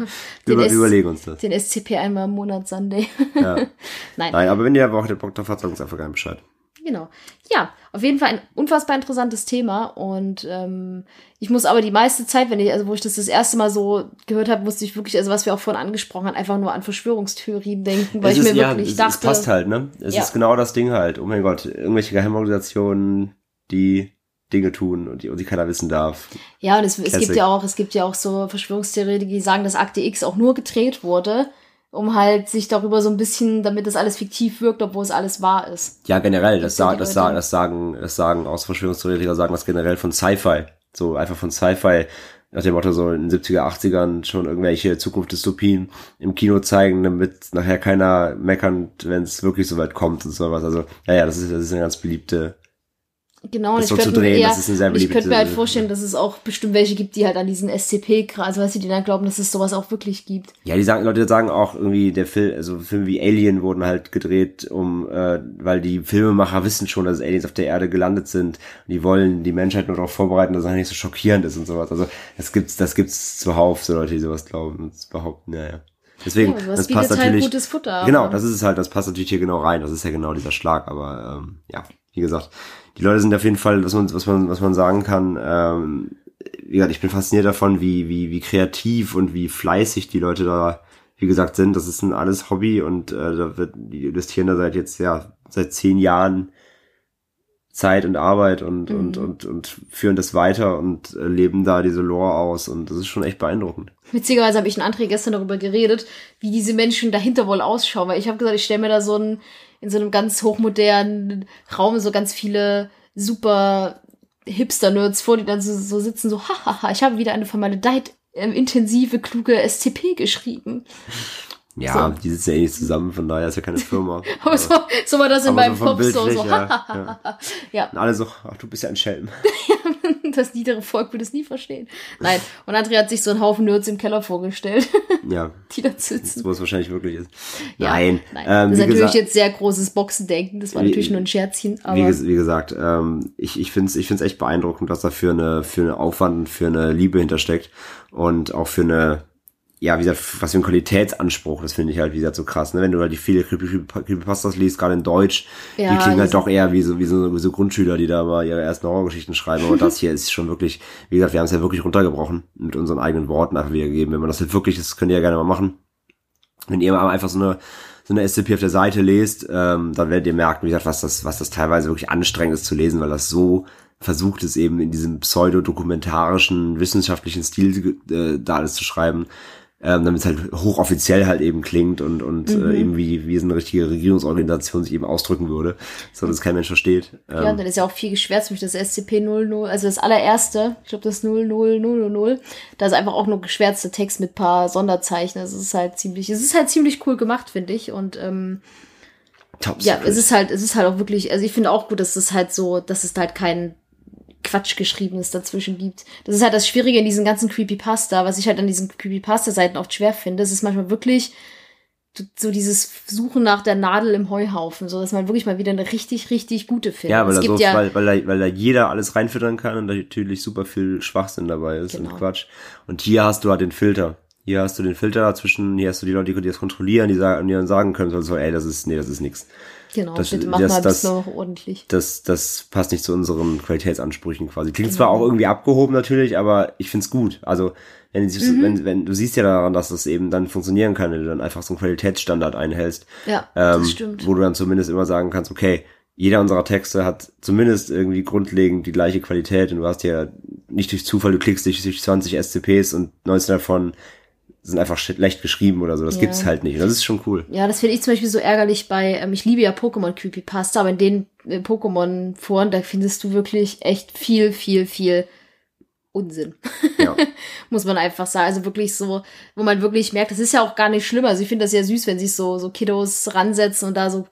Über, S- überlegen uns das. Den SCP einmal im Monat Sunday. Ja. Nein. Nein, aber wenn ihr aber auch Bock drauf habt, sagt uns einfach gerne Bescheid. Genau. Ja, auf jeden Fall ein unfassbar interessantes Thema und ähm, ich muss aber die meiste Zeit, wenn ich, also wo ich das das erste Mal so gehört habe, musste ich wirklich, also was wir auch vorhin angesprochen haben, einfach nur an Verschwörungstheorien denken, weil Es ich ist, mir ja, wirklich es, dachte, es passt halt, ne? Es Ja. ist genau das Ding halt. Oh mein Gott, irgendwelche Geheimorganisationen, die Dinge tun und die, und die keiner wissen darf. ja, und es, es gibt ja auch, es gibt ja auch so Verschwörungstheoretiker, die sagen, dass Akte X auch nur gedreht wurde, um halt sich darüber so ein bisschen, damit das alles fiktiv wirkt, obwohl es alles wahr ist. Ja, generell, das, sa das, sa das sagen, das sagen aus Verschwörungstheoretiker sagen das generell von Sci-Fi. So einfach von Sci-Fi nach dem Motto so in den 70er, 80ern schon irgendwelche Zukunftsdystopien im Kino zeigen, damit nachher keiner meckert, wenn es wirklich so weit kommt und sowas. Also, ja, ja, das ist, das ist eine ganz beliebte Genau, und Das ich so zu mir drehen, eher, das ist eine sehr und ich beliebte- könnte mir halt vorstellen, dass es auch bestimmt welche gibt, die halt an diesen SCP, also weißt du, die dann glauben, dass es sowas auch wirklich gibt. Ja, die sagen, Leute sagen auch irgendwie, der Film, also Filme wie Alien wurden halt gedreht, um, äh, weil die Filmemacher wissen schon, dass Aliens auf der Erde gelandet sind. Und die wollen die Menschheit nur darauf vorbereiten, dass es nicht so schockierend ist und sowas. Also das gibt's, das gibt's zuhauf, so Leute, die sowas glauben und behaupten, ja, ja. Deswegen, Ja, das passt halt natürlich. gutes Futter. Genau, das ist es halt, das passt natürlich hier genau rein. Das ist ja genau dieser Schlag, aber ähm, ja, wie gesagt, die Leute sind auf jeden Fall, was man, was man, was man sagen kann, ähm, wie gesagt, ich bin fasziniert davon, wie, wie, wie kreativ und wie fleißig die Leute da, wie gesagt, sind. Das ist ein alles Hobby und äh, da wird, die investieren da seit jetzt, ja, seit zehn Jahren Zeit und Arbeit und, Mhm. und, und, und führen das weiter und äh, leben da diese Lore aus und das ist schon echt beeindruckend. Witzigerweise habe ich in André gestern darüber geredet, wie diese Menschen dahinter wohl ausschauen, weil ich habe gesagt, ich stelle mir da so ein, in so einem ganz hochmodernen Raum so ganz viele super Hipster-Nerds vor, die dann so, so sitzen, so, hahaha, ich habe wieder eine vermaledeit intensive, kluge SCP geschrieben. Ja, So. die sitzen ja eh nicht zusammen, von daher ist ja keine Firma. Aber so, so war das in meinem so Kopf so, so ja, ja. Und alle so, ach, du bist ja ein Schelm. das niedere Volk würde es nie verstehen. Nein, und André hat sich so einen Haufen Nerds im Keller vorgestellt, Ja, die da sitzen. wo es wahrscheinlich wirklich ist. Ja, Nein, nein. Ähm, das ist natürlich gesagt, jetzt sehr großes Boxendenken. Das war Wie- natürlich nur ein Scherzchen, aber wie, wie gesagt, ähm, ich, ich finde es ich find's echt beeindruckend, was da für eine, für eine Aufwand und für eine Liebe hintersteckt und auch für eine, ja, wie gesagt, was für ein Qualitätsanspruch, das finde ich halt, wie gesagt, so krass, ne? Wenn du halt die viele Creepy- Creepy- Creepypastas liest, gerade in Deutsch, Ja, die klingen halt doch eher wie so, wie so, wie so Grundschüler, die da mal ihre ersten Horrorgeschichten schreiben, aber das hier ist schon wirklich, wie gesagt, wir haben es ja wirklich runtergebrochen, mit unseren eigenen Worten einfach wiedergegeben. Wenn man das halt wirklich, das könnt ihr ja gerne mal machen. Wenn ihr mal einfach so eine, so eine SCP auf der Seite lest, ähm, dann werdet ihr merken, wie gesagt, was das, was das teilweise wirklich anstrengend ist zu lesen, weil das so versucht ist, eben in diesem pseudodokumentarischen, wissenschaftlichen Stil äh, da alles zu schreiben, ähm, damit es halt hochoffiziell halt eben klingt und, und Mhm. äh, eben wie, wie es eine richtige Regierungsorganisation sich eben ausdrücken würde, so dass kein Mensch versteht. ja, und Ähm, dann ist ja auch viel geschwärzt durch das SCP-00, also das allererste, ich glaube das 00000, da ist einfach auch nur geschwärzter Text mit paar Sonderzeichen. Also es ist halt ziemlich, es ist halt ziemlich cool gemacht, finde ich. Und ähm, top ja, secret. es ist halt, es ist halt auch wirklich, also ich finde auch gut, dass es halt so, dass es halt kein Quatsch geschriebenes dazwischen gibt. Das ist halt das Schwierige in diesen ganzen Creepypasta, was ich halt an diesen Creepypasta-Seiten oft schwer finde. Es ist manchmal wirklich so dieses Suchen nach der Nadel im Heuhaufen, so dass man wirklich mal wieder eine richtig, richtig gute findet. Ja, weil da, so, ja, weil, weil, da, weil da jeder alles reinfüttern kann und da natürlich super viel Schwachsinn dabei ist Genau. und Quatsch. Und hier hast du halt den Filter. Hier hast du den Filter dazwischen, hier hast du die Leute, die das kontrollieren, die, sagen, die dann sagen können, so, so, ey, das ist, nee, das ist nix. Genau, das- bitte mach das- mal ein das- bisschen noch ordentlich. Das, das passt nicht zu unseren Qualitätsansprüchen quasi. Klingt Genau. zwar auch irgendwie abgehoben natürlich, aber ich find's gut. Also, wenn, Mhm. wenn, wenn, du siehst ja daran, dass das eben dann funktionieren kann, wenn du dann einfach so einen Qualitätsstandard einhältst. Ja, ähm, das stimmt. wo du dann zumindest immer sagen kannst, okay, jeder unserer Texte hat zumindest irgendwie grundlegend die gleiche Qualität und du hast ja nicht durch Zufall, du klickst dich durch 20 SCPs und 19 davon sind einfach schlecht geschrieben oder so. Das Ja. gibt's halt nicht. Das ist schon cool. Ja, das finde ich zum Beispiel so ärgerlich bei, ähm, ich liebe ja Pokémon Creepypasta, aber in den äh, Pokémon-Foren, da findest du wirklich echt viel, viel, viel Unsinn. Ja. Muss man einfach sagen. Also wirklich so, wo man wirklich merkt, das ist ja auch gar nicht schlimm. Also ich finde das ja süß, wenn sich so, so Kiddos ransetzen und da so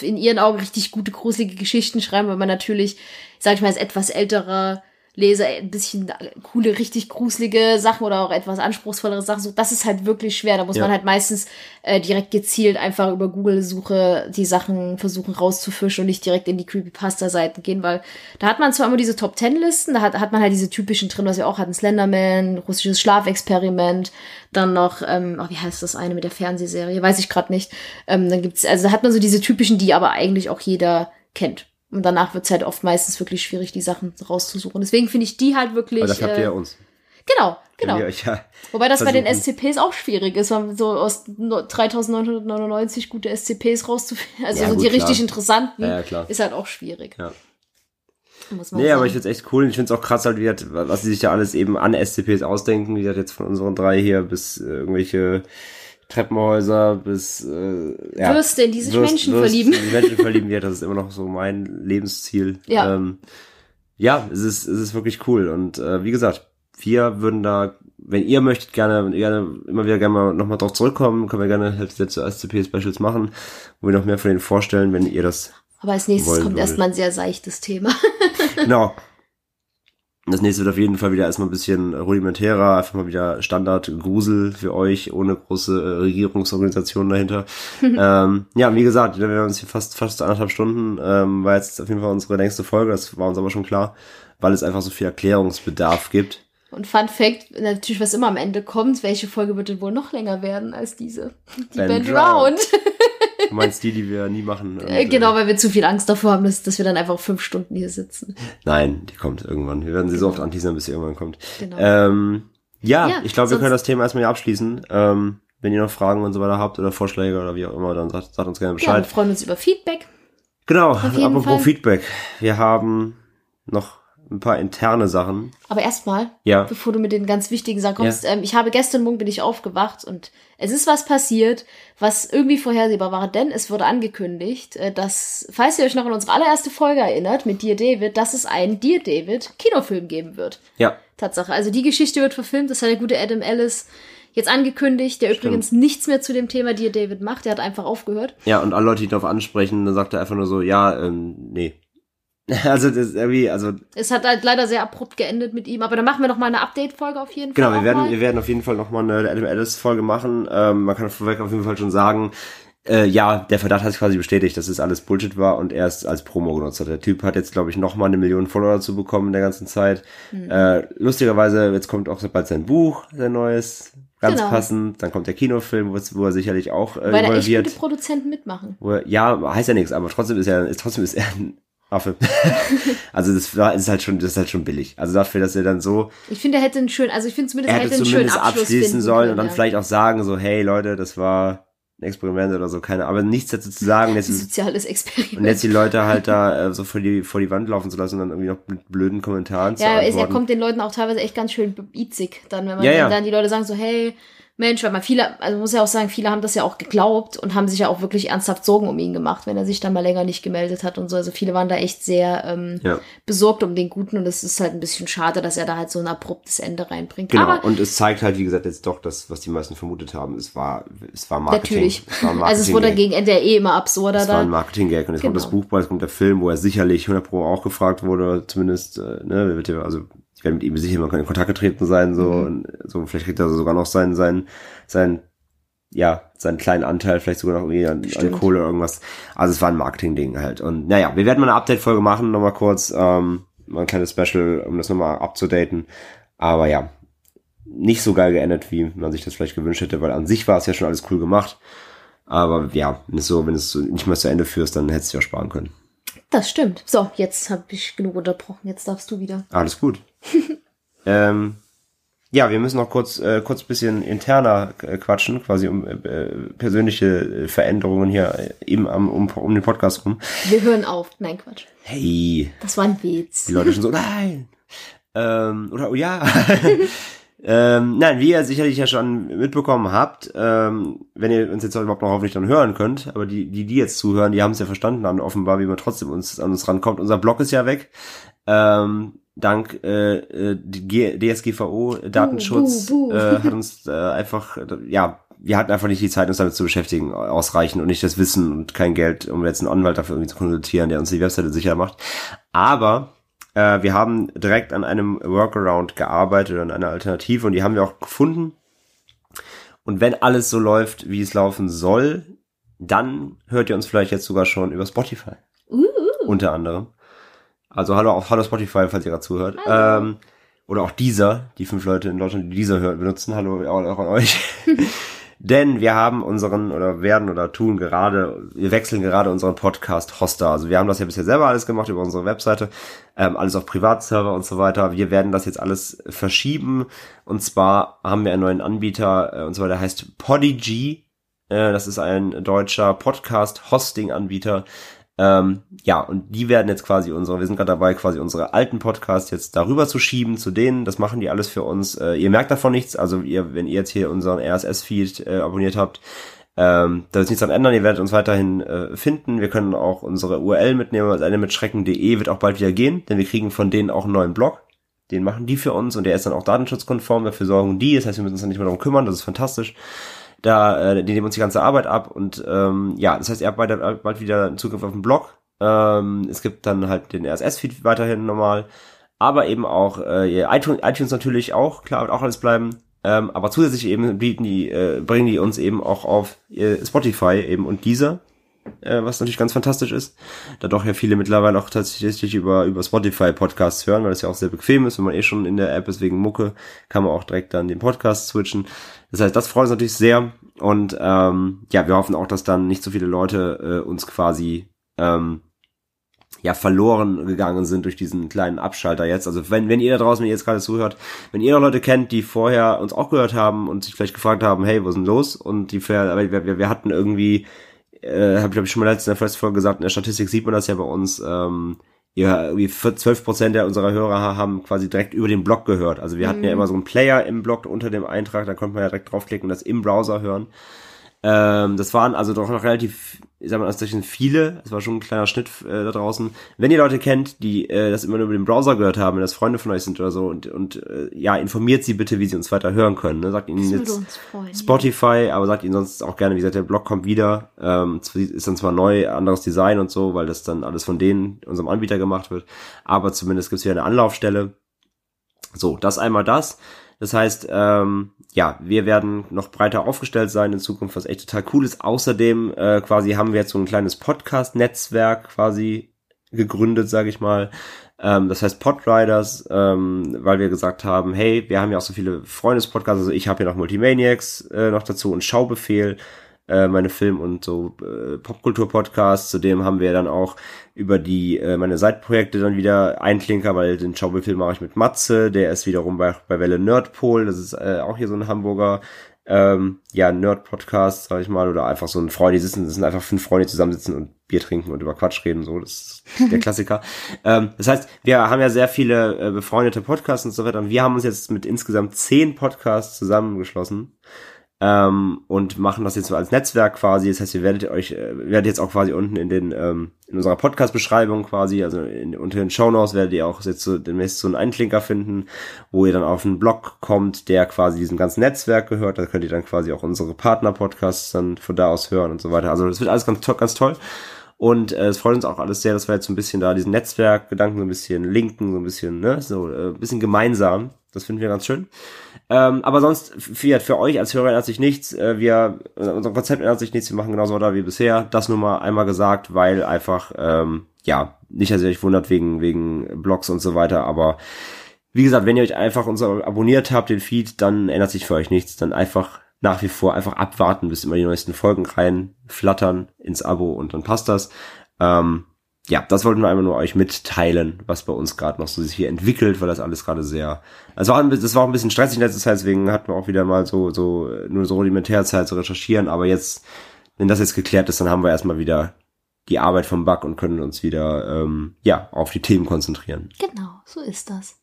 in ihren Augen richtig gute, gruselige Geschichten schreiben, weil man natürlich, sag ich mal, als etwas älterer Leser ein bisschen coole, richtig gruselige Sachen oder auch etwas anspruchsvollere Sachen sucht. Das ist halt wirklich schwer. Da muss Ja. man halt meistens äh, direkt gezielt einfach über Google-Suche die Sachen versuchen rauszufischen und nicht direkt in die Creepypasta-Seiten gehen, weil da hat man zwar immer diese Top-Ten-Listen, da hat, hat man halt diese typischen drin, was wir auch hatten, Slenderman, russisches Schlafexperiment, dann noch, ähm, oh, wie heißt das eine mit der Fernsehserie, weiß ich gerade nicht. Ähm, dann gibt's, also da hat man so diese typischen, die aber eigentlich auch jeder kennt. Und danach wird's halt oft meistens wirklich schwierig, die Sachen rauszusuchen. Deswegen finde ich die halt wirklich. Aber das habt ihr äh, ja uns. Genau, genau. Ja Wobei das bei den versuchen. SCPs auch schwierig ist, so aus no- 3999 gute SCPs rauszufinden, also Ja, so gut, die klar. richtig interessanten, Ja, klar. ist halt auch schwierig. Ja. Muss Nee, aber sagen. ich find's echt cool. Ich find's auch krass halt, wie hat, was sie sich da alles eben an SCPs ausdenken. Wie hat jetzt von unseren drei hier bis äh, irgendwelche Treppenhäuser bis äh, ja, Würste, in die sich Würst- Menschen Würst- verlieben. in Die Menschen verlieben, ja, das ist immer noch so mein Lebensziel. Ja. ähm, ja es ist, es ist wirklich cool. Und äh, wie gesagt, wir würden da, wenn ihr möchtet, gerne, gerne immer wieder gerne mal nochmal drauf zurückkommen, können wir gerne halt jetzt SCP-Specials machen, wo wir noch mehr von denen vorstellen, wenn ihr das Aber als nächstes kommt würdet. erstmal ein sehr seichtes Thema. Genau. Das nächste wird auf jeden Fall wieder erstmal ein bisschen rudimentärer, einfach mal wieder Standard-Grusel für euch, ohne große äh, Regierungsorganisation dahinter. ähm, ja, wie gesagt, wir haben uns hier fast, fast anderthalb Stunden, ähm, war jetzt auf jeden Fall unsere längste Folge, das war uns aber schon klar, weil es einfach so viel Erklärungsbedarf gibt. Und Fun Fact, natürlich, was immer am Ende kommt, welche Folge wird denn wohl noch länger werden als diese? Die Ben Band Drowned. Round. Du meinst die, die wir nie machen? Und, Äh, genau, weil wir zu viel Angst davor haben, dass, dass wir dann einfach fünf Stunden hier sitzen. Nein, die kommt irgendwann. Wir werden sie so oft anteasern, bis sie irgendwann kommt. Genau. Ähm, ja, Ja, ich glaube, wir können das Thema erstmal hier abschließen. Ähm, wenn ihr noch Fragen und so weiter habt oder Vorschläge oder wie auch immer, dann sagt, sagt uns gerne ja, wir Bescheid. freuen uns über Feedback. genau, apropos Fall. Feedback. Wir haben noch ein paar interne Sachen. Aber erstmal, Ja. bevor du mit den ganz wichtigen Sachen kommst, ähm, ich habe gestern Morgen bin ich aufgewacht und es ist was passiert, was irgendwie vorhersehbar war, denn es wurde angekündigt, äh, dass, falls ihr euch noch an unsere allererste Folge erinnert mit Dear David, dass es einen Dear David Kinofilm geben wird. Ja, Tatsache. Also die Geschichte wird verfilmt, das hat der gute Adam Ellis jetzt angekündigt, der übrigens nichts mehr zu dem Thema Dear David macht, der hat einfach aufgehört. ja, und alle Leute, die darauf ansprechen, dann sagt er einfach nur so, ja, ähm, nee. Also das ist irgendwie, also Es hat halt leider sehr abrupt geendet mit ihm, aber dann machen wir noch mal eine Update-Folge auf jeden Genau, Fall. wir auch werden, mal. wir werden auf jeden Fall nochmal eine Adam Ellis Folge machen. Ähm, man kann vorweg auf jeden Fall schon sagen, äh, ja, der Verdacht hat sich quasi bestätigt, dass es alles Bullshit war und er es als Promo genutzt hat. Der Typ hat jetzt, glaube ich, nochmal eine Million Follower dazu bekommen in der ganzen Zeit. Hm. Äh, lustigerweise, jetzt kommt auch bald sein Buch, sein neues, ganz Genau. passend. Dann kommt der Kinofilm, wo, er sicherlich auch äh, Weil da echt involviert. gute Produzenten mitmachen. Er, ja, heißt ja nichts, aber trotzdem ist er, ist, trotzdem ist er ein Affe. also das war, ist halt schon, das ist halt schon billig. Also dafür, dass er dann so Ich finde, er hätte einen schönen, also ich finde zumindest, er hätte hätte einen schönen zumindest Abschluss abschließen sollen und dann ja. vielleicht auch sagen so, hey Leute, das war ein Experiment oder so, keine Aber nichts dazu zu sagen. Ein Jetzt, soziales Experiment. und jetzt die Leute halt da äh, so vor die, vor die Wand laufen zu lassen und dann irgendwie noch mit blöden Kommentaren zu ja, er, kommt den Leuten auch teilweise echt ganz schön beizig, dann, wenn man Ja, ja. dann die Leute sagen so, hey, Mensch, weil man viele, also muss ja auch sagen, viele haben das ja auch geglaubt und haben sich ja auch wirklich ernsthaft Sorgen um ihn gemacht, wenn er sich dann mal länger nicht gemeldet hat und so. Also viele waren da echt sehr ähm, ja, besorgt um den Guten und es ist halt ein bisschen schade, dass er da halt so ein abruptes Ende reinbringt. genau. Aber und es zeigt halt, wie gesagt, jetzt doch das, was die meisten vermutet haben. Es war, es war Marketing. natürlich. Es war ein Also es wurde gegen Ende ja eh immer absurder Es war ein da. Marketing-Gag und jetzt kommt Genau. das Buch bald, jetzt kommt der Film, wo er sicherlich 100 Pro auch gefragt wurde, zumindest, äh, ne, wird ja, also werde mit ihm sicher mal in Kontakt getreten sein, so, Mhm. und so vielleicht kriegt er sogar noch seinen, seinen, seinen, ja, seinen kleinen Anteil, vielleicht sogar noch irgendwie an, an. Kohle oder irgendwas. Also es war ein Marketing-Ding halt. Und naja, wir werden mal eine Update-Folge machen, nochmal kurz, ähm, mal ein kleines Special, um das nochmal abzudaten. Aber ja, nicht so geil geendet, wie man sich das vielleicht gewünscht hätte, weil an sich war es ja schon alles cool gemacht. Aber ja, wenn es so, wenn es so nicht mehr zu Ende führst, dann hättest du ja sparen können. Das stimmt. So, jetzt habe ich genug unterbrochen. Jetzt darfst du wieder. Alles gut. ähm, ja, wir müssen noch kurz, äh, kurz bisschen interner äh, quatschen, quasi um äh, persönliche äh, Veränderungen hier äh, eben am, um, um den Podcast rum. Wir hören auf. Nein, Quatsch. Hey, Das war ein Witz. die Leute schon so, nein. Ähm, oder, oh ja. ähm, nein, wie ihr sicherlich ja schon mitbekommen habt, ähm, wenn ihr uns jetzt überhaupt noch hoffentlich dann hören könnt, aber die, die, die jetzt zuhören, die haben es ja verstanden dann offenbar, wie man trotzdem uns, an uns rankommt. Unser Blog ist ja weg. Ähm, dank äh, äh, die DSGVO, Datenschutz, buh, buh. Äh, hat uns äh, einfach, äh, ja, wir hatten einfach nicht die Zeit, uns damit zu beschäftigen, ausreichend und nicht das Wissen und kein Geld, um jetzt einen Anwalt dafür irgendwie zu konsultieren, der uns die Webseite sicher macht. Aber äh, wir haben direkt an einem Workaround gearbeitet, an einer Alternative und die haben wir auch gefunden. Und wenn alles so läuft, wie es laufen soll, dann hört ihr uns vielleicht jetzt sogar schon über Spotify. Uh, Unter anderem. Also hallo auch hallo Spotify, falls ihr gerade zuhört. Ähm, oder auch dieser, die fünf Leute in Deutschland, die dieser hören, benutzen. Hallo auch, auch an euch. denn wir haben unseren oder werden oder tun gerade, wir wechseln gerade unseren Podcast Hoster. Also wir haben das ja bisher selber alles gemacht über unsere Webseite, ähm, alles auf Privatserver und so weiter. Wir werden das jetzt alles verschieben und zwar haben wir einen neuen Anbieter äh, und zwar der heißt Podigy. Äh, das ist ein deutscher Podcast-Hosting-Anbieter, ähm, ja, und die werden jetzt quasi unsere, wir sind gerade dabei, quasi unsere alten Podcasts jetzt darüber zu schieben zu denen. Das machen die alles für uns. Äh, ihr merkt davon nichts. Also ihr, wenn ihr jetzt hier unseren RSS-Feed äh, abonniert habt, ähm, da ist nichts dran ändern. Ihr werdet uns weiterhin äh, finden. Wir können auch unsere URL mitnehmen. Also eine mit schrecken.de wird auch bald wieder gehen, denn wir kriegen von denen auch einen neuen Blog. Den machen die für uns und der ist dann auch datenschutzkonform. Dafür sorgen die. Das heißt, wir müssen uns dann nicht mehr darum kümmern. Das ist fantastisch da, äh, die nehmen uns die ganze Arbeit ab und ähm, ja, das heißt, ihr habt bald, bald wieder Zugriff auf den Blog. Ähm, es gibt dann halt den RSS-Feed weiterhin normal, aber eben auch äh, iTunes, iTunes natürlich auch, klar, wird auch alles bleiben. Ähm, aber zusätzlich eben bieten die, äh, bringen die uns eben auch auf äh, Spotify eben und dieser, äh, was natürlich ganz fantastisch ist, da doch ja viele mittlerweile auch tatsächlich über, über Spotify Podcasts hören, weil das ja auch sehr bequem ist, wenn man eh schon in der App ist wegen Mucke, kann man auch direkt dann den Podcast switchen. Das heißt, das freut uns natürlich sehr und ähm, ja, wir hoffen auch, dass dann nicht so viele Leute äh, uns quasi ähm, ja verloren gegangen sind durch diesen kleinen Abschalter jetzt. Also wenn, wenn ihr da draußen, wenn ihr jetzt gerade zuhört, wenn ihr noch Leute kennt, die vorher uns auch gehört haben und sich vielleicht gefragt haben, hey, was ist denn los? Und die wir, wir, wir hatten irgendwie, äh, habe ich glaube ich schon mal letzte in der First Folge gesagt, in der Statistik sieht man das ja bei uns, ähm, ja, irgendwie 12 Prozent der unserer Hörer haben quasi direkt über den Blog gehört. Also wir hatten ja mhm. immer so einen Player im Blog unter dem Eintrag, da konnte man ja direkt draufklicken und das im Browser hören. Ähm, das waren also doch noch relativ, ich sag mal, sind viele, das war schon ein kleiner Schnitt äh, da draußen. Wenn ihr Leute kennt, die äh, das immer nur über den Browser gehört haben, wenn das Freunde von euch sind oder so, und, und äh, ja, informiert sie bitte, wie sie uns weiter hören können. Ne? Sagt ihnen jetzt freuen, Spotify, ja. aber sagt ihnen sonst auch gerne, wie gesagt, der Blog kommt wieder. Ähm, ist dann zwar neu, anderes Design und so, weil das dann alles von denen, unserem Anbieter gemacht wird, aber zumindest gibt's hier eine Anlaufstelle. So, das einmal das. Das heißt, ähm, ja, wir werden noch breiter aufgestellt sein in Zukunft, was echt total cool ist. Außerdem äh, quasi haben wir jetzt so ein kleines Podcast-Netzwerk quasi gegründet, sage ich mal. Ähm, das heißt Podriders, ähm, weil wir gesagt haben, hey, wir haben ja auch so viele Freundespodcasts, also ich habe ja noch Multimaniacs äh, noch dazu und Schaubefehl äh, meine Film- und so äh, Popkultur-Podcasts. Zudem haben wir dann auch über die äh, meine Seitenprojekte dann wieder Einklinker, weil den Schaubefilm mache ich mit Matze, der ist wiederum bei, bei Welle Nerdpol, das ist äh, auch hier so ein Hamburger ähm, ja, Nerd-Podcast, sag ich mal, oder einfach so ein Freund, die sitzen, das sind einfach fünf Freunde, die zusammensitzen und Bier trinken und über Quatsch reden, so, das ist der Klassiker. ähm, das heißt, wir haben ja sehr viele äh, befreundete Podcasts und so weiter. Und wir haben uns jetzt mit insgesamt zehn Podcasts zusammengeschlossen ähm, und machen das jetzt so als Netzwerk quasi. Das heißt, ihr werdet euch, äh, werdet jetzt auch quasi unten in den ähm, in unserer Podcast-Beschreibung quasi, also in, unter den Show Notes werdet ihr auch jetzt so demnächst so einen Einklinker finden, wo ihr dann auf einen Blog kommt, der quasi diesem ganzen Netzwerk gehört. Da könnt ihr dann quasi auch unsere Partner-Podcasts dann von da aus hören und so weiter. Also das wird alles ganz, ganz toll. Und äh, es freut uns auch alles sehr, dass wir jetzt so ein bisschen da diesen Netzwerkgedanken so ein bisschen linken, so ein bisschen, ne, so äh, ein bisschen gemeinsam. Das finden wir ganz schön. Ähm, aber sonst, Fiat, für euch als Hörer ändert sich nichts. Äh, wir, unser Konzept ändert sich nichts. Wir machen genauso weiter wie bisher. Das nur mal einmal gesagt, weil einfach, ähm, ja, nicht, dass ihr euch wundert wegen, wegen Blogs und so weiter, aber wie gesagt, wenn ihr euch einfach unser abonniert habt, den Feed, dann ändert sich für euch nichts. Dann einfach nach wie vor einfach abwarten, bis immer die neuesten Folgen reinflattern ins Abo und dann passt das. Ähm, ja, das wollten wir einfach nur euch mitteilen, was bei uns gerade noch so sich hier entwickelt, weil das alles gerade sehr, das war, das war auch ein bisschen stressig in letzter Zeit, deswegen hatten wir auch wieder mal so, so, nur so rudimentär Zeit zu recherchieren, aber jetzt, wenn das jetzt geklärt ist, dann haben wir erstmal wieder die Arbeit vom Bug und können uns wieder, ähm, ja, auf die Themen konzentrieren. Genau, so ist das.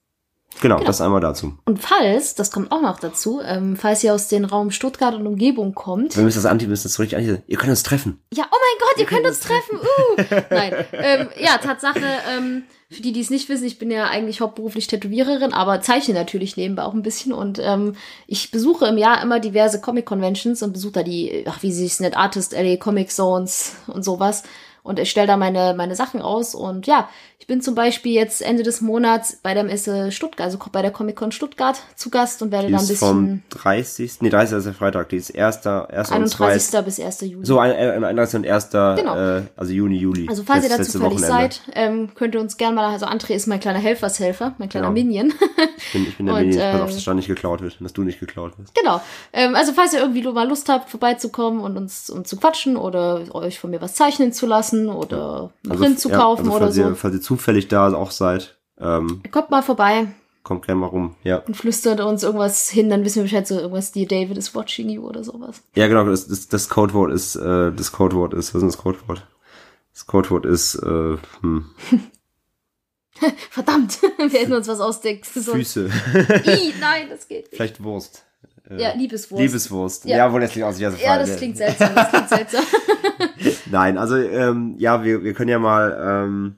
Genau, genau, das einmal dazu. Und falls, das kommt auch noch dazu, ähm, falls ihr aus dem Raum Stuttgart und Umgebung kommt. Wenn wir das anti müssen, das richtig anti Ihr könnt uns treffen. Ja, oh mein Gott, ihr, ihr könnt uns treffen. Uh. Nein, ähm, ja, Tatsache, ähm, für die, die es nicht wissen, ich bin ja eigentlich hauptberuflich Tätowiererin, aber zeichne natürlich nebenbei auch ein bisschen und ähm, ich besuche im Jahr immer diverse Comic-Conventions und besuche da die, ach, wie sie es nennt, Artist LA Comic Zones und sowas. und ich stelle da meine, meine Sachen aus. Und ja, ich bin zum Beispiel jetzt Ende des Monats bei der Messe Stuttgart, also bei der Comic-Con Stuttgart zu Gast und werde Die da ein ist bisschen vom 30. Nee, 30. ist der Freitag. Die ist erster, erster und 31. zweiter. bis 1. Juli. So, ein, ein, 31. und erster, Genau. äh, also Juni, Juli. Also falls ihr Das da letzte zufällig Wochenende. seid, ähm, könnt ihr uns gerne mal, also André ist mein kleiner Helfershelfer, mein kleiner Genau. Minion. Ich bin, ich bin der Und, Mini, ich pass äh, auf, dass da nicht geklaut wird, dass du nicht geklaut wirst. genau. Ähm, also falls ihr irgendwie mal Lust habt, vorbeizukommen und uns, uns zu quatschen oder euch von mir was zeichnen zu lassen oder einen Print zu ja, kaufen also oder so, Ihr, falls ihr zufällig da auch seid, ähm, kommt mal vorbei kommt gerne mal rum. Ja. und flüstert uns irgendwas hin, dann wissen wir Bescheid, so irgendwas, die David is watching you oder sowas. Ja, genau, das, das, das Codewort ist, äh, das Codewort ist, was ist das Codewort? Das Codewort ist, äh, hm, Verdammt, wir hätten uns was ausdenken sollen. Füße. I, nein, das geht nicht. Vielleicht Wurst. Äh, Ja, Liebeswurst. Liebeswurst. Ja. Ja, wohl, das klingt auch sehr ja, das klingt seltsam, das klingt seltsam. Nein, also ähm, ja, wir, wir können ja mal, ähm,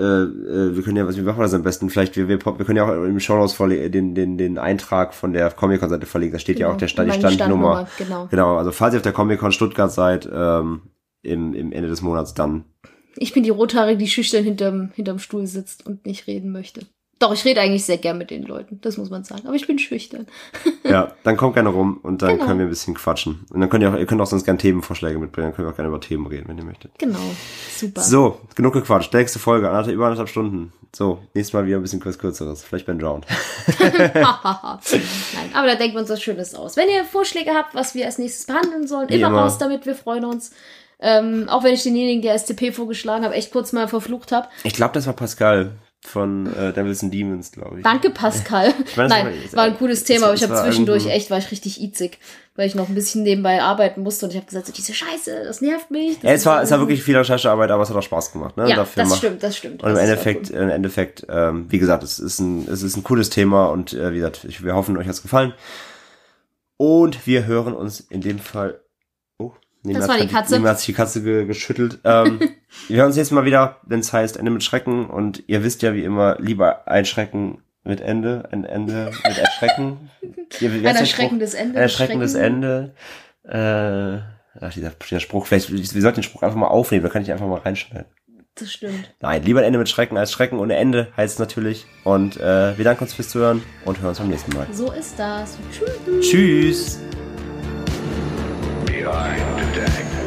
äh, äh, wir können ja, was wie machen wir das am besten? Vielleicht wir, wir, wir können ja auch im Shownotes vorle- den, den, den Eintrag von der Comic-Con-Seite verlegen. Da steht ja Genau. auch der Stand, die Standnummer. Standnummer, genau. Genau, also falls ihr auf der Comic-Con Stuttgart seid, ähm, im, im Ende des Monats, dann Ich bin die Rothaarige, die schüchtern hinterm, hinterm Stuhl sitzt und nicht reden möchte. Doch, ich rede eigentlich sehr gern mit den Leuten, das muss man sagen. Aber ich bin schüchtern. ja, dann kommt gerne rum und dann Genau. können wir ein bisschen quatschen. Und dann könnt ihr auch, ihr könnt auch sonst gerne Themenvorschläge mitbringen, dann können wir auch gerne über Themen reden, wenn ihr möchtet. Genau, super. So, genug gequatscht. Nächste Folge, anderthalb, über anderthalb Stunden. So, nächstes Mal wieder ein bisschen kurz kürzeres. Vielleicht Ben Drowned. Nein, aber da denken wir uns was Schönes aus. Wenn ihr Vorschläge habt, was wir als nächstes behandeln sollen, immer, immer. raus damit, wir freuen uns. Ähm, auch wenn ich denjenigen, der STP vorgeschlagen habe, echt kurz mal verflucht habe. Ich glaube, das war Pascal von äh, Devils and Demons, glaube ich. Danke, Pascal. meine, das Nein, war- war ein cooles Thema, aber ich habe zwischendurch irgendwo- echt, war ich richtig itzig, weil ich noch ein bisschen nebenbei arbeiten musste und ich habe gesagt, so, diese Scheiße, das nervt mich. Das Ja, es war, es war wirklich viel Recherchearbeit, aber es hat auch Spaß gemacht. Ne? Ja, Dafür das macht- stimmt, das stimmt. Und im Endeffekt, voll im Endeffekt, ähm, wie gesagt, es ist ein, es ist ein cooles Thema und äh, wie gesagt, ich, wir hoffen, euch hat's gefallen. Und wir hören uns in dem Fall. Das war die Katze. Nima hat sich die Katze ge geschüttelt. Ähm, wir hören uns jetzt mal wieder, wenn es heißt Ende mit Schrecken. Und ihr wisst ja wie immer, lieber ein Schrecken mit Ende, ein Ende mit Erschrecken. Heißt Ein erschreckendes Ende. Ein erschreckendes Schrecken. Ende. Äh, ach, dieser, dieser Spruch, vielleicht, wir sollten den Spruch einfach mal aufnehmen, da kann ich einfach mal reinschneiden. Das stimmt. Nein, lieber ein Ende mit Schrecken als Schrecken ohne Ende heißt es natürlich. Und äh, wir danken uns fürs Zuhören und hören uns beim nächsten Mal. So ist das. Tschüss. Tschüss! Behind the.